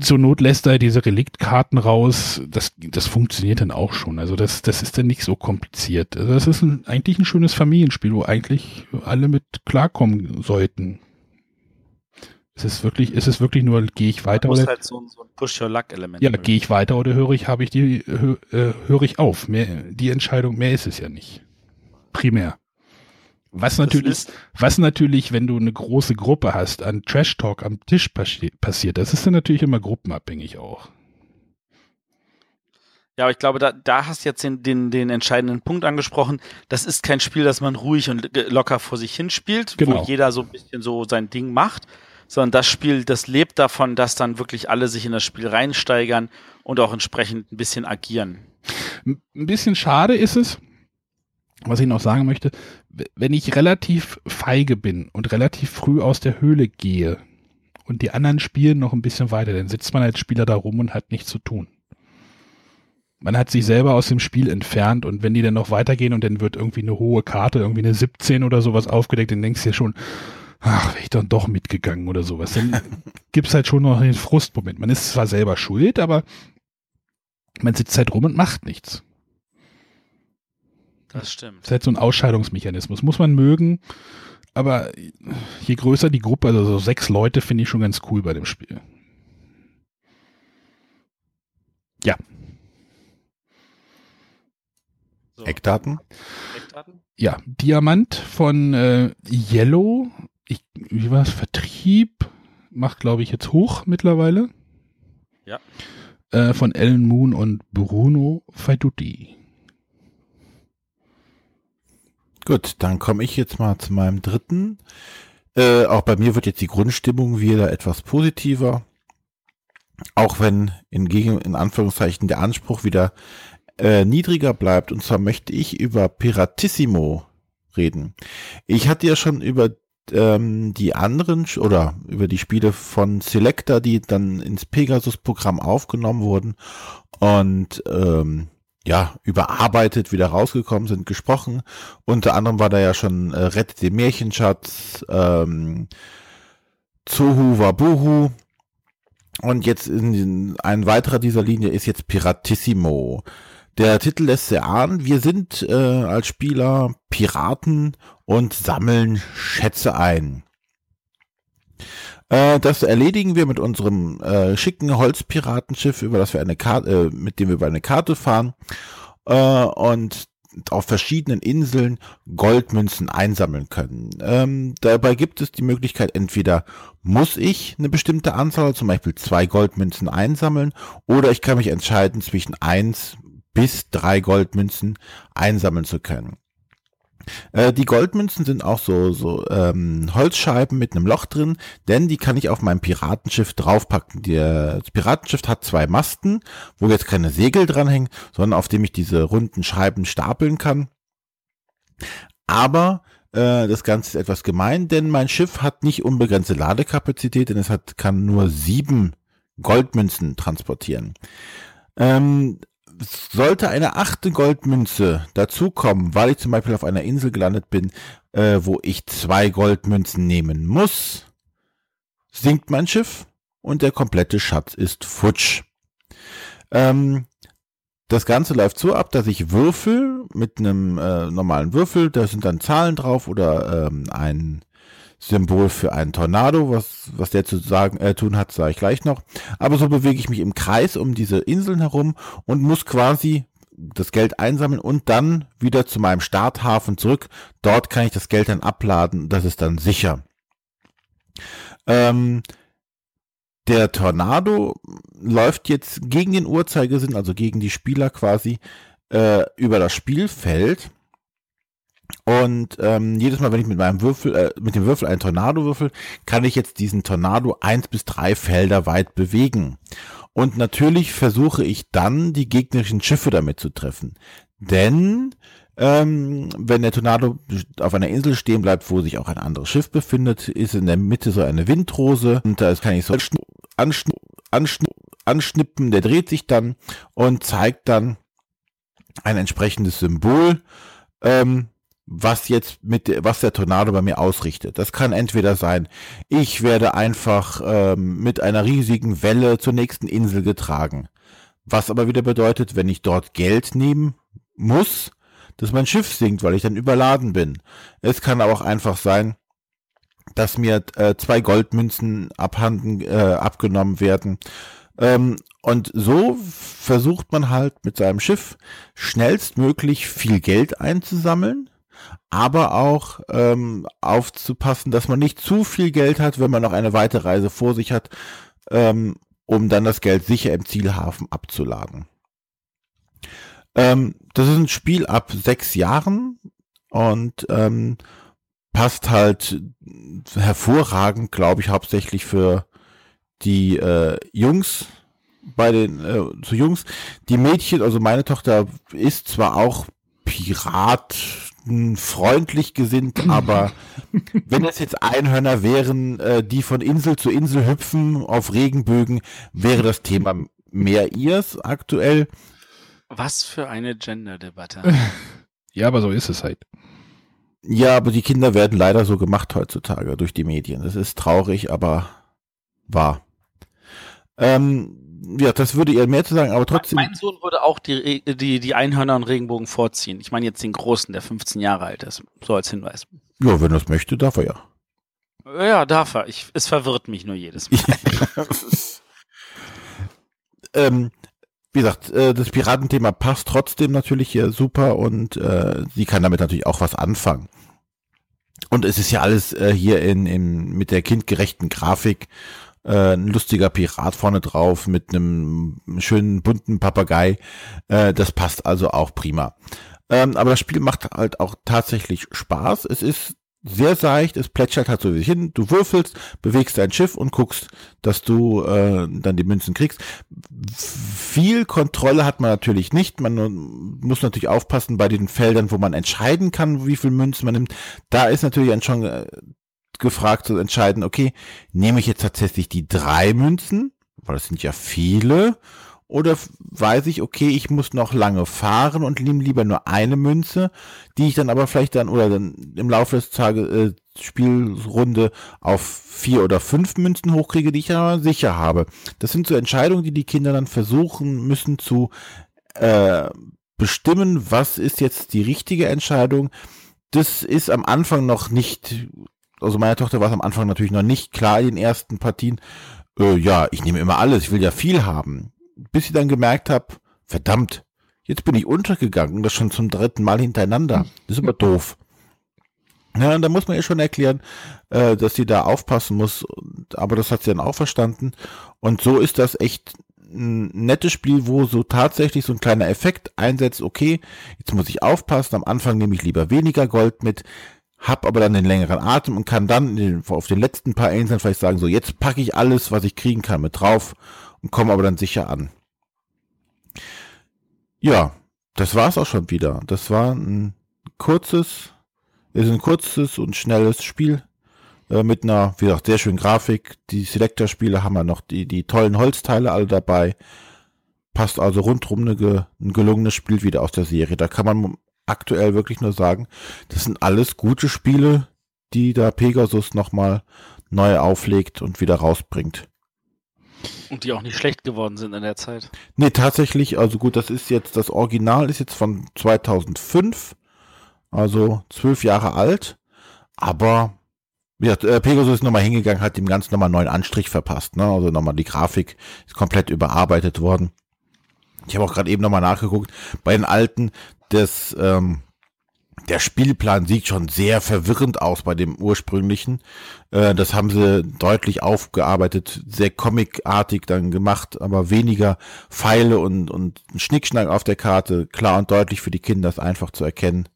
[SPEAKER 2] zur Not lässt er diese Reliktkarten raus. Das, das funktioniert dann auch schon. Also das, das ist dann nicht so kompliziert. Also das ist ein, eigentlich ein schönes Familienspiel, wo eigentlich alle mit klarkommen sollten. Es ist wirklich, es ist wirklich nur, gehe ich weiter oder? Halt so, so ein Push-Your-Luck-Element. Ja, gehe ich weiter oder höre ich, habe ich die, höre äh, hör ich auf. Mehr, die Entscheidung, mehr ist es ja nicht. Primär. Was natürlich, was natürlich, wenn du eine große Gruppe hast, an Trash Talk am Tisch passi passiert, das ist dann natürlich immer gruppenabhängig auch.
[SPEAKER 3] Ja, aber ich glaube, da, da hast du jetzt den, den, den entscheidenden Punkt angesprochen. Das ist kein Spiel, das man ruhig und locker vor sich hin spielt, genau. wo jeder so ein bisschen so sein Ding macht, sondern das Spiel, das lebt davon, dass dann wirklich alle sich in das Spiel reinsteigern und auch entsprechend ein bisschen agieren.
[SPEAKER 2] Ein bisschen schade ist es, was ich noch sagen möchte, wenn ich relativ feige bin und relativ früh aus der Höhle gehe und die anderen spielen noch ein bisschen weiter, dann sitzt man als Spieler da rum und hat nichts zu tun. Man hat sich selber aus dem Spiel entfernt und wenn die dann noch weitergehen und dann wird irgendwie eine hohe Karte, irgendwie eine 17 oder sowas aufgedeckt, dann denkst du dir schon, ach, wäre ich dann doch mitgegangen oder sowas. Dann gibt's halt schon noch den Frustmoment. Man ist zwar selber schuld, aber man sitzt halt rum und macht nichts.
[SPEAKER 3] Das stimmt.
[SPEAKER 2] Das ist halt so ein Ausscheidungsmechanismus. Muss man mögen. Aber je größer die Gruppe, also so sechs Leute, finde ich schon ganz cool bei dem Spiel. Ja.
[SPEAKER 1] So. Eckdaten?
[SPEAKER 2] Eckdaten? Ja, Diamant von äh, Yellow. Ich, wie war es? Vertrieb macht, glaube ich, jetzt hoch mittlerweile.
[SPEAKER 3] Ja.
[SPEAKER 2] Äh, von Ellen Moon und Bruno Faiduti.
[SPEAKER 1] Gut, dann komme ich jetzt mal zu meinem dritten. Äh, auch bei mir wird jetzt die Grundstimmung wieder etwas positiver. Auch wenn in, in Anführungszeichen der Anspruch wieder äh, niedriger bleibt. Und zwar möchte ich über Piratissimo reden. Ich hatte ja schon über ähm, die anderen oder über die Spiele von Selecta, die dann ins Pegasus-Programm aufgenommen wurden und ähm, ja, überarbeitet wieder rausgekommen sind, gesprochen. Unter anderem war da ja schon äh, Rettet den Märchenschatz, ähm, Zohu Wabuhu. Und jetzt in, ein weiterer dieser Linie ist jetzt Piratissimo. Der Titel lässt sehr ahnen, wir sind äh, als Spieler Piraten und sammeln Schätze ein. Äh, das erledigen wir mit unserem äh, schicken Holzpiratenschiff, über das wir eine Karte, äh, mit dem wir über eine Karte fahren äh, und auf verschiedenen Inseln Goldmünzen einsammeln können. Ähm, dabei gibt es die Möglichkeit, entweder muss ich eine bestimmte Anzahl, zum Beispiel zwei Goldmünzen einsammeln, oder ich kann mich entscheiden zwischen eins bis drei Goldmünzen einsammeln zu können. Äh, die Goldmünzen sind auch so, so ähm, Holzscheiben mit einem Loch drin, denn die kann ich auf meinem Piratenschiff draufpacken. Der, das Piratenschiff hat zwei Masten, wo jetzt keine Segel dranhängen, sondern auf dem ich diese runden Scheiben stapeln kann. Aber äh, das Ganze ist etwas gemein, denn mein Schiff hat nicht unbegrenzte Ladekapazität, denn es hat, kann nur sieben Goldmünzen transportieren. Ähm, sollte eine achte Goldmünze dazukommen, weil ich zum Beispiel auf einer Insel gelandet bin, äh, wo ich zwei Goldmünzen nehmen muss, sinkt mein Schiff und der komplette Schatz ist futsch. Ähm, das Ganze läuft so ab, dass ich würfel mit einem äh, normalen Würfel, da sind dann Zahlen drauf oder ähm, ein Symbol für einen Tornado, was, was der zu sagen, äh, tun hat, sage ich gleich noch. Aber so bewege ich mich im Kreis um diese Inseln herum und muss quasi das Geld einsammeln und dann wieder zu meinem Starthafen zurück. Dort kann ich das Geld dann abladen, das ist dann sicher. Ähm, der Tornado läuft jetzt gegen den Uhrzeigersinn, also gegen die Spieler quasi, äh, über das Spielfeld. Und ähm, jedes Mal, wenn ich mit meinem Würfel, äh, mit dem Würfel einen Tornado würfel, kann ich jetzt diesen Tornado eins bis drei Felder weit bewegen. Und natürlich versuche ich dann, die gegnerischen Schiffe damit zu treffen. Denn ähm, wenn der Tornado auf einer Insel stehen bleibt, wo sich auch ein anderes Schiff befindet, ist in der Mitte so eine Windrose und da kann ich so anschn anschn anschnippen, der dreht sich dann und zeigt dann ein entsprechendes Symbol. Ähm, was jetzt mit was der Tornado bei mir ausrichtet. Das kann entweder sein, ich werde einfach ähm, mit einer riesigen Welle zur nächsten Insel getragen. Was aber wieder bedeutet, wenn ich dort Geld nehmen muss, dass mein Schiff sinkt, weil ich dann überladen bin. Es kann aber auch einfach sein, dass mir äh, zwei Goldmünzen abhanden äh, abgenommen werden. Ähm, und so versucht man halt mit seinem Schiff schnellstmöglich viel Geld einzusammeln aber auch ähm, aufzupassen, dass man nicht zu viel Geld hat, wenn man noch eine weite Reise vor sich hat, ähm, um dann das Geld sicher im Zielhafen abzuladen. Ähm, das ist ein Spiel ab sechs Jahren und ähm, passt halt hervorragend, glaube ich, hauptsächlich für die äh, Jungs bei den äh, zu Jungs. Die Mädchen, also meine Tochter ist zwar auch Pirat freundlich gesinnt, aber wenn es jetzt Einhörner wären, äh, die von Insel zu Insel hüpfen auf Regenbögen, wäre das Thema mehr ihrs aktuell.
[SPEAKER 3] Was für eine Gender-Debatte.
[SPEAKER 2] ja, aber so ist es halt.
[SPEAKER 1] Ja, aber die Kinder werden leider so gemacht heutzutage durch die Medien. Das ist traurig, aber wahr. Ähm, ja, das würde ihr mehr zu sagen, aber trotzdem.
[SPEAKER 3] Mein Sohn würde auch die, die, die Einhörner und Regenbogen vorziehen. Ich meine jetzt den Großen, der 15 Jahre alt ist. So als Hinweis.
[SPEAKER 1] Ja, wenn er es möchte, darf er ja.
[SPEAKER 3] Ja, darf er. Ich, es verwirrt mich nur jedes Mal.
[SPEAKER 1] ähm, wie gesagt, äh, das Piratenthema passt trotzdem natürlich hier super und äh, sie kann damit natürlich auch was anfangen. Und es ist ja alles äh, hier in, in mit der kindgerechten Grafik äh, ein lustiger Pirat vorne drauf mit einem schönen bunten Papagei. Äh, das passt also auch prima. Ähm, aber das Spiel macht halt auch tatsächlich Spaß. Es ist sehr seicht, es plätschert halt so wie hin. Du würfelst, bewegst dein Schiff und guckst, dass du äh, dann die Münzen kriegst. Viel Kontrolle hat man natürlich nicht. Man muss natürlich aufpassen bei den Feldern, wo man entscheiden kann, wie viel Münzen man nimmt. Da ist natürlich schon äh, gefragt zu entscheiden, okay, nehme ich jetzt tatsächlich die drei Münzen, weil das sind ja viele, oder weiß ich, okay, ich muss noch lange fahren und nehme lieber nur eine Münze, die ich dann aber vielleicht dann oder dann im Laufe des Tages äh, Spielrunde auf vier oder fünf Münzen hochkriege, die ich aber sicher habe. Das sind so Entscheidungen, die die Kinder dann versuchen müssen zu äh, bestimmen, was ist jetzt die richtige Entscheidung. Das ist am Anfang noch nicht, also meiner Tochter war es am Anfang natürlich noch nicht klar in den ersten Partien. Äh, ja, ich nehme immer alles, ich will ja viel haben bis ich dann gemerkt habe, verdammt, jetzt bin ich untergegangen, das schon zum dritten Mal hintereinander. Das ist aber doof. Ja, und da muss man ja schon erklären, äh, dass sie da aufpassen muss, aber das hat sie dann auch verstanden. Und so ist das echt ein nettes Spiel, wo so tatsächlich so ein kleiner Effekt einsetzt, okay, jetzt muss ich aufpassen, am Anfang nehme ich lieber weniger Gold mit, hab aber dann den längeren Atem und kann dann den, auf den letzten paar Inseln vielleicht sagen, so jetzt packe ich alles, was ich kriegen kann, mit drauf und komme aber dann sicher an. Ja, das war's auch schon wieder. Das war ein kurzes, ist ein kurzes und schnelles Spiel äh, mit einer, wie gesagt, sehr schönen Grafik. Die Selector-Spiele haben ja noch die, die tollen Holzteile alle dabei. Passt also rundrum eine, ein gelungenes Spiel wieder aus der Serie. Da kann man aktuell wirklich nur sagen, das sind alles gute Spiele, die da Pegasus nochmal neu auflegt und wieder rausbringt.
[SPEAKER 3] Und die auch nicht schlecht geworden sind in der Zeit.
[SPEAKER 1] Nee, tatsächlich, also gut, das ist jetzt, das Original ist jetzt von 2005, also zwölf Jahre alt, aber ja, äh, Pegasus ist nochmal hingegangen, hat dem Ganzen nochmal einen neuen Anstrich verpasst, ne? Also nochmal die Grafik ist komplett überarbeitet worden. Ich habe auch gerade eben nochmal nachgeguckt, bei den alten, das ähm, der Spielplan sieht schon sehr verwirrend aus bei dem ursprünglichen. Äh, das haben sie deutlich aufgearbeitet, sehr comicartig dann gemacht, aber weniger Pfeile und, und Schnickschnack auf der Karte. Klar und deutlich für die Kinder ist einfach zu erkennen.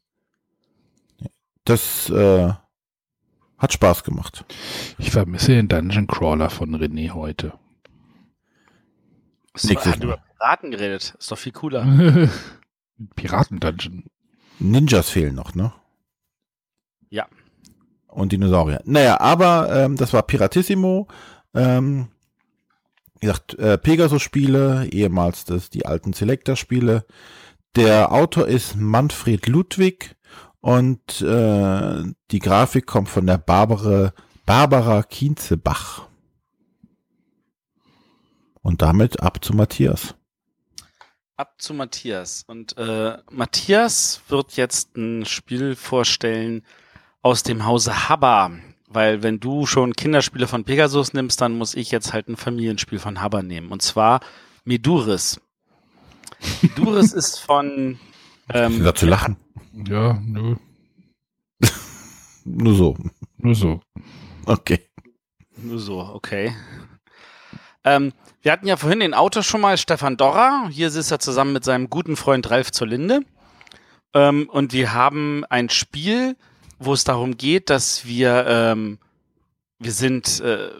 [SPEAKER 1] Das äh, hat Spaß gemacht.
[SPEAKER 2] Ich vermisse den Dungeon Crawler von René heute.
[SPEAKER 3] So, er hat über Piraten geredet. Ist doch viel cooler.
[SPEAKER 2] Piraten-Dungeon.
[SPEAKER 1] Ninjas fehlen noch, ne?
[SPEAKER 3] Ja.
[SPEAKER 1] Und Dinosaurier. Naja, aber ähm, das war Piratissimo. Ähm, wie gesagt, äh, Pegasus-Spiele, ehemals das, die alten Selector-Spiele. Der Autor ist Manfred Ludwig und äh, die Grafik kommt von der Barbara, Barbara Kienzebach. Und damit ab zu Matthias
[SPEAKER 3] ab zu Matthias. Und äh, Matthias wird jetzt ein Spiel vorstellen aus dem Hause Habba. Weil wenn du schon Kinderspiele von Pegasus nimmst, dann muss ich jetzt halt ein Familienspiel von Habba nehmen. Und zwar Meduris. Meduris ist von...
[SPEAKER 1] Ähm, dazu lachen?
[SPEAKER 2] Ja, nö.
[SPEAKER 1] Nur so.
[SPEAKER 2] Nur so.
[SPEAKER 1] Okay.
[SPEAKER 3] Nur so, okay. Ähm, wir hatten ja vorhin den Autor schon mal, Stefan Dorra. Hier ist er zusammen mit seinem guten Freund Ralf zur. Ähm, und wir haben ein Spiel, wo es darum geht, dass wir, ähm, wir sind äh,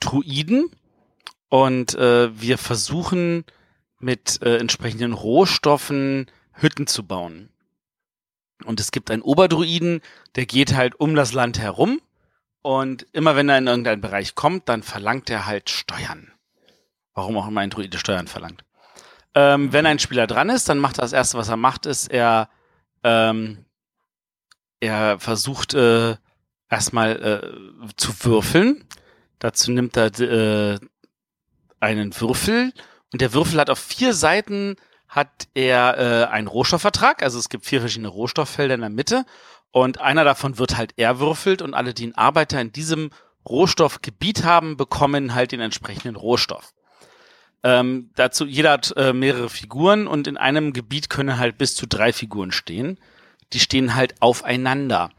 [SPEAKER 3] Druiden und äh, wir versuchen mit äh, entsprechenden Rohstoffen Hütten zu bauen. Und es gibt einen Oberdruiden, der geht halt um das Land herum und immer wenn er in irgendeinen Bereich kommt, dann verlangt er halt Steuern. Warum auch immer ein Druide Steuern verlangt. Ähm, wenn ein Spieler dran ist, dann macht er das erste, was er macht, ist, er, ähm, er versucht äh, erstmal äh, zu würfeln. Dazu nimmt er äh, einen Würfel und der Würfel hat auf vier Seiten hat er äh, einen Rohstoffvertrag. Also es gibt vier verschiedene Rohstofffelder in der Mitte und einer davon wird halt erwürfelt und alle, die einen Arbeiter in diesem Rohstoffgebiet haben, bekommen halt den entsprechenden Rohstoff. Ähm, dazu, jeder hat äh, mehrere Figuren und in einem Gebiet können halt bis zu drei Figuren stehen. Die stehen halt aufeinander.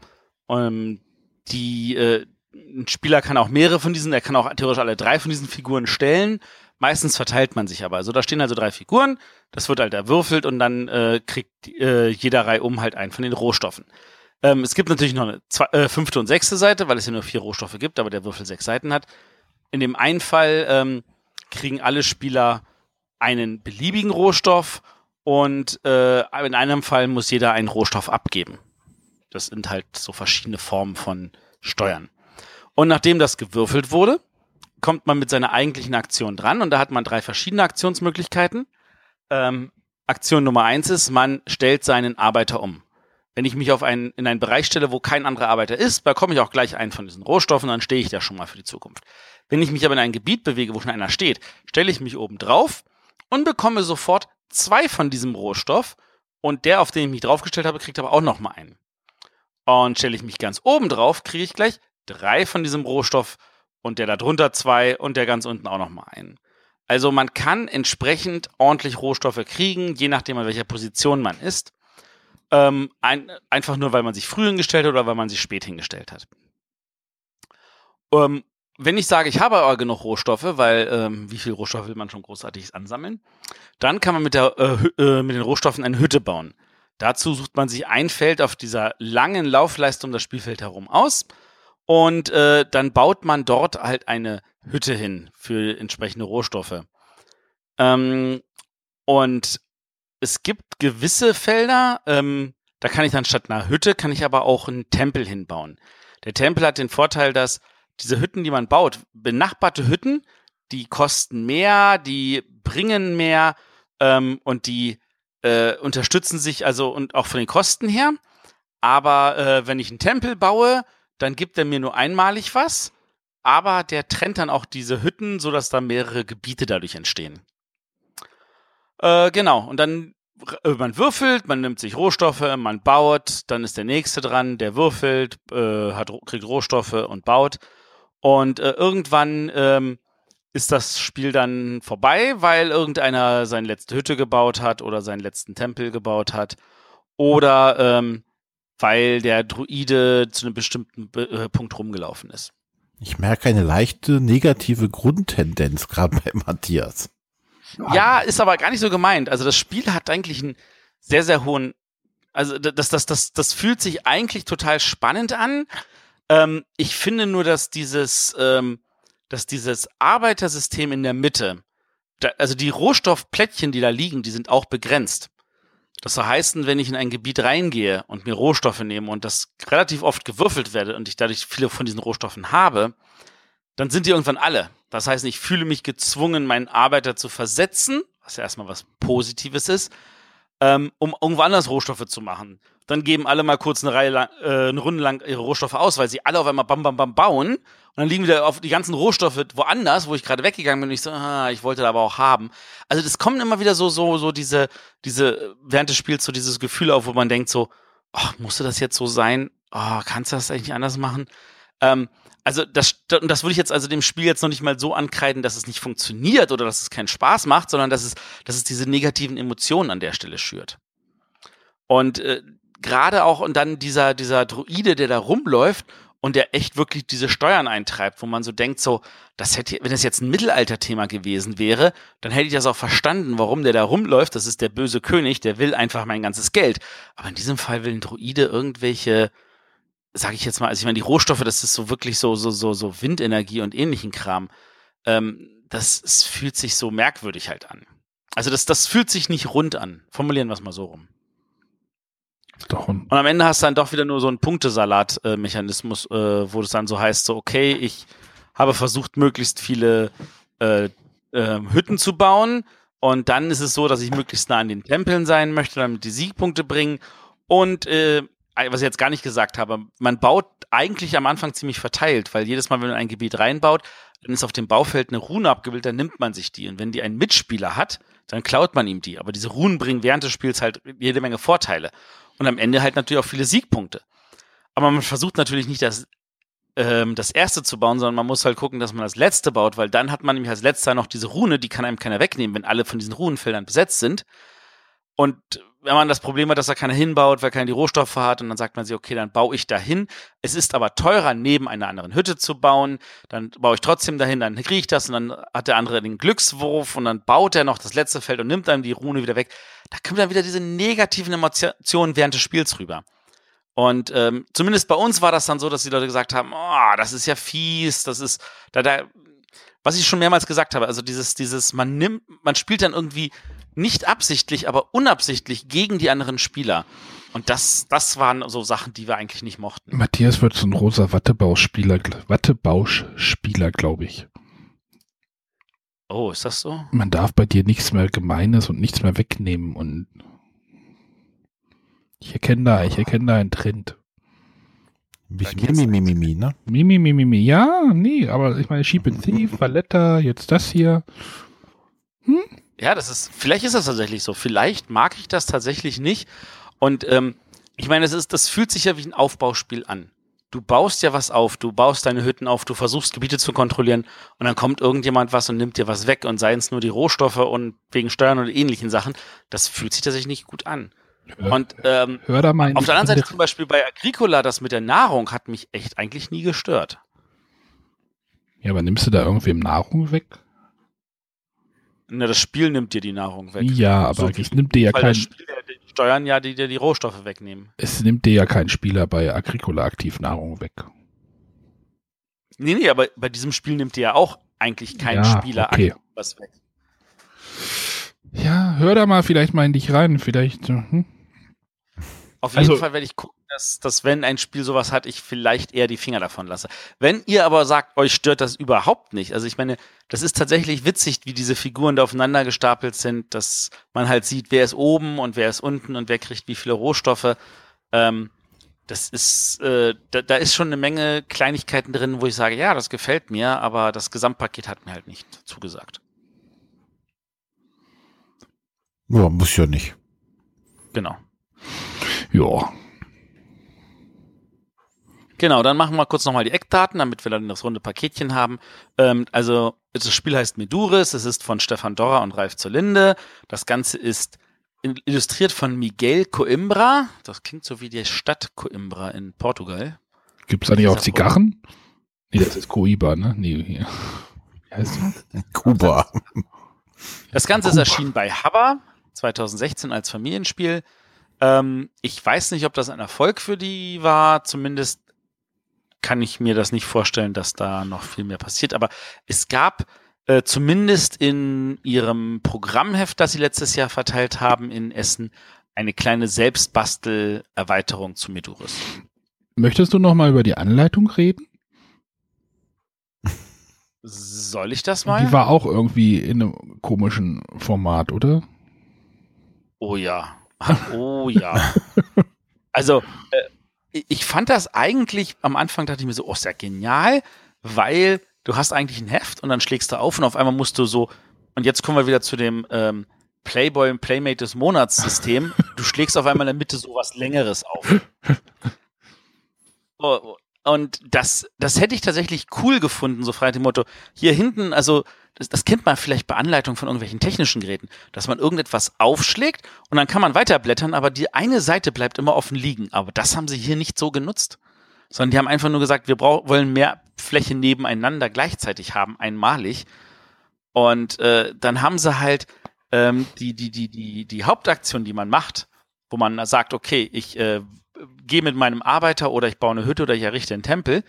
[SPEAKER 3] Ähm, die, äh, ein Spieler kann auch mehrere von diesen, er kann auch theoretisch alle drei von diesen Figuren stellen. Meistens verteilt man sich aber. Also da stehen also drei Figuren, das wird halt erwürfelt und dann äh, kriegt äh, jeder Reihe um halt einen von den Rohstoffen. Ähm, es gibt natürlich noch eine zwei, äh, fünfte und sechste Seite, weil es ja nur vier Rohstoffe gibt, aber der Würfel sechs Seiten hat. In dem einen Fall ähm, kriegen alle Spieler einen beliebigen Rohstoff und äh, in einem Fall muss jeder einen Rohstoff abgeben. Das sind halt so verschiedene Formen von Steuern. Und nachdem das gewürfelt wurde, kommt man mit seiner eigentlichen Aktion dran und da hat man drei verschiedene Aktionsmöglichkeiten. Ähm, Aktion Nummer eins ist, man stellt seinen Arbeiter um. Wenn ich mich auf einen, in einen Bereich stelle, wo kein anderer Arbeiter ist, bekomme ich auch gleich einen von diesen Rohstoffen, dann stehe ich da schon mal für die Zukunft. Wenn ich mich aber in ein Gebiet bewege, wo schon einer steht, stelle ich mich oben drauf und bekomme sofort zwei von diesem Rohstoff und der, auf den ich mich draufgestellt habe, kriegt aber auch noch mal einen. Und stelle ich mich ganz oben drauf, kriege ich gleich drei von diesem Rohstoff und der da drunter zwei und der ganz unten auch noch mal einen. Also man kann entsprechend ordentlich Rohstoffe kriegen, je nachdem an welcher Position man ist. Ähm, ein, einfach nur, weil man sich früh hingestellt hat oder weil man sich spät hingestellt hat. Ähm, wenn ich sage, ich habe aber genug Rohstoffe, weil ähm, wie viel Rohstoffe will man schon großartig ansammeln, dann kann man mit, der, äh, äh, mit den Rohstoffen eine Hütte bauen. Dazu sucht man sich ein Feld auf dieser langen Laufleiste um das Spielfeld herum aus und äh, dann baut man dort halt eine Hütte hin für entsprechende Rohstoffe. Ähm, und es gibt gewisse Felder, ähm, da kann ich dann statt einer Hütte, kann ich aber auch einen Tempel hinbauen. Der Tempel hat den Vorteil, dass diese Hütten, die man baut, benachbarte Hütten, die kosten mehr, die bringen mehr ähm, und die äh, unterstützen sich also und auch von den Kosten her. Aber äh, wenn ich einen Tempel baue, dann gibt er mir nur einmalig was, aber der trennt dann auch diese Hütten, sodass da mehrere Gebiete dadurch entstehen. Äh, genau, und dann äh, man würfelt, man nimmt sich Rohstoffe, man baut, dann ist der nächste dran, der würfelt, äh, hat, kriegt Rohstoffe und baut. Und äh, irgendwann ähm, ist das Spiel dann vorbei, weil irgendeiner seine letzte Hütte gebaut hat oder seinen letzten Tempel gebaut hat. Oder ähm, weil der Druide zu einem bestimmten äh, Punkt rumgelaufen ist.
[SPEAKER 1] Ich merke eine leichte negative Grundtendenz gerade bei Matthias.
[SPEAKER 3] Ja, ist aber gar nicht so gemeint. Also das Spiel hat eigentlich einen sehr, sehr hohen, also das, das, das, das fühlt sich eigentlich total spannend an. Ähm, ich finde nur, dass dieses, ähm, dass dieses Arbeitersystem in der Mitte, da, also die Rohstoffplättchen, die da liegen, die sind auch begrenzt. Das soll heißen, wenn ich in ein Gebiet reingehe und mir Rohstoffe nehme und das relativ oft gewürfelt werde und ich dadurch viele von diesen Rohstoffen habe, dann sind die irgendwann alle. Das heißt, ich fühle mich gezwungen, meinen Arbeiter zu versetzen, was ja erstmal was Positives ist, ähm, um irgendwo anders Rohstoffe zu machen. Dann geben alle mal kurz eine Reihe lang, äh, eine Runde lang ihre Rohstoffe aus, weil sie alle auf einmal bam bam bam bauen und dann liegen wieder auf die ganzen Rohstoffe woanders, wo ich gerade weggegangen bin und ich so, ah, ich wollte da aber auch haben. Also das kommen immer wieder so so so diese diese während des Spiels so dieses Gefühl auf, wo man denkt so, ach, musste das jetzt so sein? Oh, kannst du das eigentlich anders machen? Ähm, also das, das würde ich jetzt also dem Spiel jetzt noch nicht mal so ankreiden, dass es nicht funktioniert oder dass es keinen Spaß macht, sondern dass es, dass es diese negativen Emotionen an der Stelle schürt. Und äh, gerade auch und dann dieser, dieser Druide, der da rumläuft und der echt wirklich diese Steuern eintreibt, wo man so denkt, so, das hätte, wenn das jetzt ein Mittelalterthema gewesen wäre, dann hätte ich das auch verstanden, warum der da rumläuft. Das ist der böse König, der will einfach mein ganzes Geld. Aber in diesem Fall will ein Druide irgendwelche sage ich jetzt mal, also ich meine, die Rohstoffe, das ist so wirklich so, so, so, so Windenergie und ähnlichen Kram. Ähm, das es fühlt sich so merkwürdig halt an. Also das, das fühlt sich nicht rund an. Formulieren wir es mal so rum. Doch. Und am Ende hast du dann doch wieder nur so einen Punktesalat-Mechanismus, äh, wo es dann so heißt, so, okay, ich habe versucht, möglichst viele äh, äh, Hütten zu bauen. Und dann ist es so, dass ich möglichst nah an den Tempeln sein möchte, damit die Siegpunkte bringen. Und äh, was ich jetzt gar nicht gesagt habe, man baut eigentlich am Anfang ziemlich verteilt, weil jedes Mal, wenn man ein Gebiet reinbaut, dann ist auf dem Baufeld eine Rune abgebildet, dann nimmt man sich die. Und wenn die einen Mitspieler hat, dann klaut man ihm die. Aber diese Runen bringen während des Spiels halt jede Menge Vorteile. Und am Ende halt natürlich auch viele Siegpunkte. Aber man versucht natürlich nicht das, ähm, das erste zu bauen, sondern man muss halt gucken, dass man das letzte baut, weil dann hat man nämlich als letzter noch diese Rune, die kann einem keiner wegnehmen, wenn alle von diesen Runenfeldern besetzt sind. Und wenn man das Problem hat, dass da keiner hinbaut, weil keiner die Rohstoffe hat, und dann sagt man sich, okay, dann baue ich dahin. Es ist aber teurer, neben einer anderen Hütte zu bauen. Dann baue ich trotzdem dahin, dann kriege ich das und dann hat der andere den Glückswurf und dann baut er noch das letzte Feld und nimmt dann die Rune wieder weg. Da kommt dann wieder diese negativen Emotionen während des Spiels rüber. Und ähm, zumindest bei uns war das dann so, dass die Leute gesagt haben, oh, das ist ja fies, das ist, da, da, was ich schon mehrmals gesagt habe, also dieses, dieses, man nimmt, man spielt dann irgendwie nicht absichtlich, aber unabsichtlich gegen die anderen Spieler. Und das, das waren so Sachen, die wir eigentlich nicht mochten.
[SPEAKER 2] Matthias wird so ein rosa Wattebauschspieler, Wattebauschspieler, glaube ich.
[SPEAKER 3] Oh, ist das so?
[SPEAKER 2] Man darf bei dir nichts mehr Gemeines und nichts mehr wegnehmen und ich erkenne da, ich erkenne da einen Trend.
[SPEAKER 1] Mimimi, ne?
[SPEAKER 2] Mimi, Mimi, Mimi. Ja, nee, aber ich meine, Sheep and Thief, Valletta, jetzt das hier.
[SPEAKER 3] Hm? Ja, das ist, vielleicht ist das tatsächlich so. Vielleicht mag ich das tatsächlich nicht. Und ähm, ich meine, es ist, das fühlt sich ja wie ein Aufbauspiel an. Du baust ja was auf, du baust deine Hütten auf, du versuchst Gebiete zu kontrollieren und dann kommt irgendjemand was und nimmt dir was weg und seien es nur die Rohstoffe und wegen Steuern oder ähnlichen Sachen. Das fühlt sich tatsächlich nicht gut an. Hör, und ähm, hör da mal auf der anderen Seite zum Beispiel bei Agricola, das mit der Nahrung hat mich echt eigentlich nie gestört.
[SPEAKER 2] Ja, aber nimmst du da irgendwem Nahrung weg?
[SPEAKER 3] Na, das Spiel nimmt dir die Nahrung weg.
[SPEAKER 2] Ja, aber so es nimmt dir ja kein.
[SPEAKER 3] Spiel, die Steuern ja, die dir die Rohstoffe wegnehmen.
[SPEAKER 2] Es nimmt dir ja kein Spieler bei Agricola aktiv Nahrung weg.
[SPEAKER 3] Nee, nee, aber bei diesem Spiel nimmt dir ja auch eigentlich kein ja, Spieler
[SPEAKER 2] okay. was weg. Ja, hör da mal vielleicht mal in dich rein. Vielleicht. Hm?
[SPEAKER 3] Auf jeden also, Fall werde ich gucken, dass, dass, wenn ein Spiel sowas hat, ich vielleicht eher die Finger davon lasse. Wenn ihr aber sagt, euch stört das überhaupt nicht, also ich meine, das ist tatsächlich witzig, wie diese Figuren da aufeinander gestapelt sind, dass man halt sieht, wer ist oben und wer ist unten und wer kriegt wie viele Rohstoffe. Ähm, das ist, äh, da, da ist schon eine Menge Kleinigkeiten drin, wo ich sage, ja, das gefällt mir, aber das Gesamtpaket hat mir halt nicht zugesagt.
[SPEAKER 1] Ja, muss ja nicht.
[SPEAKER 3] Genau.
[SPEAKER 2] Ja.
[SPEAKER 3] Genau, dann machen wir kurz nochmal die Eckdaten, damit wir dann das runde Paketchen haben. Ähm, also, das Spiel heißt Meduris, es ist von Stefan Dorra und Ralf zur Linde. Das Ganze ist illustriert von Miguel Coimbra. Das klingt so wie die Stadt Coimbra in Portugal.
[SPEAKER 2] Gibt es da nicht auch Zigarren? Nee, das ist Coiba, ne? Nee, hier.
[SPEAKER 1] Wie heißt das? Kuba.
[SPEAKER 3] Das Ganze Kuba. ist erschienen bei Habba 2016 als Familienspiel. Ähm, ich weiß nicht, ob das ein Erfolg für die war. Zumindest kann ich mir das nicht vorstellen, dass da noch viel mehr passiert. Aber es gab äh, zumindest in ihrem Programmheft, das sie letztes Jahr verteilt haben in Essen, eine kleine Selbstbastel-Erweiterung zu Meduris.
[SPEAKER 2] Möchtest du noch mal über die Anleitung reden?
[SPEAKER 3] Soll ich das mal?
[SPEAKER 2] Die war auch irgendwie in einem komischen Format, oder?
[SPEAKER 3] Oh ja. Oh ja. also, äh, ich fand das eigentlich, am Anfang dachte ich mir so, oh, ist ja genial, weil du hast eigentlich ein Heft und dann schlägst du auf und auf einmal musst du so, und jetzt kommen wir wieder zu dem ähm, Playboy und Playmate des Monats System. Du schlägst auf einmal in der Mitte so was Längeres auf. Oh, und das, das hätte ich tatsächlich cool gefunden, so frei dem Motto, hier hinten, also das, das kennt man vielleicht bei Anleitungen von irgendwelchen technischen Geräten, dass man irgendetwas aufschlägt und dann kann man weiterblättern, aber die eine Seite bleibt immer offen liegen. Aber das haben sie hier nicht so genutzt. Sondern die haben einfach nur gesagt, wir brauchen, wollen mehr Fläche nebeneinander gleichzeitig haben, einmalig. Und äh, dann haben sie halt ähm, die, die, die, die, die Hauptaktion, die man macht, wo man sagt, okay, ich äh, gehe mit meinem Arbeiter oder ich baue eine Hütte oder ich errichte einen Tempel.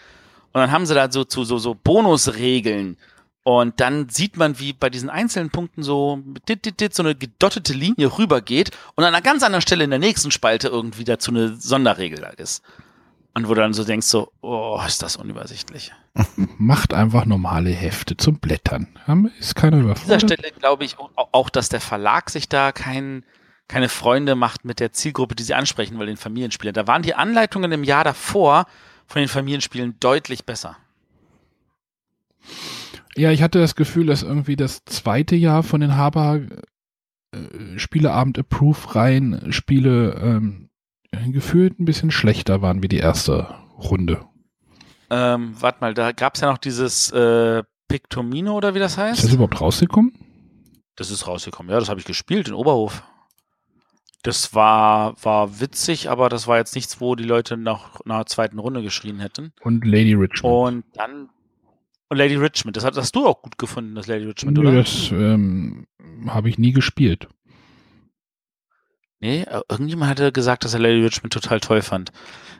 [SPEAKER 3] Und dann haben sie da so zu so, so Bonusregeln. Und dann sieht man, wie bei diesen einzelnen Punkten so dit, dit, dit, so eine gedottete Linie rübergeht und an einer ganz anderen Stelle in der nächsten Spalte irgendwie dazu eine Sonderregel da ist. Und wo du dann so denkst, so, oh, ist das unübersichtlich.
[SPEAKER 2] Macht einfach normale Hefte zum Blättern. Ist keiner überfordert.
[SPEAKER 3] An dieser Stelle glaube ich auch, dass der Verlag sich da kein, keine Freunde macht mit der Zielgruppe, die sie ansprechen will, den Familienspielern. Da waren die Anleitungen im Jahr davor von den Familienspielen deutlich besser.
[SPEAKER 2] Ja, ich hatte das Gefühl, dass irgendwie das zweite Jahr von den Haber äh, Spieleabend Approve Reihen Spiele ähm, gefühlt ein bisschen schlechter waren wie die erste Runde.
[SPEAKER 3] Ähm, warte mal, da gab es ja noch dieses äh, Pictomino oder wie das heißt.
[SPEAKER 2] Ist das überhaupt rausgekommen?
[SPEAKER 3] Das ist rausgekommen, ja, das habe ich gespielt in Oberhof. Das war, war witzig, aber das war jetzt nichts, wo die Leute nach, einer zweiten Runde geschrien hätten.
[SPEAKER 2] Und Lady Richmond.
[SPEAKER 3] Und dann. Und Lady Richmond, das hast du auch gut gefunden, das Lady Richmond,
[SPEAKER 2] Nö,
[SPEAKER 3] oder?
[SPEAKER 2] das ähm, habe ich nie gespielt.
[SPEAKER 3] Nee, äh, irgendjemand hatte gesagt, dass er Lady Richmond total toll fand.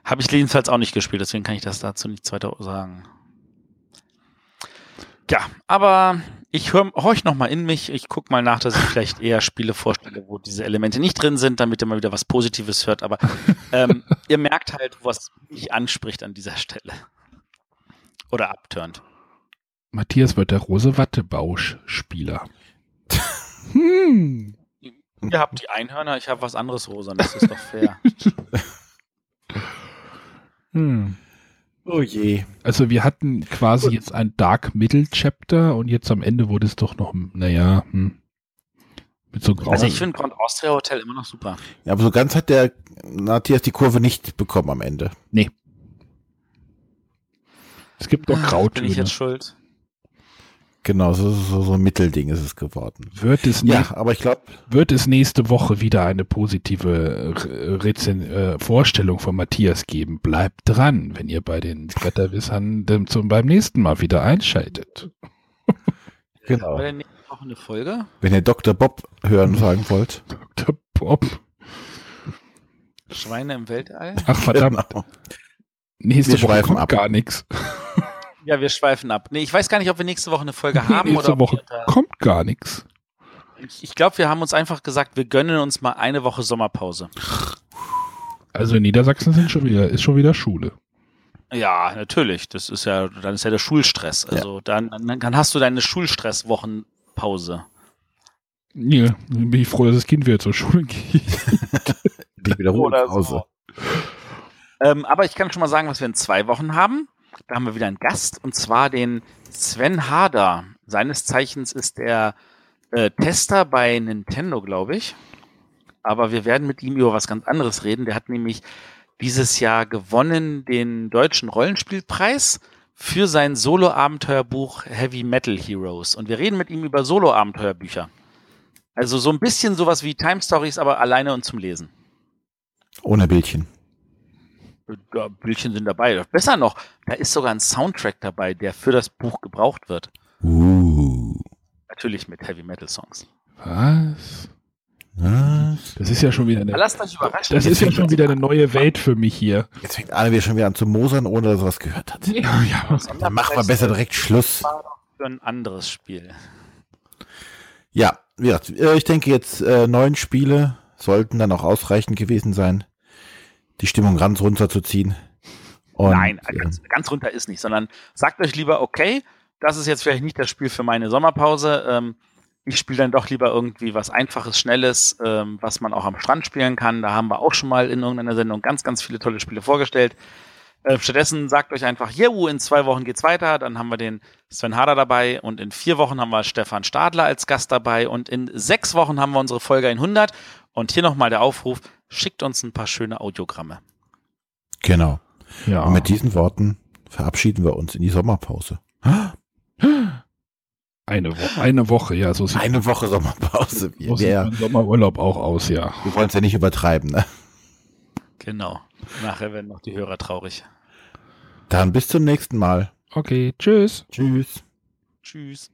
[SPEAKER 3] Habe ich jedenfalls auch nicht gespielt, deswegen kann ich das dazu nichts weiter sagen. Ja, aber ich hör, horch noch mal in mich. Ich guck mal nach, dass ich vielleicht eher Spiele vorstelle, wo diese Elemente nicht drin sind, damit ihr mal wieder was Positives hört. Aber ähm, ihr merkt halt, was mich anspricht an dieser Stelle. Oder abturnt.
[SPEAKER 2] Matthias wird der Rose-Watte-Bausch-Spieler. hm.
[SPEAKER 3] Ihr habt die Einhörner, ich habe was anderes rosa. Das ist doch fair.
[SPEAKER 2] Hm.
[SPEAKER 1] Oh je.
[SPEAKER 2] Also wir hatten quasi jetzt ein Dark Middle Chapter und jetzt am Ende wurde es doch noch, naja, hm, mit so grauen.
[SPEAKER 3] Also ich finde Grand Austria Hotel immer noch super.
[SPEAKER 1] Ja, aber so ganz hat der Matthias die Kurve nicht bekommen am Ende.
[SPEAKER 2] es gibt doch
[SPEAKER 3] Bin ich
[SPEAKER 2] Grautöne.
[SPEAKER 3] jetzt schuld?
[SPEAKER 1] Genau, so, so, so ein Mittelding ist es geworden.
[SPEAKER 2] Wird es,
[SPEAKER 1] Ja, aber ich glaube,
[SPEAKER 2] wird es nächste Woche wieder eine positive Re Rezen äh, Vorstellung von Matthias geben? Bleibt dran, wenn ihr bei den Wetterwissern dem zum, beim nächsten Mal wieder einschaltet.
[SPEAKER 1] genau.
[SPEAKER 3] Bei der nächsten Woche eine Folge?
[SPEAKER 1] Wenn ihr Dr. Bob hören sagen wollt.
[SPEAKER 2] Dr. Bob.
[SPEAKER 3] Schweine im Weltall?
[SPEAKER 2] Ach verdammt,
[SPEAKER 1] Genau.
[SPEAKER 2] nächste
[SPEAKER 1] Wir
[SPEAKER 2] Woche kommt
[SPEAKER 1] ab.
[SPEAKER 2] gar nichts.
[SPEAKER 3] Ja, wir schweifen ab. Nee, ich weiß gar nicht, ob wir nächste Woche eine Folge haben oder
[SPEAKER 2] nächste
[SPEAKER 3] ob
[SPEAKER 2] Woche
[SPEAKER 3] wir
[SPEAKER 2] kommt gar nichts.
[SPEAKER 3] Ich, ich glaube, wir haben uns einfach gesagt, wir gönnen uns mal eine Woche Sommerpause.
[SPEAKER 2] Also in Niedersachsen sind schon wieder, ist schon wieder Schule.
[SPEAKER 3] Ja, natürlich. Das ist ja, dann ist ja der Schulstress. Also dann, dann, dann hast du deine Schulstresswochenpause.
[SPEAKER 2] Ja, dann bin ich froh, dass das Kind wieder zur Schule geht.
[SPEAKER 1] Die Wiederholungspause.
[SPEAKER 3] Ähm, aber ich kann schon mal sagen, was wir in zwei Wochen haben. Da haben wir wieder einen Gast und zwar den Sven Harder. Seines Zeichens ist er äh, Tester bei Nintendo, glaube ich. Aber wir werden mit ihm über was ganz anderes reden. Der hat nämlich dieses Jahr gewonnen den deutschen Rollenspielpreis für sein Solo-Abenteuerbuch Heavy Metal Heroes. Und wir reden mit ihm über Solo-Abenteuerbücher. Also so ein bisschen sowas wie Time Stories, aber alleine und zum Lesen.
[SPEAKER 1] Ohne Bildchen.
[SPEAKER 3] Ja, Bildchen sind dabei. Besser noch, da ist sogar ein Soundtrack dabei, der für das Buch gebraucht wird.
[SPEAKER 1] Uh.
[SPEAKER 3] Natürlich mit Heavy Metal Songs.
[SPEAKER 2] Was?
[SPEAKER 1] Was?
[SPEAKER 2] Das ist ja schon wieder eine,
[SPEAKER 3] lasst euch überraschen.
[SPEAKER 2] das ist ja schon wieder eine neue Welt für mich hier.
[SPEAKER 1] Jetzt fängt Arne wieder schon wieder an zu mosern, ohne dass er was gehört hat.
[SPEAKER 2] Ja, ja.
[SPEAKER 1] Dann machen wir besser direkt Schluss.
[SPEAKER 3] für ein anderes Spiel.
[SPEAKER 1] Ja, gesagt, äh, ich denke jetzt äh, neun Spiele sollten dann auch ausreichend gewesen sein, die Stimmung ganz runterzuziehen. Und,
[SPEAKER 3] Nein,
[SPEAKER 1] äh,
[SPEAKER 3] ganz, ganz runter ist nicht, sondern sagt euch lieber, okay, das ist jetzt vielleicht nicht das Spiel für meine Sommerpause. Ähm, ich spiele dann doch lieber irgendwie was Einfaches, Schnelles, ähm, was man auch am Strand spielen kann. Da haben wir auch schon mal in irgendeiner Sendung ganz, ganz viele tolle Spiele vorgestellt. Äh, stattdessen sagt euch einfach, juhu, in zwei Wochen geht's weiter. Dann haben wir den Sven Harder dabei und in vier Wochen haben wir Stefan Stadler als Gast dabei und in sechs Wochen haben wir unsere Folge 100. Und hier nochmal der Aufruf, schickt uns ein paar schöne Audiogramme.
[SPEAKER 1] genau.
[SPEAKER 2] ja.
[SPEAKER 1] Und mit diesen Worten verabschieden wir uns in die Sommerpause.
[SPEAKER 2] Eine, Wo eine Woche, ja, so sieht,
[SPEAKER 1] Eine Woche Sommerpause.
[SPEAKER 2] so sieht mein Sommerurlaub auch aus, ja.
[SPEAKER 1] wir wollen es ja nicht übertreiben. Ne?
[SPEAKER 3] Genau. Nachher werden noch die Hörer traurig.
[SPEAKER 1] Dann bis zum nächsten Mal.
[SPEAKER 2] Okay, tschüss.
[SPEAKER 1] Tschüss.
[SPEAKER 3] Tschüss.